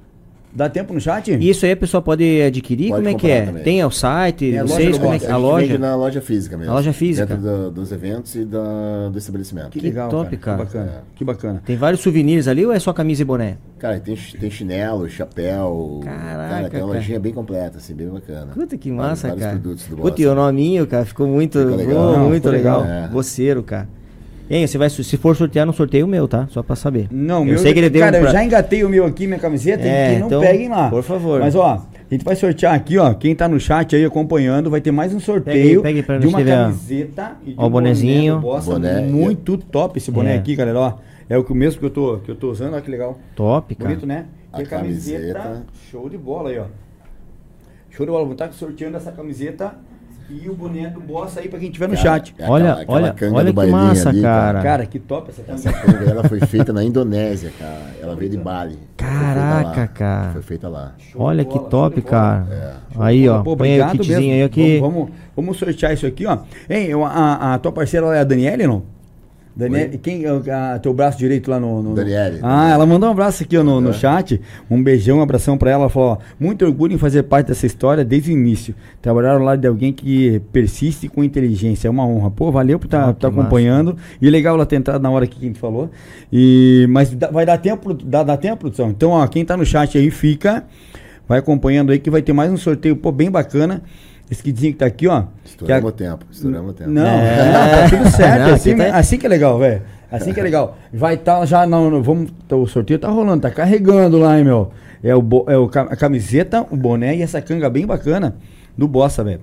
Speaker 1: Dá tempo no chat?
Speaker 2: Isso aí a pessoa pode adquirir? Pode como é que é? Também. Tem o site? Tem vocês? Como é que
Speaker 4: a, a
Speaker 2: loja?
Speaker 4: na loja física mesmo.
Speaker 2: A loja física.
Speaker 4: Dentro do, dos eventos e da, do estabelecimento.
Speaker 2: Que, que legal, top, cara.
Speaker 1: cara. Que bacana. É. Que bacana.
Speaker 2: Tem vários souvenirs ali ou é só camisa e boné?
Speaker 4: Cara, tem, tem chinelo, chapéu.
Speaker 2: Caraca,
Speaker 4: cara, tem
Speaker 2: uma
Speaker 4: cara. lojinha bem completa, assim, bem bacana.
Speaker 2: Puta que massa,
Speaker 4: vários,
Speaker 2: cara.
Speaker 4: Vários produtos do
Speaker 2: Puta, e o nominho, cara, ficou muito, ficou legal. Oh, muito legal. legal. É. Boceiro, cara. Hein, você vai, se for sortear, não sorteio o meu, tá? Só pra saber.
Speaker 1: Não, eu meu. Sei que ele deu cara, um pra... eu já engatei o meu aqui, minha camiseta, é, que não então, peguem lá.
Speaker 2: Por favor.
Speaker 1: Mas ó, a gente vai sortear aqui, ó. Quem tá no chat aí acompanhando, vai ter mais um sorteio
Speaker 2: pegue, pegue
Speaker 1: de uma camiseta
Speaker 2: e de ó, um o bonezinho.
Speaker 1: Boné, boné. Muito top esse boné é. aqui, galera, ó. É o mesmo que eu tô, que eu tô usando, olha que legal.
Speaker 2: Top, cara.
Speaker 1: Bonito, né?
Speaker 4: E a, camiseta, camiseta,
Speaker 1: show de bola aí, ó. Show de bola. Vou estar sorteando essa camiseta e o boné do Bossa aí pra quem tiver no cara, chat.
Speaker 2: É olha, aquela, olha, olha que massa, ali, cara.
Speaker 1: Cara, que top essa
Speaker 4: canga. Essa canga ela foi feita na Indonésia, cara. Ela veio de Bali.
Speaker 2: Caraca, cara.
Speaker 4: Foi feita lá.
Speaker 2: Show olha bola, que top, cara. É. Aí, ó. Pô, põe aí o kitzinho mesmo. aí aqui.
Speaker 1: Vamos, vamos, vamos, sortear isso aqui, ó. Hein, a, a tua parceira é a Daniele, não? Daniel, quem é o a, teu braço direito lá no. no
Speaker 4: Daniele.
Speaker 1: Ah, ela mandou um abraço aqui ó, no, no
Speaker 4: É.
Speaker 1: chat. Um beijão, um abração pra ela. Ela falou: ó, muito orgulho em fazer parte dessa história desde o início. Trabalhar ao lado de alguém que persiste com inteligência. É uma honra. Pô, valeu por estar
Speaker 2: Ah, que
Speaker 1: acompanhando. E legal ela ter entrado na hora que a gente falou. E, mas dá- vai dar tempo, dá, dá tempo, produção? Então, ó, quem tá no chat aí, fica. Vai acompanhando aí que vai ter mais um sorteio, pô, bem bacana. Esse kidzinho que tá aqui, ó.
Speaker 4: Estouramos
Speaker 1: a-
Speaker 4: o tempo, estouramos o tempo.
Speaker 1: não,
Speaker 2: É.
Speaker 1: não, tá tudo certo.
Speaker 2: Não,
Speaker 1: assim,
Speaker 2: aqui tá-
Speaker 1: assim que é legal, velho. Assim que é legal. Vai estar já, não, não, vamos, tá, o sorteio tá rolando, tá carregando lá, hein, meu. É, o, bo- é o, a camiseta, o boné e essa canga bem bacana do Bossa, velho.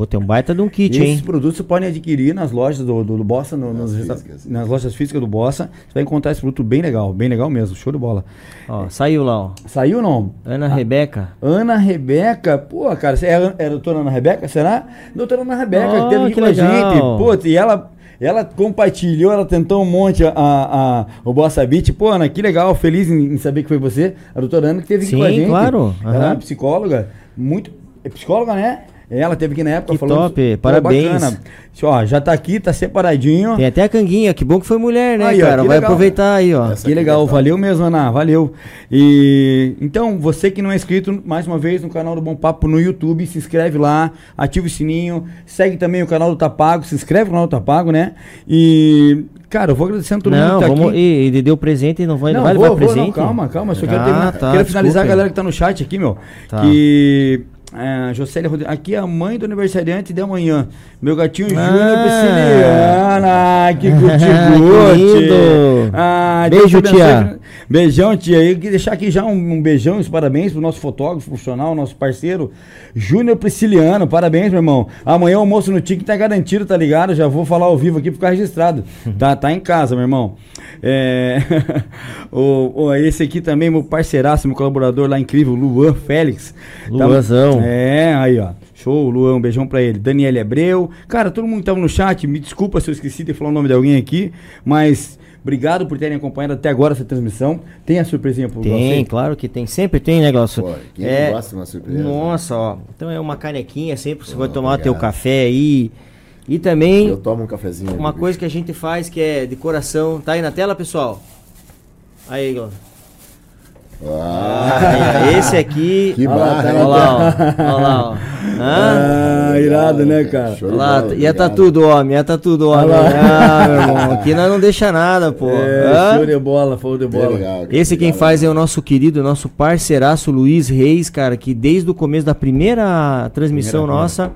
Speaker 2: Pô, tem um baita de um
Speaker 1: E
Speaker 2: kit,
Speaker 1: esses
Speaker 2: hein?
Speaker 1: produtos você pode adquirir nas lojas do, do, do Bossa, no-
Speaker 4: Nas físicas.
Speaker 1: nas lojas físicas do Bossa. Você vai encontrar esse produto bem legal, bem legal mesmo, show de bola.
Speaker 2: Ó, saiu lá, ó.
Speaker 1: Saiu não?
Speaker 2: Ana Rebeca.
Speaker 1: Ana Rebeca, pô, cara, você é, a- é a doutora Ana Rebeca, será? Doutora Ana Rebeca,
Speaker 2: Oh,
Speaker 1: que teve aqui com a gente. Pô, e ela, ela compartilhou, ela tentou um monte a, a, a- o Bossa Beat. Pô, Ana, que legal, feliz em, em saber que foi você, a doutora Ana, que teve aqui
Speaker 2: Sim,
Speaker 1: com a gente.
Speaker 2: claro,
Speaker 1: Ela é psicóloga, muito. É psicóloga, né? Ela teve aqui na época
Speaker 2: Que
Speaker 1: falando.
Speaker 2: top, parabéns.
Speaker 1: Ó, já tá aqui, tá separadinho.
Speaker 2: Tem até a canguinha, que bom que foi mulher, né,
Speaker 1: Aí, ó,
Speaker 2: cara?
Speaker 1: que
Speaker 2: Vai
Speaker 1: legal.
Speaker 2: aproveitar aí, ó.
Speaker 4: Essa
Speaker 1: Que
Speaker 4: aqui
Speaker 1: legal,
Speaker 4: é
Speaker 1: valeu mesmo, Ana, valeu. E então, você que não é inscrito, mais uma vez, no canal do Bom Papo no YouTube, se inscreve lá, ativa o sininho, segue também o canal do Tapago, se inscreve no canal do Tapago, né? E, cara, eu vou agradecendo todo mundo
Speaker 2: Não,
Speaker 1: que tá
Speaker 2: vamos.
Speaker 1: aqui.
Speaker 2: E, e deu presente e não vai,
Speaker 1: Não,
Speaker 2: vai
Speaker 1: vou,
Speaker 2: levar
Speaker 1: vou,
Speaker 2: presente?
Speaker 1: não, calma, calma, só quero
Speaker 2: Ah,
Speaker 1: terminar.
Speaker 2: tá,
Speaker 1: quero finalizar
Speaker 2: desculpe.
Speaker 1: a galera que tá no chat aqui, meu.
Speaker 2: Tá.
Speaker 1: Que. É, Jocélia Rodrigues, aqui é a mãe do aniversariante de amanhã. Meu gatinho
Speaker 2: Ah.
Speaker 1: Júnior Prisciliana. Que
Speaker 2: Que
Speaker 1: guti
Speaker 2: lindo.
Speaker 1: Ah,
Speaker 2: Beijo, tia.
Speaker 1: Beijão, tia. E queria deixar aqui já um, um beijão e os parabéns pro nosso fotógrafo profissional, nosso parceiro, Júnior Prisciliano. Parabéns, meu irmão. Amanhã o almoço no TIC tá garantido, tá ligado? Já vou falar ao vivo aqui pra ficar registrado. Tá, tá em casa, meu irmão. É... o, o- esse aqui também, meu parceiraço, meu colaborador lá incrível, Luan Félix. Tá-
Speaker 2: Luanzão.
Speaker 1: É, aí, ó. Show, Luan, um beijão pra ele. Daniele Abreu. Cara, todo mundo que tava no chat, me desculpa se eu esqueci de falar o nome de alguém aqui, mas obrigado por terem acompanhado até agora essa transmissão. Tem a surpresinha pro
Speaker 2: Tem,
Speaker 1: Glaucio?
Speaker 2: claro que tem. Sempre tem, né, Glaucio?
Speaker 4: Pô, quem
Speaker 2: é,
Speaker 4: gosta de uma surpresa?
Speaker 2: Nossa, ó. Então é uma canequinha, sempre você
Speaker 4: Pô,
Speaker 2: vai tomar
Speaker 4: obrigado.
Speaker 2: teu café aí. E também
Speaker 4: Eu tomo um cafezinho.
Speaker 2: uma
Speaker 4: aqui,
Speaker 2: coisa que a gente faz que é de coração. Tá aí na tela, pessoal? Aí, Glaucio.
Speaker 4: Ah,
Speaker 2: esse aqui.
Speaker 4: que barra,
Speaker 1: tá?
Speaker 2: Olha lá, ó. Olha lá, ó. Hã?
Speaker 1: Ah, irado, né, cara?
Speaker 4: Show
Speaker 2: lá,
Speaker 4: bola,
Speaker 2: ia tá
Speaker 4: obrigado.
Speaker 2: tudo, homem, ia tá tudo, homem. Ah, meu irmão, aqui nós não deixa nada, pô.
Speaker 1: É, show de bola, show de bola.
Speaker 4: legal,
Speaker 2: Esse quem
Speaker 4: obrigado.
Speaker 2: faz é o nosso querido, nosso parceiraço Luiz Reis, cara, que desde o começo da primeira transmissão
Speaker 1: Primeira
Speaker 2: nossa,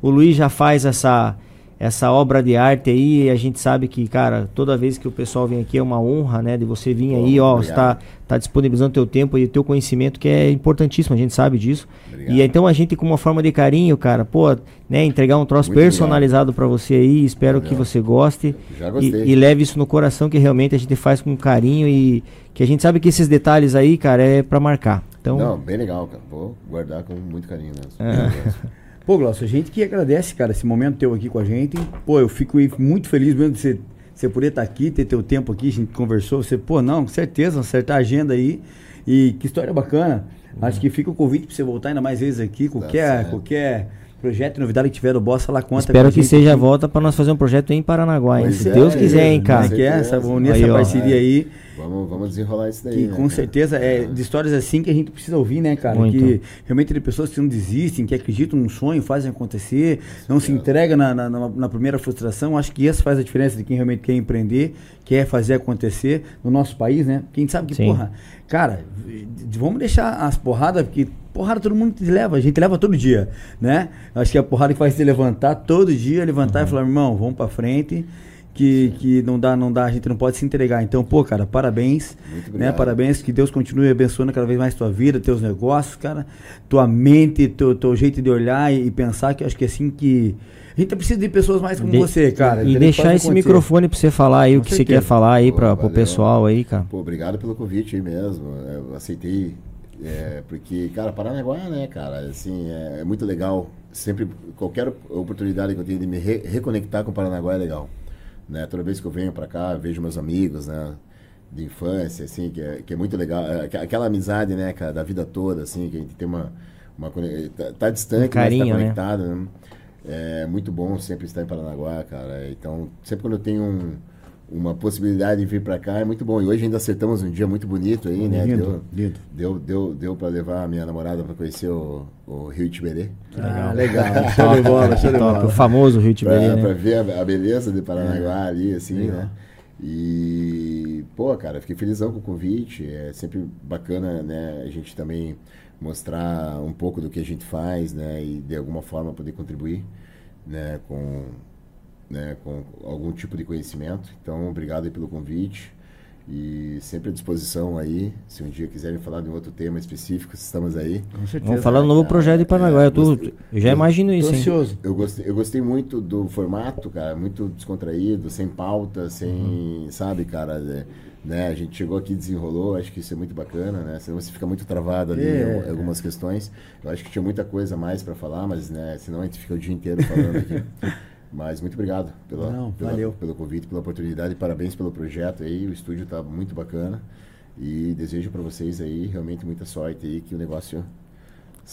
Speaker 2: o Luiz já faz essa essa obra de arte aí, e a gente sabe que, cara, toda vez que o pessoal vem aqui é uma honra, né, de você vir aí, ó,
Speaker 4: obrigado.
Speaker 2: está tá disponibilizando teu tempo e teu conhecimento, que é importantíssimo, a gente sabe disso.
Speaker 4: Obrigado.
Speaker 2: E então a gente com uma forma de carinho, cara, pô, né, entregar um troço
Speaker 4: Muito
Speaker 2: personalizado pra você aí, espero que você goste.
Speaker 4: Já
Speaker 2: E,
Speaker 4: gostei.
Speaker 2: e leve isso no coração que realmente a gente faz com carinho e que a gente sabe que esses detalhes aí, cara, é pra marcar. Então,
Speaker 4: Não, bem legal, cara. Vou guardar com muito carinho mesmo.
Speaker 2: É.
Speaker 1: Pô, Glaucio, a gente que agradece, cara, esse momento teu aqui com a gente. Pô, eu fico muito feliz mesmo de você, você poder estar aqui, ter teu tempo aqui, a gente conversou. Você, pô, não, com certeza, acertar a agenda aí. E que história bacana. Acho que fica o convite pra você voltar ainda mais vezes aqui. Qualquer,
Speaker 4: certo.
Speaker 1: qualquer projeto, novidade que tiver do Bossa, lá conta.
Speaker 2: espero que seja a volta pra nós fazer um projeto em Paranaguá, hein? Se
Speaker 4: é,
Speaker 2: Deus quiser, hein,
Speaker 4: é,
Speaker 2: cara.
Speaker 1: Como é que é? Essa, vamos unir
Speaker 2: Aí,
Speaker 1: essa
Speaker 2: ó.
Speaker 1: parceria aí.
Speaker 4: Vamos, vamos desenrolar isso daí.
Speaker 1: Que
Speaker 4: né,
Speaker 1: com
Speaker 4: cara?
Speaker 1: certeza é de histórias assim que a gente precisa ouvir, né, cara?
Speaker 2: Muito.
Speaker 1: Que realmente de pessoas que não desistem, que acreditam num sonho, fazem acontecer, não se entregam na, na, na- na primeira frustração. Acho que isso faz a diferença de quem realmente quer empreender, quer fazer acontecer no nosso país, né? Quem sabe que,
Speaker 2: Sim.
Speaker 1: porra, cara, vamos deixar as porradas, porque porrada todo mundo leva, a gente leva todo dia, né? Acho que é a porrada que faz você levantar todo dia, levantar
Speaker 2: Uhum.
Speaker 1: e falar, irmão, vamos pra frente. Que, que não dá, não dá, a gente não pode se entregar. Então, pô, cara, parabéns.
Speaker 4: Muito
Speaker 1: Né? Parabéns, que Deus continue abençoando cada vez mais tua vida, teus negócios, cara, tua mente, teu, teu jeito de olhar e, e pensar, que eu acho que é assim que. A gente precisa de pessoas mais como
Speaker 2: De-
Speaker 1: você, cara.
Speaker 2: E deixar esse
Speaker 1: acontecer.
Speaker 2: microfone pra você falar aí o
Speaker 1: Com
Speaker 2: que você
Speaker 1: certeza.
Speaker 2: quer falar aí pro
Speaker 4: valeu.
Speaker 2: pessoal aí, cara.
Speaker 4: Pô, obrigado pelo convite aí mesmo. Eu aceitei. É, porque, cara, Paranaguá, né, cara, assim, é, é muito legal. Sempre, qualquer oportunidade que eu tenho de me re- reconectar com Paranaguá é legal. Né? Toda vez que eu venho pra cá, vejo meus amigos, né? De infância, assim, que é, que é muito legal. É, aqu- aquela amizade, né, cara, da vida toda, assim, que a gente tem uma. uma tá, tá distante,
Speaker 2: Um carinho,
Speaker 4: mas
Speaker 2: né?
Speaker 4: tá conectado, né? É muito bom sempre estar em Paranaguá, cara. Então, sempre quando eu tenho um, uma possibilidade de vir para cá é muito bom. E hoje ainda acertamos um dia muito bonito aí, né?
Speaker 1: Lindo,
Speaker 4: deu,
Speaker 1: lindo.
Speaker 4: Deu, deu, deu para levar a minha namorada para conhecer o, o Rio Tiberê.
Speaker 1: Ah, legal. Show de bola, show de
Speaker 2: Top, o
Speaker 1: bola.
Speaker 2: famoso Rio Tiberê,
Speaker 4: Pra, pra
Speaker 2: né?
Speaker 4: ver a, a beleza de Paranaguá ali, assim,
Speaker 1: Legal.
Speaker 4: né? E, pô, cara, fiquei felizão com o convite. É sempre bacana, né, a gente também mostrar um pouco do que a gente faz, né, e de alguma forma poder contribuir, né, com, né, com algum tipo de conhecimento. Então, obrigado aí pelo convite. E sempre à disposição aí, se um dia quiserem falar de um outro tema específico, estamos aí.
Speaker 1: Com certeza.
Speaker 2: Vamos falar do novo projeto de Paranaguá. Eu, tô, eu já imagino
Speaker 1: Tô
Speaker 2: isso, hein?
Speaker 1: ansioso.
Speaker 4: Eu gostei, eu gostei muito do formato, cara, muito descontraído, sem pauta, sem, sabe, cara, é, né, a gente chegou aqui desenrolou, acho que isso é muito bacana, né, senão você fica muito travado ali
Speaker 1: É.
Speaker 4: em algumas questões, eu acho que tinha muita coisa mais para falar, mas, né, senão a gente fica o dia inteiro falando aqui. Mas muito obrigado pela,
Speaker 1: Não,
Speaker 4: pela-
Speaker 1: valeu.
Speaker 4: pelo convite, pela oportunidade, parabéns pelo projeto aí, o estúdio tá muito bacana e desejo para vocês aí realmente muita sorte aí, que o negócio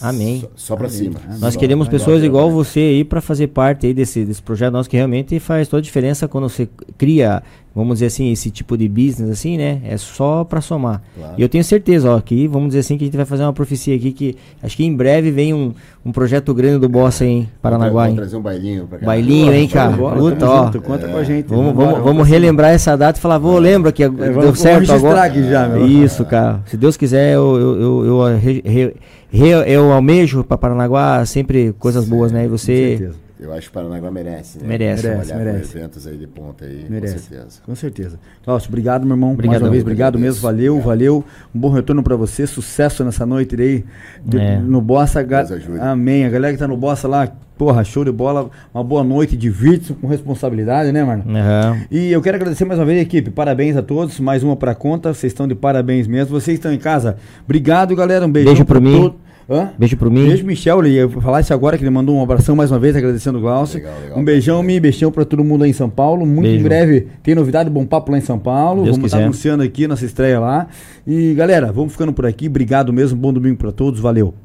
Speaker 2: Amém.
Speaker 4: só, só para cima.
Speaker 1: Amém.
Speaker 2: Nós
Speaker 1: Só-
Speaker 2: queremos pessoas igual você aí para fazer parte aí desse, desse projeto nosso que realmente faz toda a diferença quando você cria, vamos dizer assim, esse tipo de business assim, né? É só para somar.
Speaker 4: Claro.
Speaker 2: E eu tenho certeza, ó, que vamos dizer assim que a gente vai fazer uma profecia aqui que acho que em breve vem um, um projeto grande do Bossa aí em Paranaguá,
Speaker 4: Vamos trazer um bailinho pra cá.
Speaker 2: Bailinho, hein, cara? Puta,
Speaker 1: tamo
Speaker 2: ó.
Speaker 1: junto, Conta com a gente.
Speaker 2: Vamos, vamos, vamos
Speaker 1: cima.
Speaker 2: relembrar essa data e falar, vou, lembra que
Speaker 1: vamos-
Speaker 2: deu
Speaker 1: vamos
Speaker 2: certo agora.
Speaker 1: aqui já, meu.
Speaker 2: Isso, cara. Se Deus quiser, eu, eu, eu, eu, re- re- re- eu almejo para Paranaguá sempre coisas boas, né? E
Speaker 1: Com
Speaker 2: você
Speaker 1: certeza.
Speaker 4: Eu acho que Paranaguá merece, né?
Speaker 2: Merece.
Speaker 1: Merece,
Speaker 4: com
Speaker 1: merece.
Speaker 4: eventos aí de ponta aí,
Speaker 1: Merece.
Speaker 4: com certeza.
Speaker 1: Com certeza. Cláudio, obrigado, meu irmão. Mais
Speaker 2: Obrigadão.
Speaker 1: uma vez, obrigado
Speaker 4: Obrigado.
Speaker 1: mesmo. Valeu, valeu. Um bom retorno pra você. Sucesso nessa noite aí. de-
Speaker 2: É.
Speaker 1: No Bossa. Ga-
Speaker 4: Deus ajude.
Speaker 1: Amém. A galera que tá no Bossa lá, porra, show de bola. Uma boa noite. Divirte-se com responsabilidade, né, mano?
Speaker 2: Aham.
Speaker 1: E eu quero agradecer mais uma vez, equipe. Parabéns a todos. Mais uma pra conta. Vocês estão de parabéns mesmo. Vocês estão em casa. Obrigado, galera. Um
Speaker 2: Beijo pro
Speaker 1: pra
Speaker 2: mim.
Speaker 1: todo- Hã?
Speaker 2: Beijo pro mim.
Speaker 1: Beijo, Michel. Eu ia falar isso agora, que ele mandou um abração mais uma vez, agradecendo o Glaucio.
Speaker 4: Legal, legal.
Speaker 1: um beijão, Mi, beijão pra todo mundo aí em São Paulo. Muito
Speaker 2: Beijo.
Speaker 1: em breve tem novidade, bom papo lá em São Paulo.
Speaker 2: Deus
Speaker 1: vamos estar anunciando aqui nossa estreia lá. E galera, vamos ficando por aqui. Obrigado mesmo. Bom domingo pra todos. Valeu.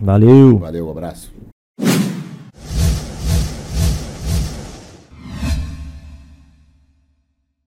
Speaker 2: Valeu.
Speaker 4: Valeu, um abraço.